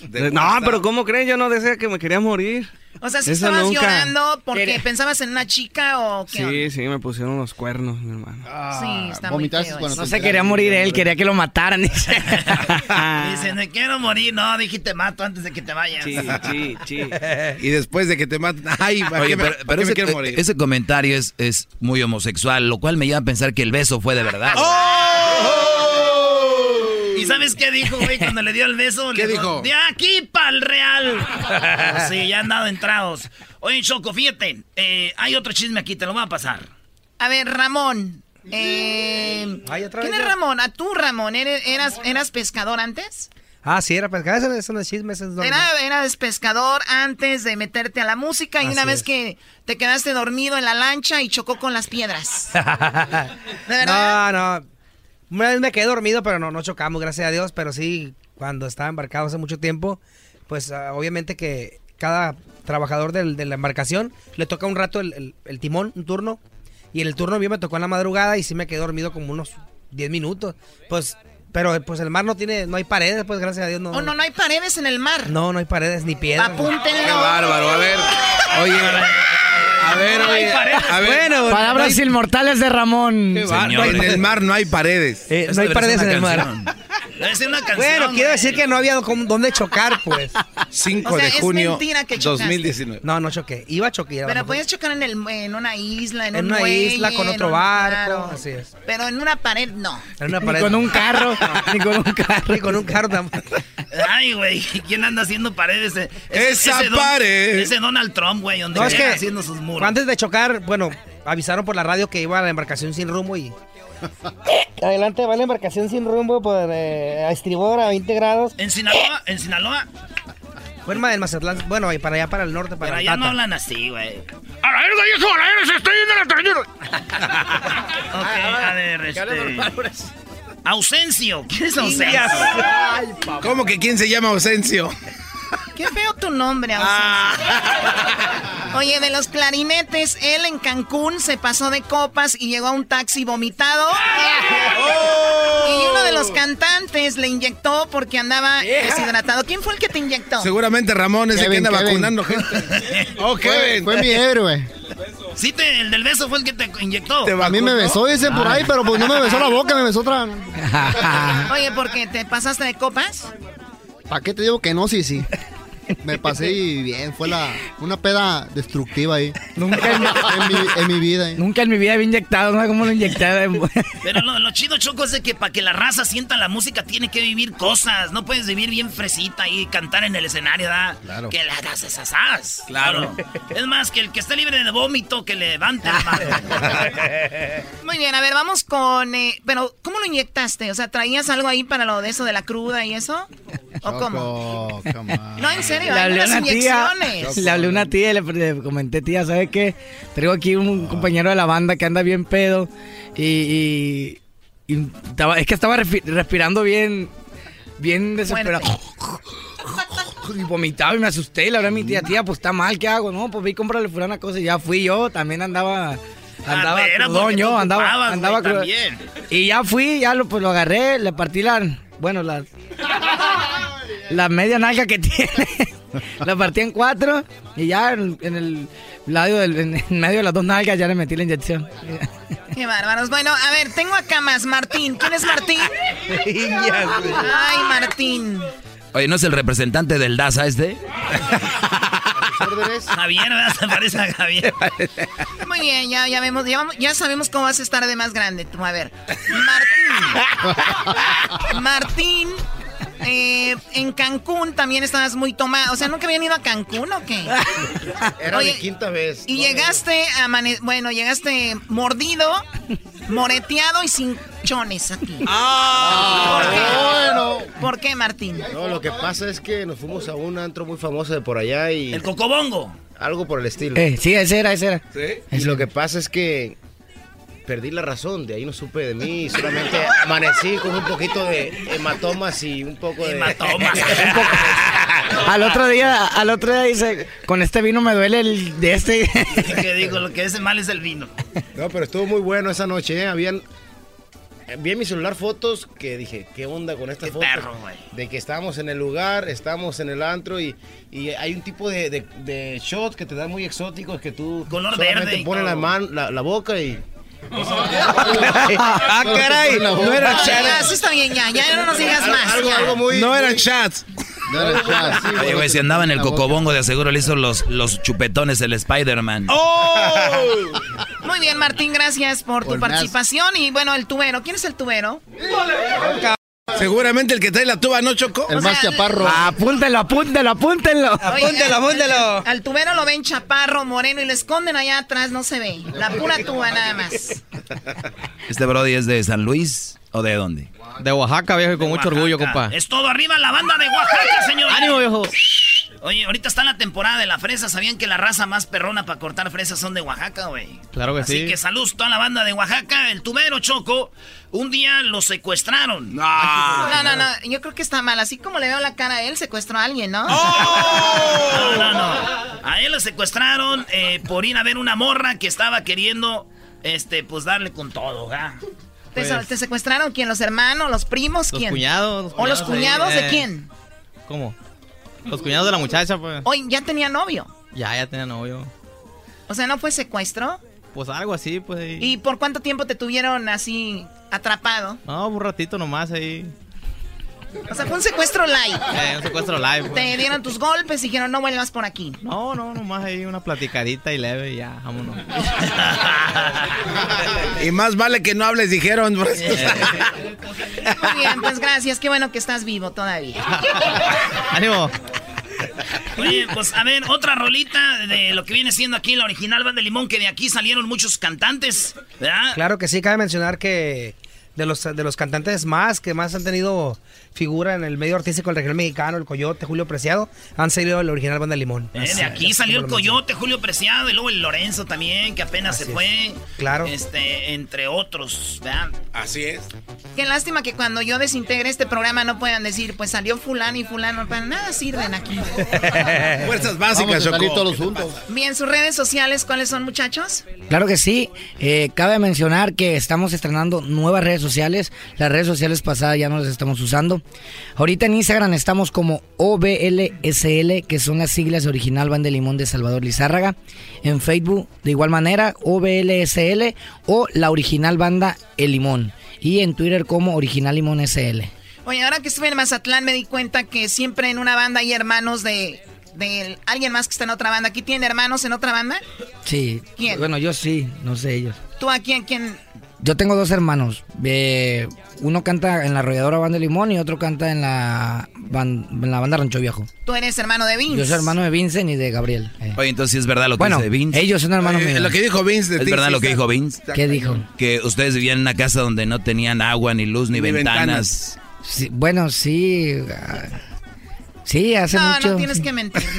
De- No, pero ¿cómo creen? Yo no decía que me quería morir. O sea, si Eso estabas nunca. llorando porque pensabas en una chica o qué onda? Sí, sí, me pusieron los cuernos, mi hermano. Sí, está muy ¿Vomitaste feo cuando eso. No se quería morir él, quería que lo mataran. dice. Me quiero morir. No, dije, te mato antes de que te vayas. Sí, sí, sí. Y después de que te maten. Ay, ¿para Oye, qué pero, me ese, quiero morir? ese comentario es, es muy homosexual, lo cual me lleva a pensar que el beso fue de verdad. ¿Y sabes qué dijo, güey, cuando le dio el beso? ¿Qué Le dijo? De aquí pa'l real. sí, ya han dado entrados. Oye, Choco, fíjate. eh, hay otro chisme aquí, te lo voy a pasar. A ver, Ramón. Eh, Ay, ¿Quién es. Ramón? ¿A tú, Ramón? ¿Eres, eras, ¿Eras pescador antes? Ah, sí, era pescado. Eso, eso no es chisme, eso es normal. Era, eras pescador antes de meterte a la música y Así una vez es. que te quedaste dormido en la lancha y chocó con las piedras. ¿De verdad? No, no. Una vez me quedé dormido, pero no, no chocamos, gracias a Dios. Pero sí, cuando estaba embarcado hace mucho tiempo, pues ah, obviamente que cada trabajador del- de la embarcación le toca un rato el, el- el timón, un turno. Y en el turno mío me tocó en la madrugada y sí me quedé dormido como unos 10 minutos. Pues Pero pues el mar no tiene, no hay paredes, pues gracias a Dios no. Oh, no, no hay paredes en el mar. No, no hay paredes ni piedras. Apúntenlo. Qué bárbaro, a ver. Oye, a ver, oye, a ver. Bueno, Palabras no hay- inmortales de Ramón. Señor, en el mar no hay paredes. Eh, no hay paredes en el mar. Debe ser una canción. Bueno, quiero decir que no había dónde chocar, pues. 5 O sea, de es junio mentira que chocaste. 2019. No, no choqué. Iba a lo Pero puedes chocar en, el, en una isla, en, en un una muelle, isla con otro barco. claro. Así es. Pero en una pared, no. En una Ni pared. con un carro, ni con un carro. Ni con un carro tampoco. Ay, güey, ¿quién anda haciendo paredes? Ese- Esa ese Don- pared. Ese Donald Trump, güey, donde No, es llega que haciendo sus muros. antes de chocar, bueno, avisaron por la radio que iba a la embarcación sin rumbo y... Adelante va la embarcación sin rumbo por eh, a estribor a 20 grados. En Sinaloa, en Sinaloa, Fuerma del Mazatlán, bueno, y para allá para el norte, para pero allá no hablan así, güey. ¡A la verga, hijo! ¡A la verga! ¡Se está yendo la trañera! Ok, a ver, este... Ausencio, ¿quién es Ausencio? ¿Cómo que quién se llama Ausencio? Qué feo tu nombre, Ausencio. Oye, de los clarinetes, él en Cancún se pasó de copas y llegó a un taxi vomitado. Y uno de los cantantes le inyectó porque andaba deshidratado. ¿Quién fue el que te inyectó? Seguramente Ramón ese Kevin, que anda Kevin. vacunando gente. Oh, Fue, Kevin. fue mi héroe. Sí, te- el del beso fue el que te inyectó. Te A mí me besó, dicen por ahí, pero pues no me besó la boca, me besó otra. Oye, ¿por qué? ¿Te pasaste de copas? ¿Para qué te digo que no? Sí, sí. Me pasé y bien, fue la, una peda destructiva ahí. Nunca en, En mi, en mi vida. ahí. nunca en mi vida había inyectado, no sé cómo lo inyecté. Pero lo, lo chido, Choco, es de que para que la raza sienta la música tiene que vivir cosas. No puedes vivir bien fresita y cantar en el escenario, ¿verdad? Claro. Que le hagas esas as. Claro. Es más, que el que esté libre de vómito, que levante la mano. Muy bien, a ver, vamos con... eh, pero, ¿cómo lo inyectaste? O sea, ¿traías algo ahí para lo de eso de la cruda y eso? ¿O cómo? Choco, come on. No, en serio, Le hablé una tía, inyecciones. le hablé una tía y le, le comenté, tía, ¿sabes qué? Traigo aquí un compañero de la banda que anda bien pedo y, y- y estaba- es que estaba respirando bien, bien desesperado. Y vomitaba y me asusté y le hablé a mi tía, tía, pues está mal, ¿qué hago? No, pues vi comprarle fulana cosa y ya fui yo, también andaba... Andaba Ah, andaba, ocupabas, andaba también. Y ya fui, ya lo, pues lo agarré, le partí la, bueno, la, la media nalga que tiene. la partí en cuatro y ya en, en el lado del, en, en medio de las dos nalgas ya le metí la inyección. Qué bárbaros. Bueno, a ver, tengo acá más. Martín. ¿Quién es Martín? Ay, Martín. Oye, ¿no es el representante del DASA este? Javier, ¿verdad? Se parece a Javier. Muy bien, ya, ya, vemos, ya, vamos- ya sabemos cómo vas a estar de más grande. Tú, a ver. Martín. Martín. Eh, en Cancún también estabas muy tomado. O sea, ¿nunca habían ido a Cancún o qué? Era Oye, mi quinta vez. Y llegaste a amane- bueno, llegaste mordido, moreteado y sin chones aquí. Ah, ¿Por qué? bueno. ¿Por qué, Martín? No, lo que pasa es que nos fuimos a un antro muy famoso de por allá y... El Cocobongo. Algo por el estilo. Eh, sí, ese era, ese era. Y lo que pasa es que perdí la razón, de ahí no supe de mí, y solamente amanecí con un poquito de hematomas y un poco de... Hematomas. Al otro día, al otro día dice, con este vino me duele el de este. que digo, lo que es mal es el vino. No, pero estuvo muy bueno esa noche, ¿eh? Habían... Vi en mi celular fotos que dije, ¿qué onda con estas Qué fotos? perro, güey. de que estábamos en el lugar, estamos en el antro y, y hay un tipo de, de, de shot que te dan muy exóticos que tú Color solamente verde pones la, man, la, la boca y... ah, caray, no era Ya, eso está bien, ya, ya no nos digas más. Algo, algo muy... No eran muy- chats. No era chat, sí, Oye, güey, si andaba en el cocobongo, de seguro le hizo los, los chupetones el Spider-Man. Muy bien, Martín, gracias por tu Por más. participación. Y bueno, el tubero. ¿Quién es el tubero? Seguramente el que trae la tuba, ¿no, Choco? El O más sea, chaparro. Apúntelo, apúntelo, apúntenlo. Oye, Apúntelo, al- tubero lo ven chaparro, moreno y lo esconden allá atrás, no se ve. La pura tuba nada más. ¿Este Brody es de San Luis o de dónde? De Oaxaca, viejo, y con mucho orgullo, compa. Es todo arriba la banda de Oaxaca, señor. ¡Ánimo, viejo! Oye, ahorita está la temporada de la fresa. ¿Sabían que la raza más perrona para cortar fresas son de Oaxaca, güey? Claro que Así sí. que saludos a toda la banda de Oaxaca. El tubero Choco, un día lo secuestraron. No, no, no. Yo creo que está mal. Así como le veo la cara a él, secuestró a alguien, ¿no? No, no, no. A él lo secuestraron eh, por ir a ver una morra que estaba queriendo, este, pues darle con todo, ¿verdad? ¿Te, pues. te secuestraron quién? ¿Los hermanos? ¿Los primos? Los ¿Quién? cuñados. ¿O los ahí, cuñados de eh, quién? ¿Cómo? Los cuñados de la muchacha, pues. Hoy ya tenía novio. Ya, ya tenía novio. O sea, ¿no fue secuestro? Pues algo así, pues. ¿Y por cuánto tiempo te tuvieron así atrapado? No, un ratito nomás ahí. O sea, fue un secuestro light. Eh, un secuestro live. pues. Te dieron tus golpes y dijeron, no vuelvas por aquí. No, no, nomás ahí una platicadita y leve y ya, vámonos. Y más vale que no hables, dijeron. Muy bien, pues gracias. Qué bueno que estás vivo todavía. ¡Ánimo! Oye, pues a ver, otra rolita de lo que viene siendo aquí la original Banda de Limón, que de aquí salieron muchos cantantes, ¿verdad? Claro que sí, cabe mencionar que de los, de los cantantes más que más han tenido figura en el medio artístico del regional mexicano, el Coyote, Julio Preciado, han salido el original Banda Limón. Eh, de aquí salió el Coyote, Julio Preciado, y luego el Lorenzo también, que apenas Así se es. fue. Claro. Este, entre otros, ¿verdad? Así es. Qué lástima que cuando yo desintegre este programa no puedan decir, pues salió fulano y fulano. Para nada sirven aquí. Fuerzas básicas, Vamos todos juntos. Bien, sus redes sociales, ¿cuáles son, muchachos? Claro que sí. Eh, cabe mencionar que estamos estrenando nuevas redes sociales. Las redes sociales pasadas ya no las estamos usando. Ahorita en Instagram estamos como OBLSL, que son las siglas de Original Banda de Limón de Salvador Lizárraga. En Facebook, de igual manera, OBLSL o la Original Banda El Limón. Y en Twitter como Original Limón SL. Oye, ahora que estuve en Mazatlán me di cuenta que siempre en una banda hay hermanos de, de alguien más que está en otra banda. ¿Aquí tiene hermanos en otra banda? Sí. ¿Quién? Bueno, yo sí, no sé ellos. ¿Tú a quién? quién? Yo tengo dos hermanos. Eh, uno canta en la arrolladora Banda de Limón y otro canta en la, ban- en la banda Rancho Viejo. Tú eres hermano de Vince. Yo soy hermano de Vincent y de Gabriel. eh. Oye, entonces sí es verdad lo que Bueno, dice Vince. ellos son hermanos míos. Lo que dijo Vince de ¿Es ti, verdad sí lo que dijo Vince? ¿Qué dijo? Que ustedes vivían en una casa donde no tenían agua, ni luz, ni, Ni ventanas. Sí, bueno, sí. ah, Sí, hace no, mucho. no tienes que mentir.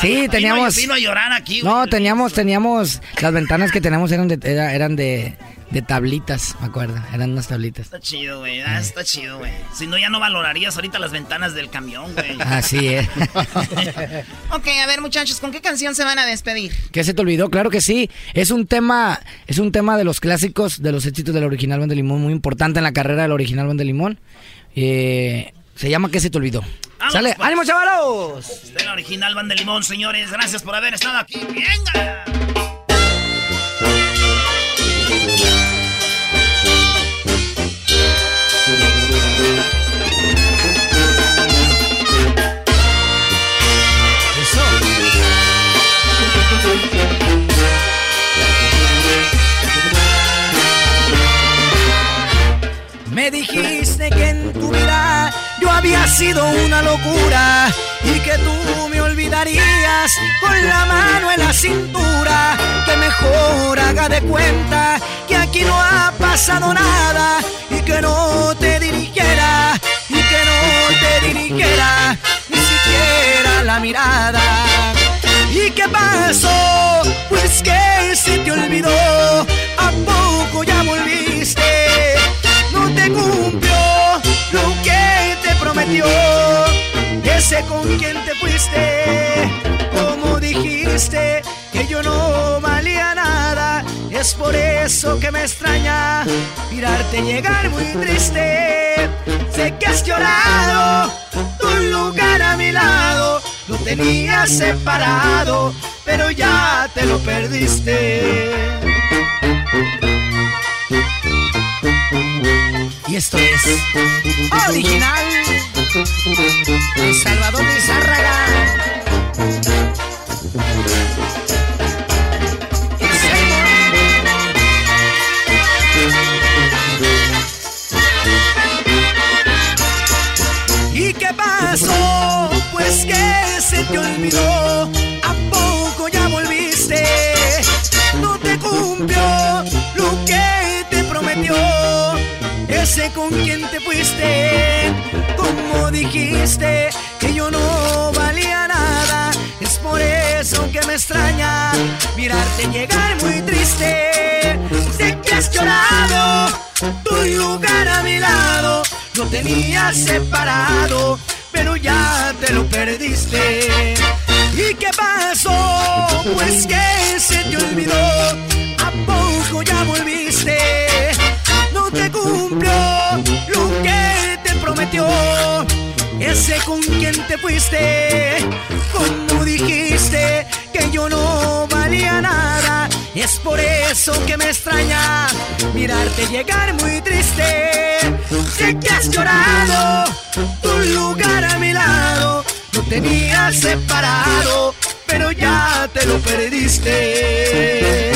Sí, teníamos. Vino, vino a llorar aquí, güey. No, teníamos, teníamos. Las ventanas que teníamos eran de, era- eran de, de tablitas, me acuerdo. Eran unas tablitas. Está chido, güey. ah, está chido, güey. Si no, ya no valorarías ahorita las ventanas del camión, güey. Así es. ok, a ver, muchachos, ¿con qué canción se van a despedir? ¿Qué se te olvidó? Claro que sí. Es un tema, es un tema de los clásicos, de los éxitos del original Banda de Limón, muy importante en la carrera del original Banda de Limón. Eh, se llama ¿Qué se te olvidó? Vamos, ¡Sale! pues. ¡Ánimo, chavalos! De la original Banda de Limón, señores. Gracias por haber estado aquí. ¡Venga! Me dijiste que en tu vida había sido una locura y que tú me olvidarías con la mano en la cintura. Que mejor haga de cuenta que aquí no ha pasado nada y que no te dirigiera y que no te dirigiera ni siquiera la mirada. ¿Y qué pasó? Pues que se te olvidó. ¿A poco ya volviste? No te que te prometió. Ese con quien te fuiste. Como dijiste que yo no valía nada. Es por eso que me extraña mirarte llegar muy triste. Sé que has llorado tu lugar a mi lado. Lo tenías separado, pero ya te lo perdiste. Y esto es original Salvador de Zárraga. ¿Y qué pasó? Pues que se te olvidó. Ese con quien te fuiste. Como dijiste que yo no valía nada. Es por eso que me extraña mirarte llegar muy triste. Sé que has llorado tu lugar a mi lado. Lo tenías separado, pero ya te lo perdiste. ¿Y qué pasó? Pues que se te olvidó. ¿A poco ya volviste? te cumplió lo que te prometió. Ese con quien te fuiste, como dijiste que yo no valía nada. Es por eso que me extraña mirarte llegar muy triste. Sé que has llorado, Tu lugar a mi lado lo tenías separado, pero ya te lo perdiste.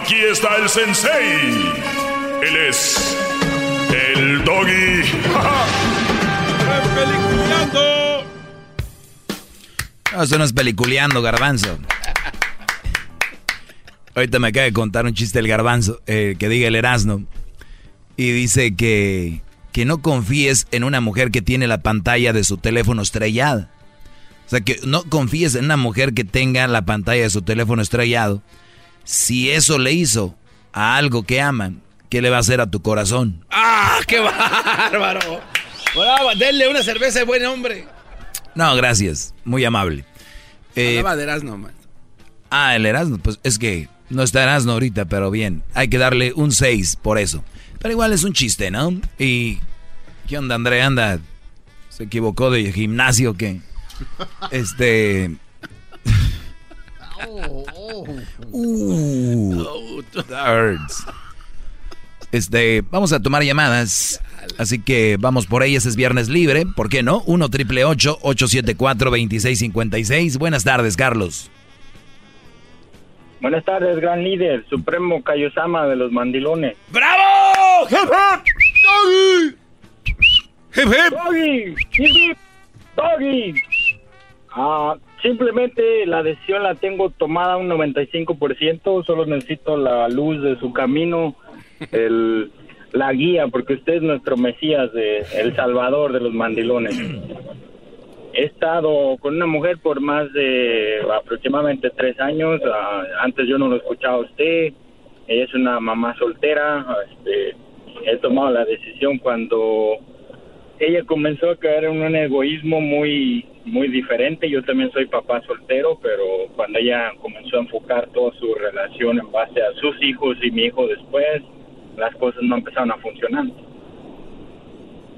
Aquí está el sensei. Él es el doggy. ¡Peliculeando! No, eso no es peliculeando, garbanzo. Ahorita me acaba de contar un chiste el garbanzo, eh, que diga el Erasmo. Y dice que, que no confíes en una mujer que tiene la pantalla de su teléfono estrellada. O sea, que no confíes en una mujer que tenga la pantalla de su teléfono estrellado. Si eso le hizo a algo que aman, ¿qué le va a hacer a tu corazón? ¡Ah, qué bárbaro! Bravo, denle una cerveza de buen hombre. No, gracias. Muy amable. Eh, de Erasmo, man. ah, el Erasmo. Pues es que no está Erasmo ahorita, pero bien. Hay que darle un 6 por eso. Pero igual es un chiste, ¿no? Y... ¿Qué onda, André? Anda. ¿Se equivocó de gimnasio o qué? Este... Uh. Este, vamos a tomar llamadas. Así que vamos por ellas, es viernes libre. ¿Por qué no? 1 triple 874 2656. Buenas tardes, Carlos. Buenas tardes, gran líder, Supremo Kaiosama de los mandilones. ¡Bravo! ¡Hip hip! ¡Hip hip! ¡Doggy! ¡Hip hip! ¡Doggy! Ah, simplemente la decisión la tengo tomada un 95%, solo necesito la luz de su camino, el, la guía, porque usted es nuestro Mesías, de, el Salvador de los mandilones. He estado con una mujer por más de aproximadamente tres años. ah, antes yo no lo escuchaba a usted. Ella es una mamá soltera. Este, he tomado la decisión cuando ella comenzó a caer en un egoísmo muy muy diferente. Yo también soy papá soltero, pero cuando ella comenzó a enfocar toda su relación en base a sus hijos y mi hijo después, las cosas no empezaron a funcionar.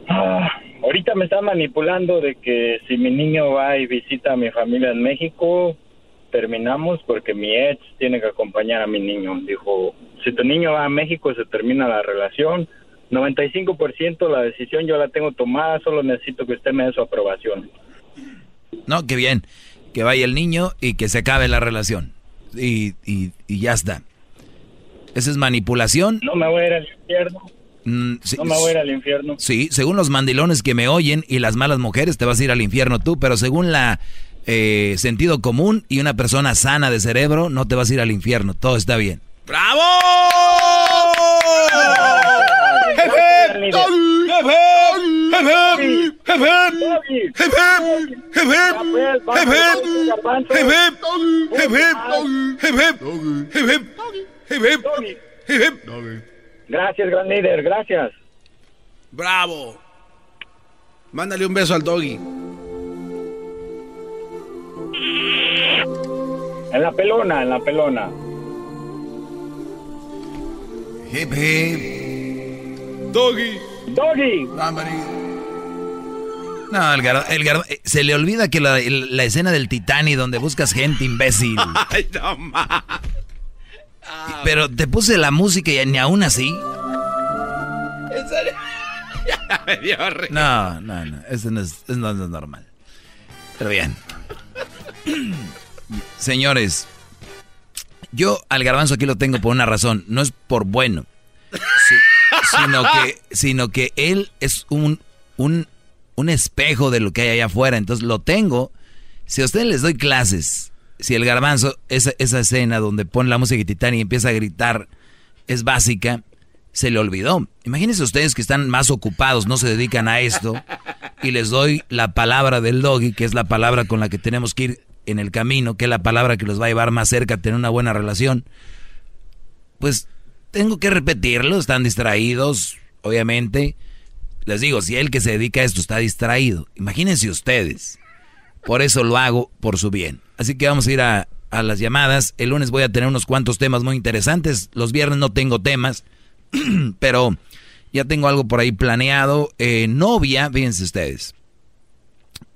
Ah, ahorita me está manipulando de que si mi niño va y visita a mi familia en México, terminamos porque mi ex tiene que acompañar a mi niño. Dijo, si tu niño va a México se termina la relación. 95% la decisión yo la tengo tomada, solo necesito que usted me dé su aprobación. No, qué bien. Que vaya el niño y que se acabe la relación. Y, y, y ya está. ¿Esa es manipulación? No me voy a ir al infierno. Mm, sí, No me voy a ir al infierno. Sí, según los mandilones que me oyen y las malas mujeres te vas a ir al infierno tú, pero según la eh, sentido común y una persona sana de cerebro no te vas a ir al infierno, todo está bien. ¡Bravo! Gracias, gran líder, gracias. ¡Bravo! Mándale un beso al doggy. En la pelona, en la pelona. Hip hip. Doggy. Doggy. No, el gar- el gar- eh, se le olvida que la, el- la escena del Titanic donde buscas gente imbécil. Ay, no. Pero te puse la música y ni aún así. ¿En serio? ya me dio. No, no, no, eso no es, eso no es normal. Pero bien. Señores, yo al garbanzo aquí lo tengo por una razón, no es por bueno, si- sino, que, sino que él es un, un, un espejo de lo que hay allá afuera, entonces lo tengo. Si a ustedes les doy clases, si el garbanzo, esa, esa escena donde pone la música Titanic y empieza a gritar es básica, se le olvidó. Imagínense ustedes que están más ocupados, no se dedican a esto, y les doy la palabra del doggy, que es la palabra con la que tenemos que ir en el camino, que es la palabra que los va a llevar más cerca a tener una buena relación. Pues tengo que repetirlo, están distraídos, obviamente. Les digo, si el que se dedica a esto está distraído, imagínense ustedes. Por eso lo hago por su bien. Así que vamos a ir a, a las llamadas. El lunes voy a tener unos cuantos temas muy interesantes. Los viernes no tengo temas, pero ya tengo algo por ahí planeado. Eh, novia, fíjense ustedes.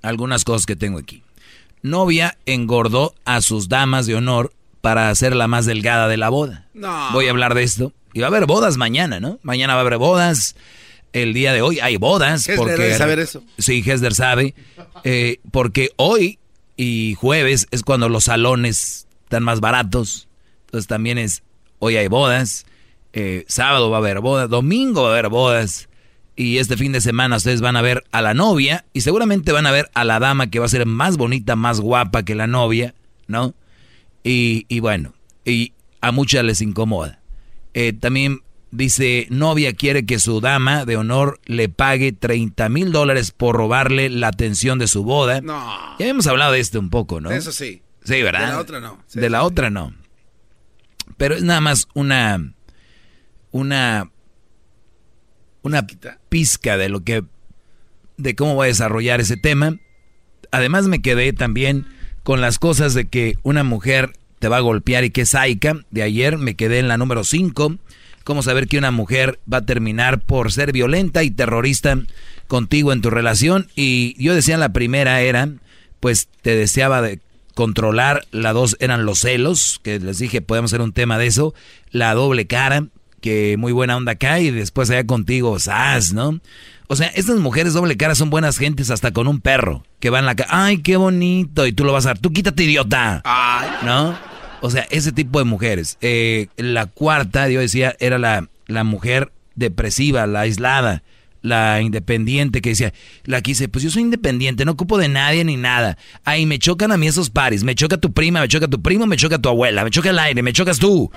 Algunas cosas que tengo aquí. Novia engordó a sus damas de honor para hacerla más delgada de la boda. Voy a hablar de esto. Y va a haber bodas mañana, ¿no? Mañana va a haber bodas. El día de hoy hay bodas. Hesler porque, debe saber eso. Sí, sabe. Eh, porque hoy y jueves es cuando los salones están más baratos. Entonces también es, hoy hay bodas. Eh, sábado va a haber bodas. Domingo va a haber bodas. Y este fin de semana ustedes van a ver a la novia y seguramente van a ver a la dama que va a ser más bonita, más guapa que la novia, ¿no? Y, y bueno, y a muchas les incomoda. Eh, también dice, novia quiere que su dama de honor le pague 30 mil dólares por robarle la atención de su boda. No. Ya hemos hablado de esto un poco, ¿no? Eso sí. Sí, ¿verdad? De la otra no. Sí, de la sí, otra no. Pero es nada más una, una, una pizca de lo que, de cómo voy a desarrollar ese tema. Además me quedé también con las cosas de que una mujer te va a golpear y que es saica. De ayer me quedé en la número 5. Cómo saber que una mujer va a terminar por ser violenta y terrorista contigo en tu relación. Y yo decía la primera era, pues te deseaba de controlar. La dos eran los celos, que les dije podemos hacer un tema de eso. La doble cara, que muy buena onda acá y después allá contigo, sas, ¿no? O sea, estas mujeres doble cara son buenas gentes hasta con un perro que va en la cara. ¡Ay, qué bonito! Y tú lo vas a dar. Tú quítate, idiota. ¿No? O sea, ese tipo de mujeres. Eh, la cuarta, yo decía, era la, la mujer depresiva, la aislada, la independiente que decía, la quise, pues yo soy independiente, no ocupo de nadie ni nada. Ay, me chocan a mí esos pares, me choca tu prima, me choca tu primo, me choca tu abuela, me choca el aire, me chocas tú.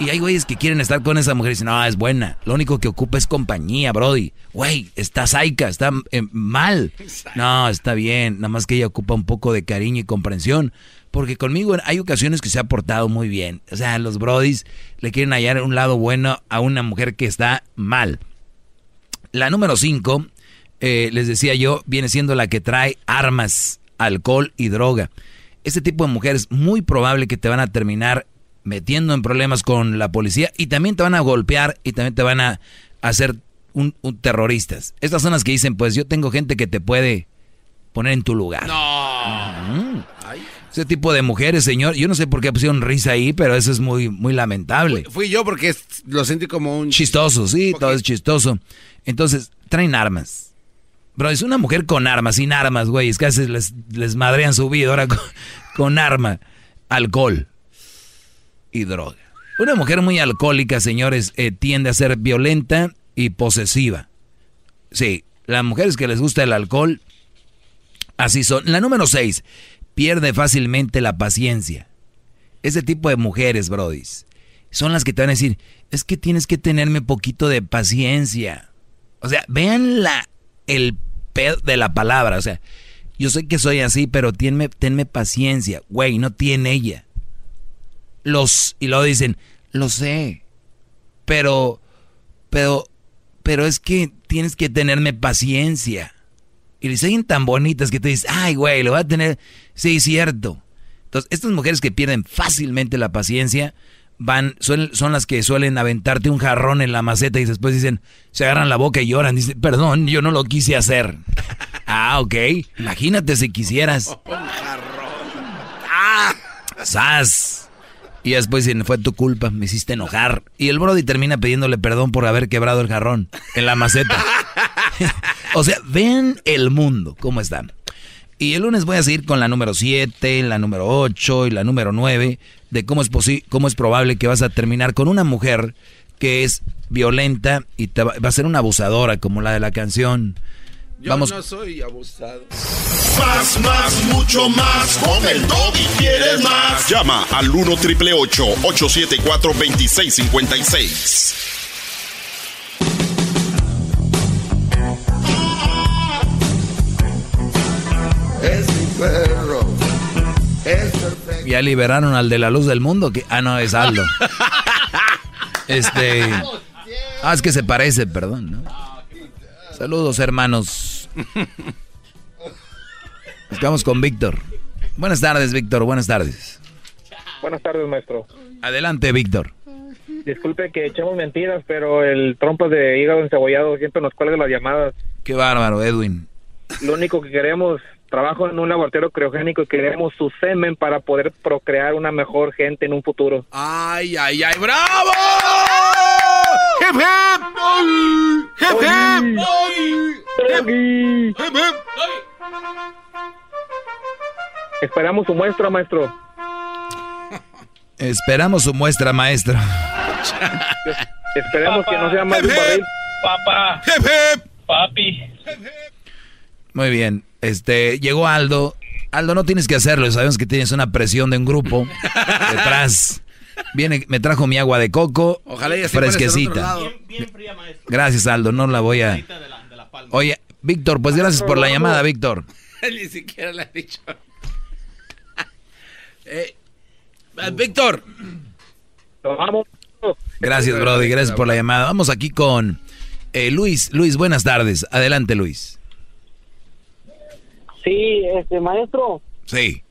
Y hay güeyes que quieren estar con esa mujer y dicen, no, es buena. Lo único que ocupa es compañía, Brody. Güey, está saica, está eh, mal. No, está bien. Nada más que ella ocupa un poco de cariño y comprensión. Porque conmigo hay ocasiones que se ha portado muy bien. O sea, los Brodis le quieren hallar un lado bueno a una mujer que está mal. La número 5, eh, les decía yo, viene siendo la que trae armas, alcohol y droga. Este tipo de mujeres muy probable que te van a terminar metiendo en problemas con la policía y también te van a golpear y también te van a hacer un, un terroristas. Estas son las que dicen, pues yo tengo gente que te puede poner en tu lugar. No. Ese tipo de mujeres, señor, yo no sé por qué pusieron risa ahí, pero eso es muy, muy lamentable. Fui yo porque lo sentí como un... Chistoso, sí, todo es chistoso. Entonces, traen armas. Bro, es una mujer con armas, sin armas, güey. Es que a veces les, les madrean su vida ahora con, con arma. Alcohol y droga. Una mujer muy alcohólica, señores, eh, tiende a ser violenta y posesiva. Sí, las mujeres que les gusta el alcohol, así son. La número 6, pierde fácilmente la paciencia. Ese tipo de mujeres, brodis, son las que te van a decir, es que tienes que tenerme poquito de paciencia. O sea, vean la, el pedo de la palabra. O sea, yo sé que soy así, pero tenme, tenme paciencia. Güey, no tiene ella. Los, y luego dicen, lo sé, pero, pero, pero es que tienes que tenerme paciencia. Y les siguen tan bonitas que te dices, ay, güey, lo va a tener. Sí, cierto. Entonces, estas mujeres que pierden fácilmente la paciencia van, son, son las que suelen aventarte un jarrón en la maceta y después dicen, se agarran la boca y lloran. Dicen, perdón, yo no lo quise hacer. ah, ok. Imagínate si quisieras. ¡Ah! ¡Sas! Y después dicen, fue tu culpa, me hiciste enojar. Y el Brody termina pidiéndole perdón por haber quebrado el jarrón en la maceta. o sea, vean el mundo, cómo está. Y el lunes voy a seguir con la número 7, la número 8 y la número 9 de cómo es, posi- cómo es probable que vas a terminar con una mujer que es violenta y te va, va a ser una abusadora como la de la canción. Yo Vamos. no soy abusado. Más, más, mucho más. Con el y quieres más. Llama al 1 triple 874 2656. Perro. Es perfecto. Ya liberaron al de la luz del mundo. Que, ah, no, es Aldo. este. Ah, es que se parece, perdón. ¿no? Saludos, hermanos. Estamos con Víctor. Buenas tardes, Víctor. Buenas tardes. Buenas tardes, maestro. Adelante, Víctor. Disculpe que echemos mentiras, pero el trompo de hígado encebollado siempre nos cuelga las llamadas. Qué bárbaro, Edwin. Lo único que queremos, trabajo en un laboratorio criogénico y queremos su semen para poder procrear una mejor gente en un futuro. Ay, ay, ay, bravo. Hip hip. Hip hip. Hip hip. Esperamos su muestra, maestro. Esperamos su muestra, maestro. Esperemos que no sea más de un barril. Papá. Papi. Muy bien. Este, llegó Aldo. Aldo, no tienes que hacerlo. Sabemos que tienes una presión de un grupo detrás. Viene, me trajo mi agua de coco. Ojalá ella se fuera hacia el otro fresquecita. lado. Gracias, Aldo. No la voy a. Oye, Víctor, pues gracias por la llamada, Víctor. Ni siquiera le ha dicho. Eh, eh, Víctor. Vamos. Gracias, Brody. Gracias por la llamada. Vamos aquí con eh, Luis. Luis, buenas tardes. Adelante, Luis. Sí, este maestro, Sí.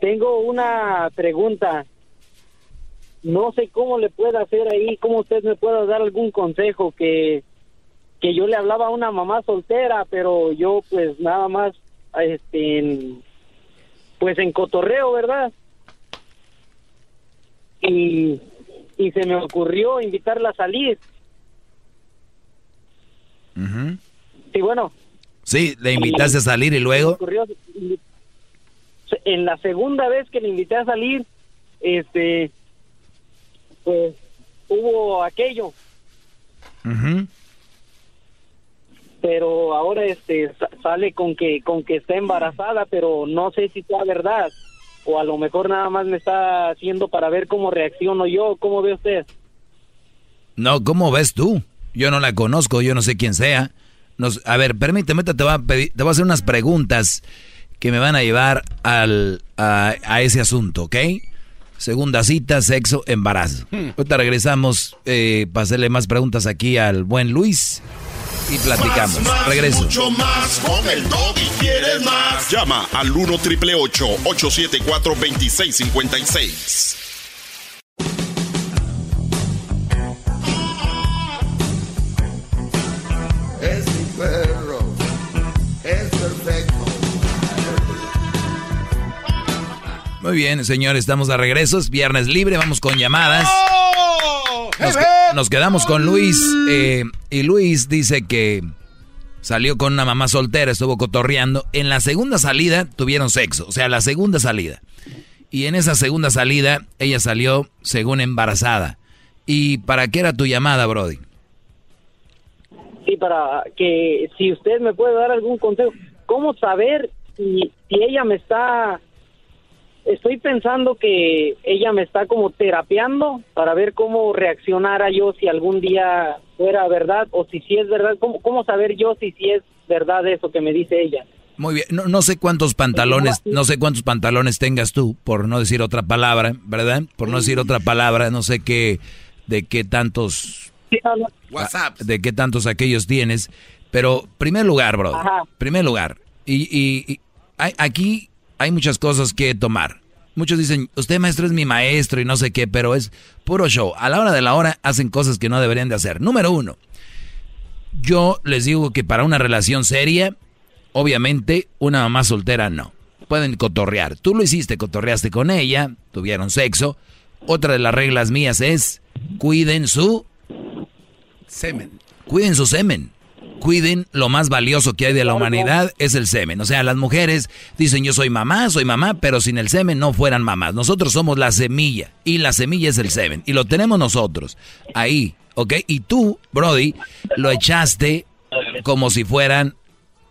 tengo una pregunta. No sé cómo le puedo hacer ahí, cómo usted me puede dar algún consejo que que yo le hablaba a una mamá soltera, pero yo pues nada más este en- pues en cotorreo, ¿verdad? Y y se me ocurrió invitarla a salir. Ujú. Y bueno, Sí, le invitaste a salir y luego. ocurrió en la segunda vez que le invité a salir este pues hubo aquello Ujú. pero ahora este sa- sale con que con que está embarazada pero no sé si sea verdad o a lo mejor nada más me está haciendo para ver cómo reacciono yo cómo ve usted No, ¿cómo ves tú? Yo no la conozco, yo no sé quién sea. Nos, a ver, permíteme, te voy, a pedir- te voy a hacer unas preguntas que me van a llevar al, a, a ese asunto, ¿ok? Segunda cita, sexo, embarazo. Ahorita regresamos eh, para hacerle más preguntas aquí al buen Luis y platicamos. Más, más, Regreso. Mucho más. Con el y quieres más. Llama al 1 triple 874 2656. Perro. Es perfecto. Muy bien, señores, estamos de regreso. Es viernes libre, vamos con llamadas. Nos, que- nos quedamos con Luis. eh, y Luis dice que salió con una mamá soltera, estuvo cotorreando. En la segunda salida tuvieron sexo, o sea, la segunda salida. Y en esa segunda salida, ella salió según embarazada. ¿Y para qué era tu llamada, Brody? Sí para que si usted me puede dar algún consejo cómo saber si, si ella me está estoy pensando que ella me está como terapeando para ver cómo reaccionara yo si algún día fuera verdad o si sí es verdad cómo, cómo saber yo si sí es verdad eso que me dice ella Muy bien, no, no sé cuántos pantalones, no sé cuántos pantalones tengas tú, por no decir otra palabra, ¿verdad? Por no decir otra palabra, no sé qué, de qué tantos WhatsApp. de qué tantos aquellos tienes. Pero, primer lugar, bro. Primer lugar. Y, y- y hay- aquí hay muchas cosas que tomar. Muchos dicen, usted maestro es mi maestro y no sé qué, pero es puro show. A la hora de la hora hacen cosas que no deberían de hacer. Número uno, yo les digo que para una relación seria, obviamente una mamá soltera no. Pueden cotorrear. Tú lo hiciste, cotorreaste con ella, tuvieron sexo. Otra de las reglas mías es, cuiden su Semen. cuiden su semen. Cuiden lo más valioso que hay de la humanidad es el semen. O sea, las mujeres dicen yo soy mamá, soy mamá, pero sin el semen no fueran mamás. Nosotros somos la semilla y la semilla es el semen y lo tenemos nosotros ahí, ¿ok? Y tú, Brody, lo echaste como si fueran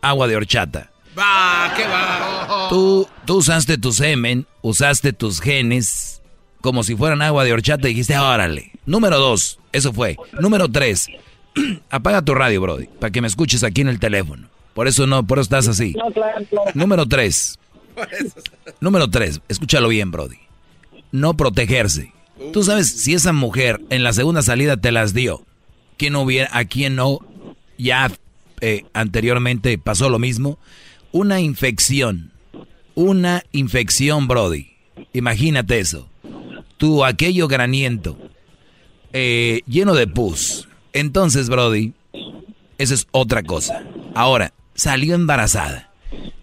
agua de horchata. Va, ¿qué va? Tú, tú usaste tu semen, usaste tus genes como si fueran agua de horchata y dijiste, órale. Número dos, eso fue. Número tres, apaga tu radio, Brody, para que me escuches aquí en el teléfono. Por eso no, por eso estás así. No, claro, claro. Número tres. Número tres, escúchalo bien, Brody. No protegerse. Tú sabes si esa mujer en la segunda salida te las dio, ¿quién hubiera, a quién no ya eh, anteriormente pasó lo mismo? Una infección. Una infección, Brody. Imagínate eso. Tú, aquello graniento, eh, lleno de pus. Entonces, Brody, eso es otra cosa. Ahora, salió embarazada.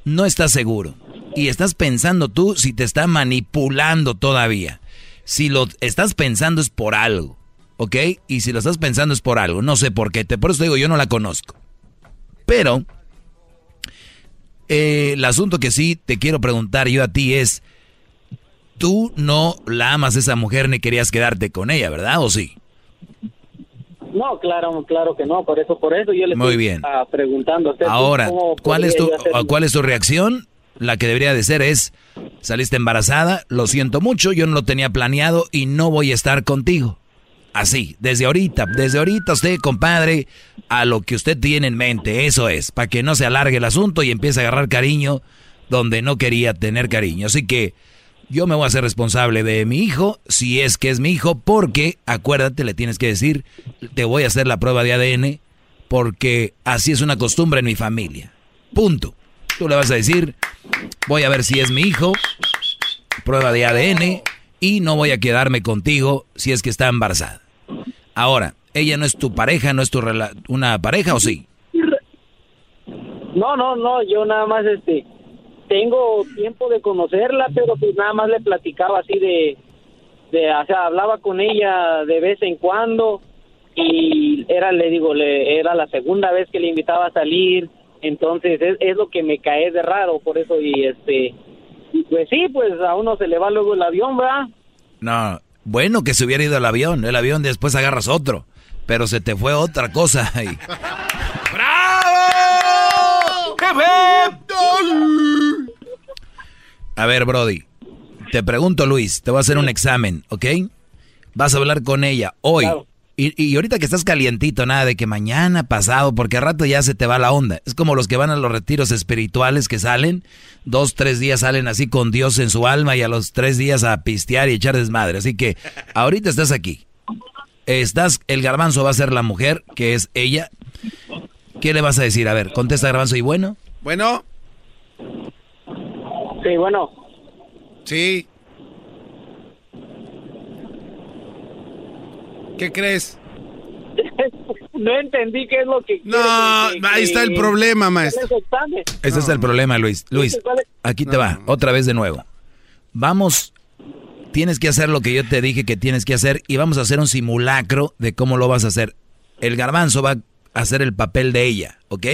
No estás seguro. Y estás pensando tú si te está manipulando todavía. Si lo estás pensando es por algo. ¿Ok? Y si lo estás pensando es por algo. No sé por qué. Te, por eso te digo, yo no la conozco. Pero, eh, el asunto que sí te quiero preguntar yo a ti es, tú no la amas a esa mujer ni querías quedarte con ella, ¿verdad? ¿O sí? No, claro, claro que no. Por eso, por eso yo le Muy estoy bien. ah, preguntando a usted. Ahora, ¿cómo ¿cuál es, tu, hacer- ¿cuál es tu reacción? La que debería de ser es, saliste embarazada, lo siento mucho, yo no lo tenía planeado y no voy a estar contigo. Así, desde ahorita, desde ahorita usted, compadre, a lo que usted tiene en mente, eso es, para que no se alargue el asunto y empiece a agarrar cariño donde no quería tener cariño. Así que yo me voy a hacer responsable de mi hijo, si es que es mi hijo, porque acuérdate, le tienes que decir, te voy a hacer la prueba de ADN, porque así es una costumbre en mi familia. Punto. Tú le vas a decir, voy a ver si es mi hijo, prueba de ADN, y no voy a quedarme contigo si es que está embarazada. Ahora, ella no es tu pareja, no es tu rela- una pareja o sí? No, no, no, yo nada más este tengo tiempo de conocerla, pero pues nada más le platicaba así de de o sea, hablaba con ella de vez en cuando y era le digo, le era la segunda vez que le invitaba a salir, entonces es, es lo que me cae de raro, por eso y este y pues sí, pues a uno se le va luego el avión, ¿verdad? No, bueno que se hubiera ido al avión, el avión después agarras otro, pero se te fue otra cosa ahí. A ver, Brody, te pregunto, Luis, te voy a hacer un examen, ¿ok? Vas a hablar con ella hoy. Y, y ahorita que estás calientito, nada de que mañana, pasado, porque a rato ya se te va la onda. Es como los que van a los retiros espirituales que salen, dos, tres días salen así con Dios en su alma y a los tres días a pistear y echar desmadre. Así que ahorita estás aquí. Estás, el garbanzo va a ser la mujer, que es ella. ¿Qué le vas a decir? A ver, contesta garbanzo y bueno. Bueno. Sí, bueno. Sí. ¿Qué crees? no entendí qué es lo que No, ahí está el problema, maestro. Ese es el problema, Luis. Luis, aquí te va, otra vez de nuevo. Vamos, tienes que hacer lo que yo te dije que tienes que hacer y vamos a hacer un simulacro de cómo lo vas a hacer. El garbanzo va a hacer el papel de ella, ¿ok?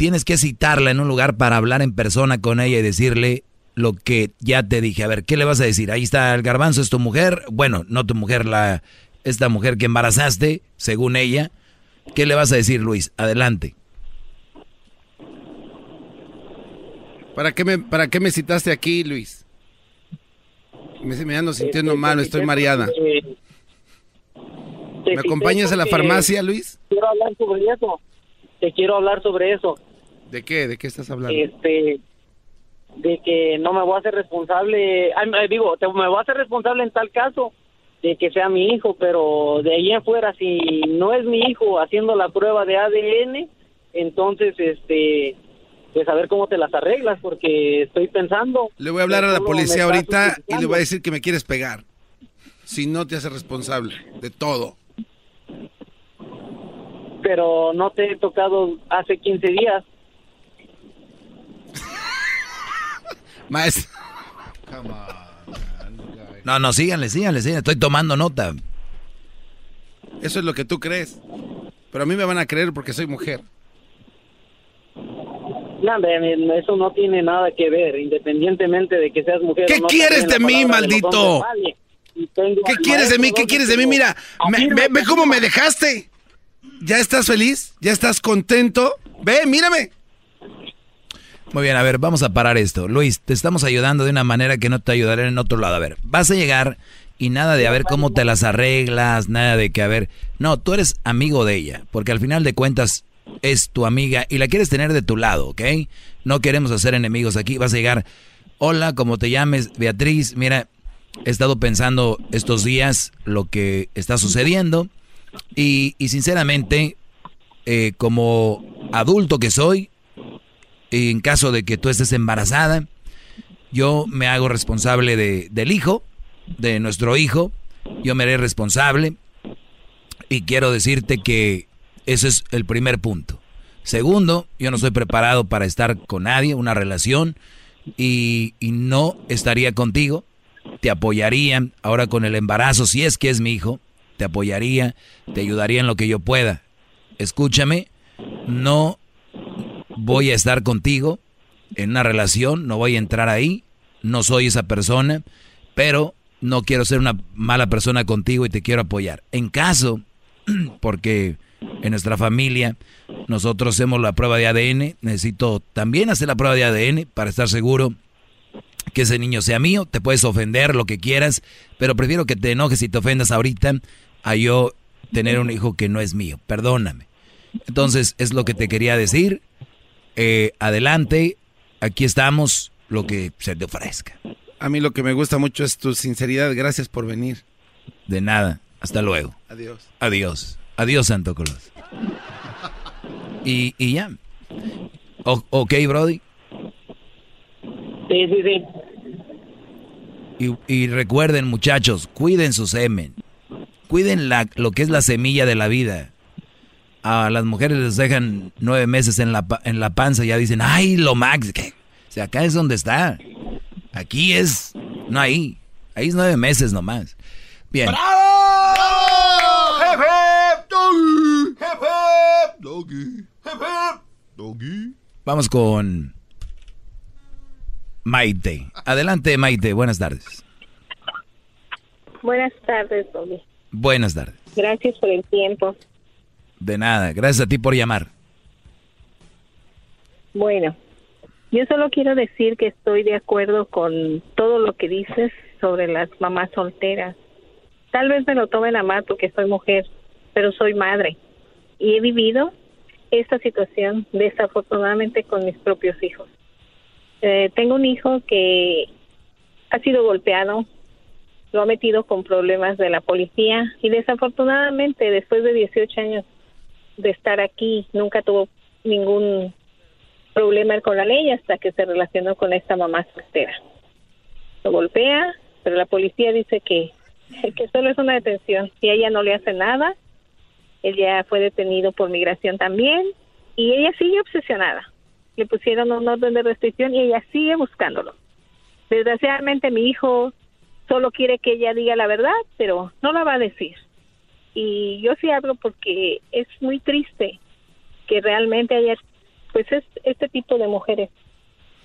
Tienes que citarla en un lugar para hablar en persona con ella y decirle lo que ya te dije. A ver, ¿qué le vas a decir? Ahí está el garbanzo, es tu mujer. Bueno, no tu mujer, la esta mujer que embarazaste, según ella. ¿Qué le vas a decir, Luis? Adelante. ¿Para qué me, para qué me citaste aquí, Luis? Me, me ando sintiendo mal, estoy mareada. ¿Me acompañas a la farmacia, Luis? Quiero hablar sobre eso. Te quiero hablar sobre eso. ¿De qué? ¿De qué estás hablando? Este, de que no me voy a hacer responsable. ay, digo, te- me voy a hacer responsable en tal caso de que sea mi hijo, pero de ahí en fuera, si no es mi hijo haciendo la prueba de ADN, entonces, este, pues a ver cómo te las arreglas, porque estoy pensando. Le voy a hablar a la policía ahorita y le voy a decir que me quieres pegar. Si no te haces responsable de todo. Pero no te he tocado hace 15 días. Maestro. No, no, síganle, síganle, síganle. Estoy tomando nota. Eso es lo que tú crees. Pero a mí me van a creer porque soy mujer. No, hombre, eso no tiene nada que ver, independientemente de que seas mujer. ¿Qué o no, quieres de mí, de maldito? ¿Qué quieres de mí? ¿Qué quieres de mí? Mira, me- ve, ve cómo me dejaste. ¿Ya estás feliz? ¿Ya estás contento? Ve, mírame. Muy bien, a ver, vamos a parar esto. Luis, te estamos ayudando de una manera que no te ayudaré en otro lado. A ver, vas a llegar y nada de a ver cómo te las arreglas, nada de que a ver. No, tú eres amigo de ella, porque al final de cuentas es tu amiga y la quieres tener de tu lado, ¿ok? No queremos hacer enemigos aquí. Vas a llegar, hola, como te llames, Beatriz, mira, he estado pensando estos días lo que está sucediendo y, sinceramente, eh, como adulto que soy, en caso de que tú estés embarazada, yo me hago responsable de, del hijo, de nuestro hijo, yo me haré responsable y quiero decirte que ese es el primer punto. Segundo, yo no estoy preparado para estar con nadie, una relación, y, y no estaría contigo. Te apoyaría ahora con el embarazo, si es que es mi hijo, te apoyaría, te ayudaría en lo que yo pueda. Escúchame, no voy a estar contigo en una relación, no voy a entrar ahí, no soy esa persona, pero no quiero ser una mala persona contigo y te quiero apoyar. En caso, porque en nuestra familia nosotros hacemos la prueba de ADN, necesito también hacer la prueba de ADN para estar seguro que ese niño sea mío, te puedes ofender, lo que quieras, pero prefiero que te enojes y te ofendas ahorita a yo tener un hijo que no es mío. Perdóname. Entonces, es lo que te quería decir. Eh, adelante, aquí estamos, lo que se te ofrezca. A mí lo que me gusta mucho es tu sinceridad. Gracias por venir. De nada. Hasta luego. Adiós. Adiós. Adiós, Santo Colón. Y, y ya. ok, Brody. Sí, sí, sí. Y, y recuerden, muchachos, cuiden su semen. Cuiden la, lo que es la semilla de la vida. A las mujeres les dejan nueve meses en la, en la panza y ya dicen, ay, lo max. ¿qué? O sea, acá es donde está. Aquí es, no ahí. Ahí es nueve meses nomás. Bien. ¡Bravo! Doggy. Doggy. Vamos con Maite. Adelante, Maite. Buenas tardes. Buenas tardes, Doggy. Buenas tardes. Gracias por el tiempo. De nada, gracias a ti por llamar. Bueno, yo solo quiero decir que estoy de acuerdo con todo lo que dices sobre las mamás solteras. Tal vez me lo tomen a mal porque soy mujer, pero soy madre y he vivido esta situación desafortunadamente con mis propios hijos. Eh, tengo un hijo que ha sido golpeado, lo ha metido con problemas de la policía y desafortunadamente después de 18 años de estar aquí nunca tuvo ningún problema con la ley hasta que se relacionó con esta mamá soltera. Lo golpea, pero la policía dice que, que solo es una detención y ella no le hace nada. Ella fue detenido por migración también y ella sigue obsesionada. Le pusieron un orden de restricción y ella sigue buscándolo. Desgraciadamente mi hijo solo quiere que ella diga la verdad, pero no la va a decir. Y yo sí hablo porque es muy triste que realmente haya pues es este tipo de mujeres.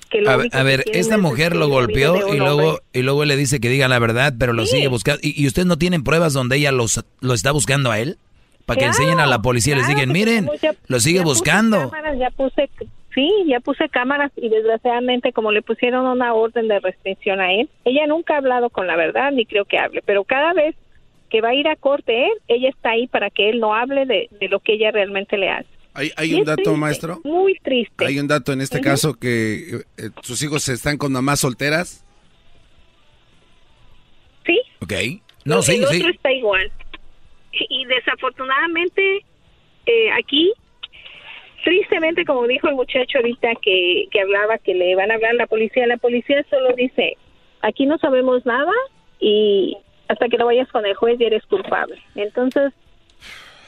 Que lo A, que ver, quieren esta es mujer lo la vida golpeó y luego hombre. y luego le dice que diga la verdad, pero lo sigue buscando. ¿Y, y ustedes no tienen pruebas donde ella los, lo está buscando a él? Para que enseñen a la policía y les digan, miren, ya- lo sigue ya puse buscando. cámaras, ya puse, sí, ya puse cámaras y desgraciadamente como le pusieron una orden de restricción a él, ella nunca ha hablado con la verdad ni creo que hable, pero cada vez que va a ir a corte él, ella está ahí para que él no hable de, de lo que ella realmente le hace. Hay, un dato, triste, maestro. Muy triste. Hay un dato en este caso que eh, sus hijos están con mamás solteras. Sí. Ok. No, sí, el sí. otro está igual. Y, y desafortunadamente, eh, aquí, tristemente, como dijo el muchacho ahorita que, que hablaba que le van a hablar a la policía, la policía solo dice, aquí no sabemos nada y hasta que no vayas con el juez ya eres culpable. Entonces,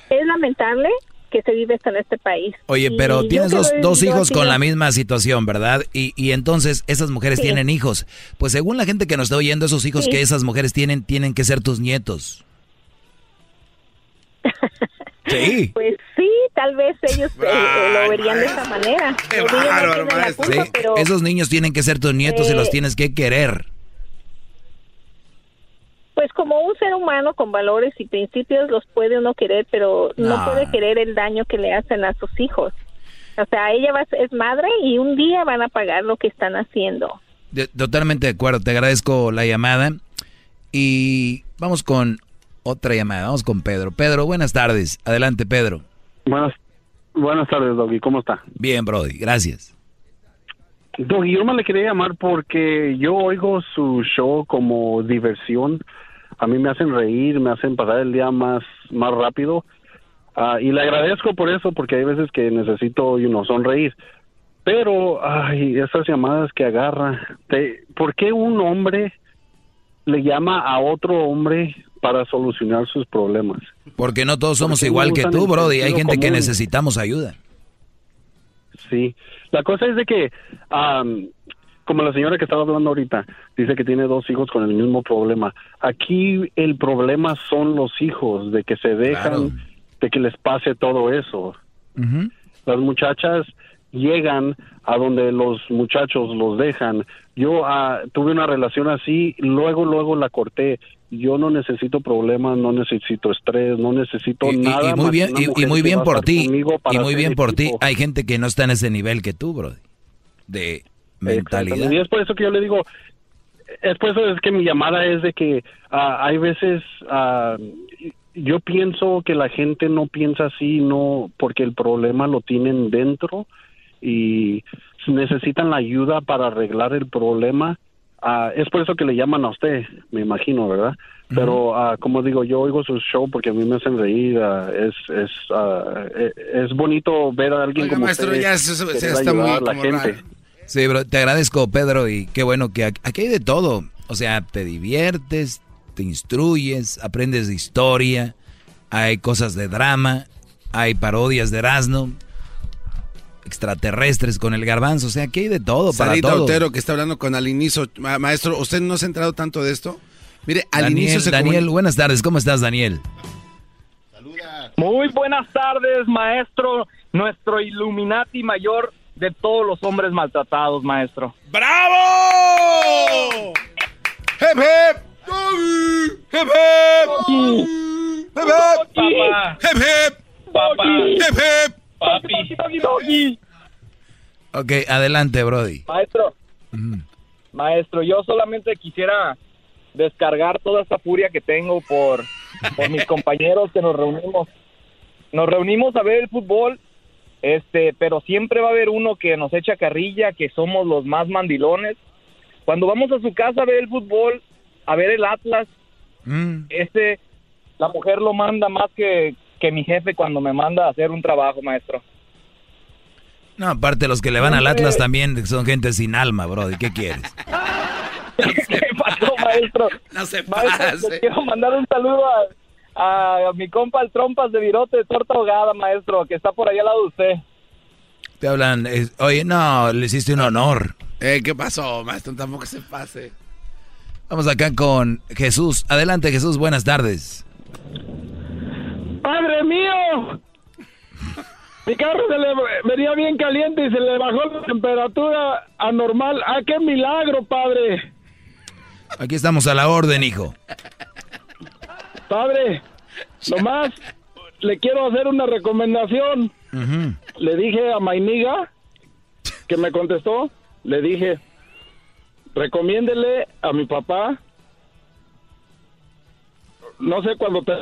es lamentable que se vive esto en este país. Oye, Y pero tienes dos, lo dos hijos con la misma situación, ¿verdad? Y, y entonces esas mujeres Sí. tienen hijos. Pues según la gente que nos está oyendo, esos hijos Sí. que esas mujeres tienen, tienen que ser tus nietos. Sí. Pues sí, tal vez ellos eh, eh, lo verían de esa manera. No bárbaro, Sí, Esos niños tienen que ser tus nietos y Eh, los tienes que querer. Pues como un ser humano con valores y principios los puede uno querer, pero no, No. puede querer el daño que le hacen a sus hijos. O sea, ella va, es madre y un día van a pagar lo que están haciendo. De- totalmente de acuerdo, te agradezco la llamada. Y vamos con otra llamada, vamos con Pedro. Pedro, buenas tardes. Adelante, Pedro. Buenas, buenas tardes, Doggy. ¿Cómo está? Bien, Brody, gracias. Doggy, yo me le quería llamar porque yo oigo su show como diversión. A mí me hacen reír, me hacen pasar el día más, más rápido. Ah, y le agradezco por eso, porque hay veces que necesito, you know, sonreír. Pero, ay, esas llamadas que agarra. Te- ¿Por qué un hombre le llama a otro hombre para solucionar sus problemas? Porque no todos somos Porque igual que tú, Brody. Hay gente que necesitamos ayuda. Sí, la cosa es de que, como la señora que estaba hablando ahorita, dice que tiene dos hijos con el mismo problema. Aquí el problema son los hijos, de que se dejan, de que les pase todo eso. Las muchachas llegan a donde los muchachos los dejan. Yo ah, tuve una relación así, luego, luego la corté. Yo no necesito problemas, no necesito estrés, no necesito Y, nada. y muy más bien, y- muy bien por ti. Y muy bien por ti. Hay gente que no está en ese nivel que tú, Brody. De mentalidad. Exactamente. Y es por eso que yo le digo, es por eso es que mi llamada es de que ah, hay veces ah, yo pienso que la gente no piensa así, no porque el problema lo tienen dentro y necesitan la ayuda para arreglar el problema. Ah, es por eso que le llaman a usted, me imagino, ¿verdad? Pero ah, como digo, yo oigo su show porque a mí me hacen reír. es es eh, es bonito ver a alguien Oiga, como maestro, usted ya está muy a la como gente. raro. Sí, bro, te agradezco, Pedro, y qué bueno que aquí hay de todo. O sea, te diviertes, te instruyes, aprendes de historia, hay cosas de drama, hay parodias de Erasmo, extraterrestres con el garbanzo, o sea, aquí hay de todo para Sarita todo. Otero que está hablando con al inicio. Ma- maestro, ¿usted no se ha enterado tanto de esto? Mire, al Daniel, inicio se Daniel, comunica- buenas tardes, ¿cómo estás, Daniel? Muy buenas tardes, maestro, nuestro Illuminati mayor de todos los hombres maltratados, maestro. ¡Bravo! ¡Hep, hep! ¡Hep, hep! ¡Hep, hep! Ok, adelante, Brody. Maestro, maestro, yo solamente quisiera descargar toda esta furia que tengo por, por mis compañeros que nos reunimos. Nos reunimos a ver el fútbol, este, pero siempre va a haber uno que nos echa carrilla, que somos los más mandilones. Cuando vamos a su casa a ver el fútbol, a ver el Atlas, este, la mujer lo manda más que, que mi jefe cuando me manda a hacer un trabajo, maestro. No, aparte los que le van al Atlas también son gente sin alma, Brody, ¿qué quieres? ¿Qué pasó, maestro? No se Maestro, quiero mandar un saludo a, a mi compa el Trompas de Virote Torta Ahogada, maestro, que está por ahí al lado de usted. Te hablan, eh, oye, no, le hiciste un honor. Eh, ¿Qué pasó, maestro? Tampoco se pase. Vamos acá con Jesús. Adelante, Jesús, buenas tardes. ¡Padre mío! Mi carro se le venía bien caliente y se le bajó la temperatura anormal. ¡Ah, qué milagro, padre! Aquí estamos a la orden, hijo. Padre, nomás le quiero hacer una recomendación. Le dije a Mainiga, que me contestó, le dije, recomiéndele a mi papá, no sé, cuando te...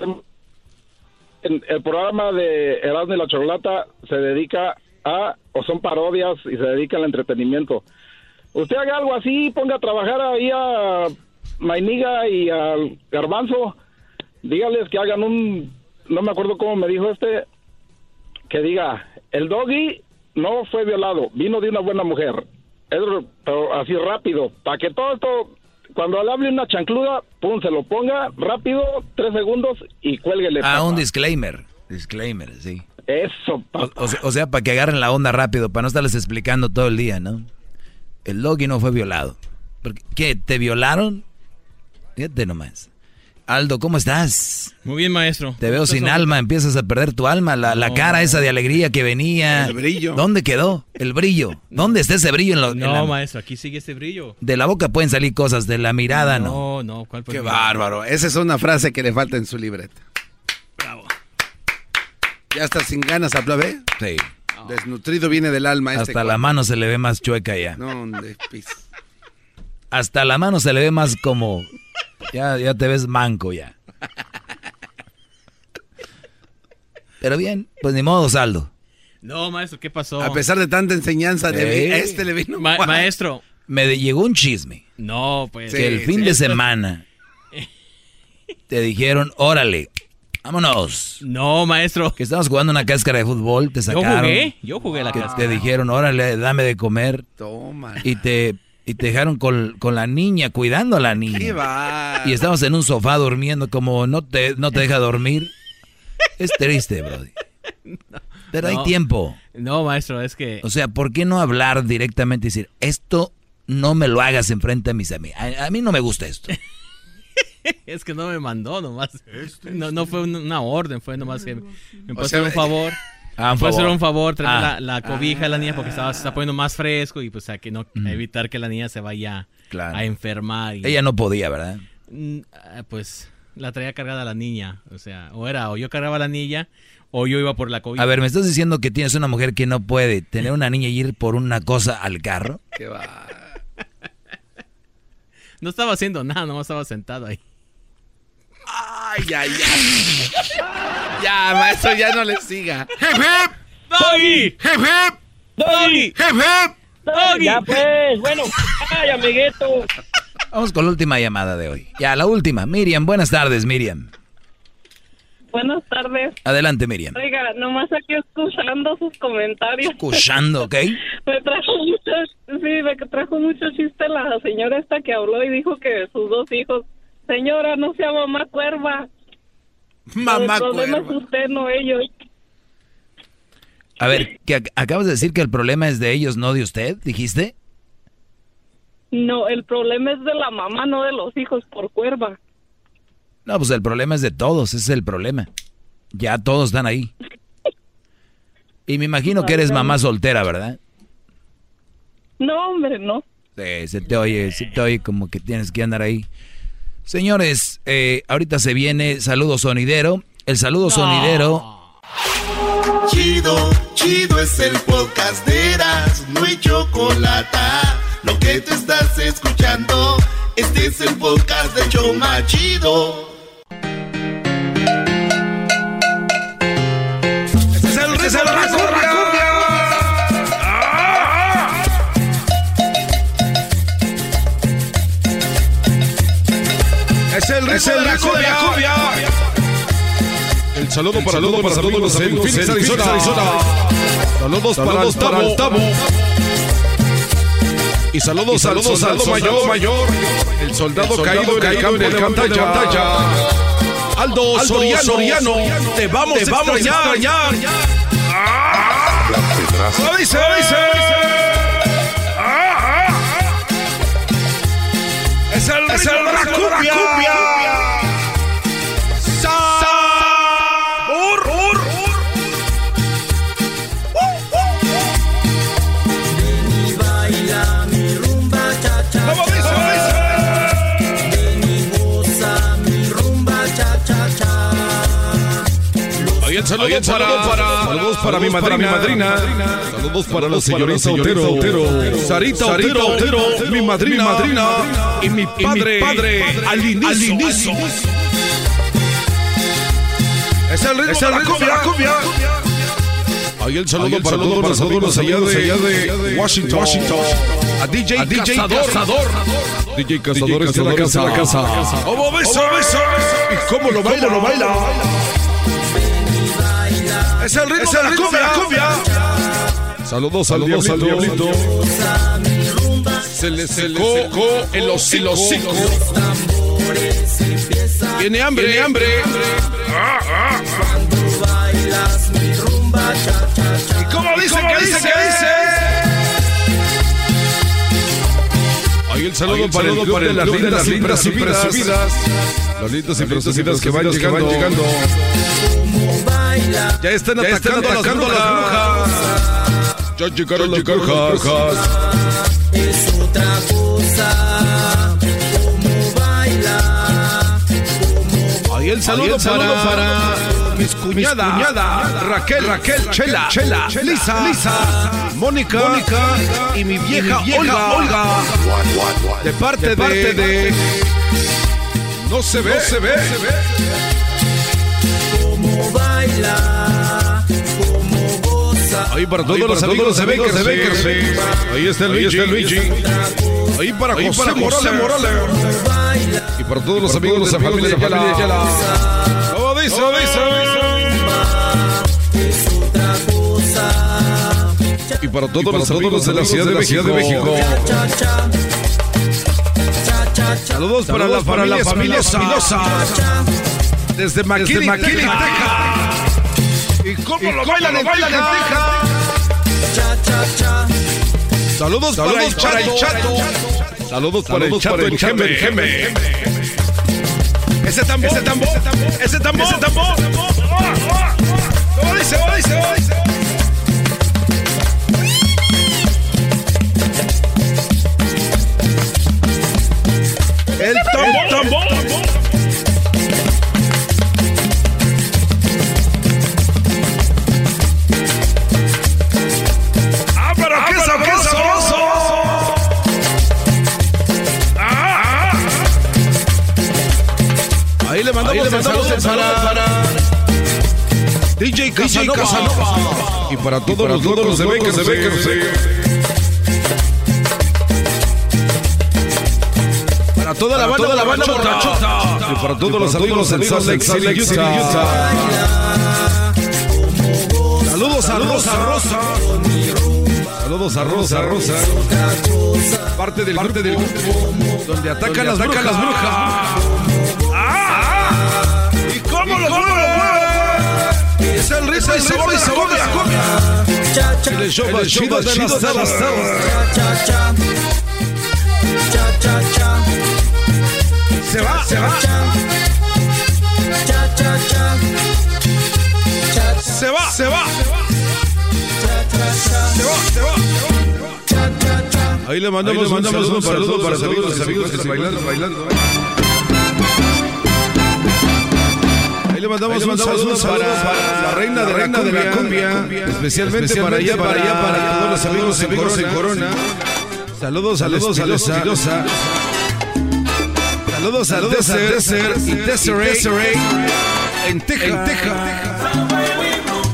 en el programa de Erasmo y la Chocolata se dedica a, o son parodias y se dedica al entretenimiento. Usted haga algo así, ponga a trabajar ahí a Mainiga y al Garbanzo, dígales que hagan un, no me acuerdo cómo me dijo este, que diga, el doggy no fue violado, vino de una buena mujer. Pero así rápido, para que todo esto, cuando le hable una chancluda, pum, se lo ponga rápido, tres segundos y cuélguele. Ah, papá. un disclaimer. Disclaimer, sí. Eso, O, o sea, o sea, para que agarren la onda rápido, para no estarles explicando todo el día, ¿no? El Logi no fue violado. ¿Qué? ¿Te violaron? Fíjate nomás. Aldo, ¿cómo estás? Muy bien, maestro. Te veo sin alma, empiezas a perder tu alma, la, la cara esa de alegría que venía. El brillo. ¿Dónde quedó? El brillo. ¿Dónde está ese brillo en, lo, en No, la- maestro, aquí sigue este brillo. De la boca pueden salir cosas, de la mirada no. No, no, ¿cuál Qué bárbaro. Esa es una frase que le falta en su libreta. Bravo. Ya está sin ganas, aplaude. Sí. Desnutrido viene del alma. Este Hasta la mano se le ve más chueca ya. No, hombre, pis. Hasta la mano se le ve más como... Ya, ya te ves manco ya. Pero bien, pues ni modo, Saldo. No, maestro, ¿qué pasó? A pesar de tanta enseñanza, de a este le vino. Ma- guau. maestro. Me llegó un chisme. No, pues. que el fin de semana te dijeron, órale, vámonos. No, maestro. Que estabas jugando una cáscara de fútbol, te Yo sacaron. jugué, yo jugué la que cáscara. te dijeron, órale, dame de comer. Toma. Y te, y te dejaron con, con la niña, cuidando a la niña. Qué va. Y estabas en un sofá durmiendo, como no te, no te deja dormir. Es triste, Brody. Pero hay No. tiempo. No, maestro, es que. O sea, ¿por qué no hablar directamente y decir, esto no me lo hagas enfrente a mis amigos? A, a mí no me gusta esto. Es que no me mandó nomás. No, no fue un- una orden, fue nomás que me O sea, hacer un favor. Ah, un puede hacer favor. un favor, traer Ah. la, la cobija a la niña porque estaba, se está poniendo más fresco y pues a que no a evitar que la niña se vaya Claro. a enfermar. Y, Ella no podía, ¿verdad? Mm, ah, Pues la traía cargada la niña. O sea, o era o yo cargaba a la niña o yo iba por la cobija. A ver, ¿me estás diciendo que tienes una mujer que no puede tener una niña y ir por una cosa al carro? Qué va. No estaba haciendo nada, nomás estaba sentado ahí. Ay, ay, ay. Ya, maestro, ya no le siga. ¡Doggy! ¡Doggy! ¡Doggy! Ya pues, bueno, ay, amiguito. Vamos con la última llamada de hoy. Ya, la última. Miriam, buenas tardes, Miriam. Buenas tardes. Adelante, Miriam. Oiga, nomás aquí escuchando sus comentarios. Escuchando, ¿ok? me trajo mucho, sí, me trajo mucho chiste la señora esta que habló y dijo que sus dos hijos, señora, no sea mamá cuerva. Mamá El problema cuerva. es usted, no ellos. A ver, que ac- acabas de decir que el problema es de ellos, no de usted, dijiste. No, el problema es de la mamá, no de los hijos por cuerva. No, pues el problema es de todos, ese es el problema. Ya todos están ahí. Y me imagino que eres mamá soltera, ¿verdad? No, hombre, no. Sí, se te oye, se te oye como que tienes que andar ahí. Señores, eh, ahorita se viene saludo sonidero. El saludo sonidero. Chido, chido es el podcast de Eras, no hay chocolate. Lo que te estás escuchando, este es el podcast de Choma Chido. Es el ritmo de la cumbia. El saludo para todos los amigos en Phoenix, Arizona. Saludos para el Tabo. Y saludos, saludos al soldado mayor, el soldado caído en el campo de batalla. Aldo Soriano, te vamos a extrañar. Lo dice, lo dice. Es el Es el la cumbia. Ahí el saludo, para, saludos para, mi madrina, saludos para la señorita Otero, Sarita Otero, mi madrina, y mi padre, al inicio. Es el ritmo, de, la cumbia. Ahí el saludo, para, todos los amigos allá de, Washington, a DJ, Cazador. DJ Cazador está en la casa. ¿Cómo beso, beso? ¿Y cómo lo baila? lo baila? Es el ritmo de la cumbia. Saludos, saludos al diablito. Se le secó el hocico. Tiene hambre, tiene hambre. Bailas mi rumba cha cha cha. ¿Y cómo dice? ¿Qué dice? ¿Qué dice? Ahí el saludo para el club de las lindas y presumidas. Los lindos y presumidas que van llegando. Ya están atacando las brujas. Ya llegaron las brujas. Es otra cosa. Cómo baila. Ahí el saludo, para, para mis cuñada, Raquel, Raquel, Chela, Chela, Lisa, Lisa, Mónica, Mónica y mi vieja, Olga, Olga, de parte, de, parte de, no se ve, no se ve, se ve. Cómo baila. Cómo goza. Ahí para todos los amigos de Bakersfield. Ahí está el Luigi. Luigi. Ahí para José Morales. Y para todos los amigos de la familia Yala. ¿Cómo dice? ¿Cómo dice? Es otra cosa. Y para todos los amigos de la Ciudad de México. Cha, cha. Cha, cha, cha. Saludos para la para la familia familia Espinosa. Desde McKinney, Texas. ¿Y cómo lo bailan en Texas? Cha, cha, cha. Saludos, para, el chato. Saludos, para el chato en Geme. Ese tambor, ese tambor, ese tambor, ese tambor. ¿Cómo dice? El para, para DJ Casanova. Y para todos los locos de Bakersfield. Para toda la banda, toda la banda borrachota. Y para todos los amigos Salt Lake City, Utah. Saludos a Rosa, Rosa. Saludos a Rosa, Rosa. Parte del parte del grupo donde atacan las brujas. Las brujas. Es el ritmo y sabor y sabor de la cumbia. El show más chido de las salas. Cha, cha. Cha, cha, cha. Se va, se va. Cha, cha, cha. Cha, Se va, se va. Se va, se va. Ahí le mandamos, un saludo para todos para todos los amigos que están bailando, bailando. Le mandamos, un saludo para la reina de reina de la cumbia, especialmente para allá, para allá, para todos los amigos en Corona. Saludos, saludos, saludos, saludos. Saludos a Desert y Desiree en Texas.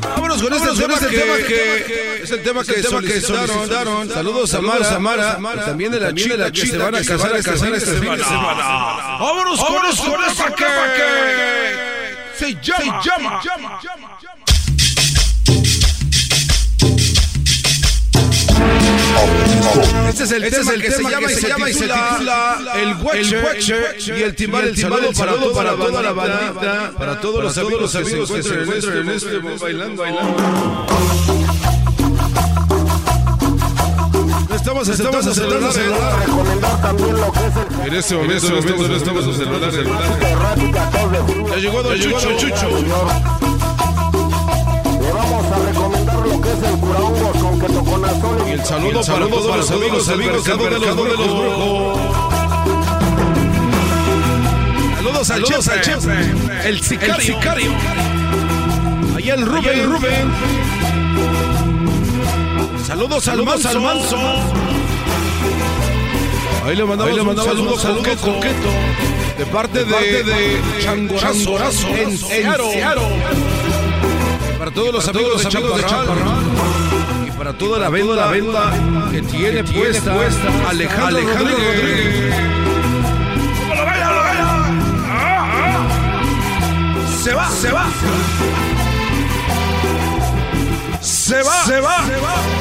Vámonos con este tema que es el tema que solicitaron. Saludos a Mara, Mara, y también de la chica que se van a casar este fin de semana. Vámonos con esta que se llama Este es el tema, que, se llama, y se llama y se titula El Watcher. Y el timbal, el saludo para, para toda la bandita, para todos los amigos que se encuentran en este bailando, bailando. Estamos, estamos a celular. En este momento, en este momento estamos a celular. Ya llegó Don Chucho, Chucho. Le vamos a recomendar lo que es el curahongos con ketoconazol. Y el saludo, para todos los amigos, amigos mercado de los brujos. Saludos al jefe, el sicario. Ahí el Rubén, el Rubén. Saludos al manso. Al manso. Ahí le mandamos, Ahí le mandamos un saludo, saludo coqueto, de parte de, de Changorazo en Searo. Para todos los amigos, de Chaparral. Y para toda la venda, la venda que tiene puesta Alejandro Rodríguez. ¡Lo baila, lo baila! Se va, se va. Se va,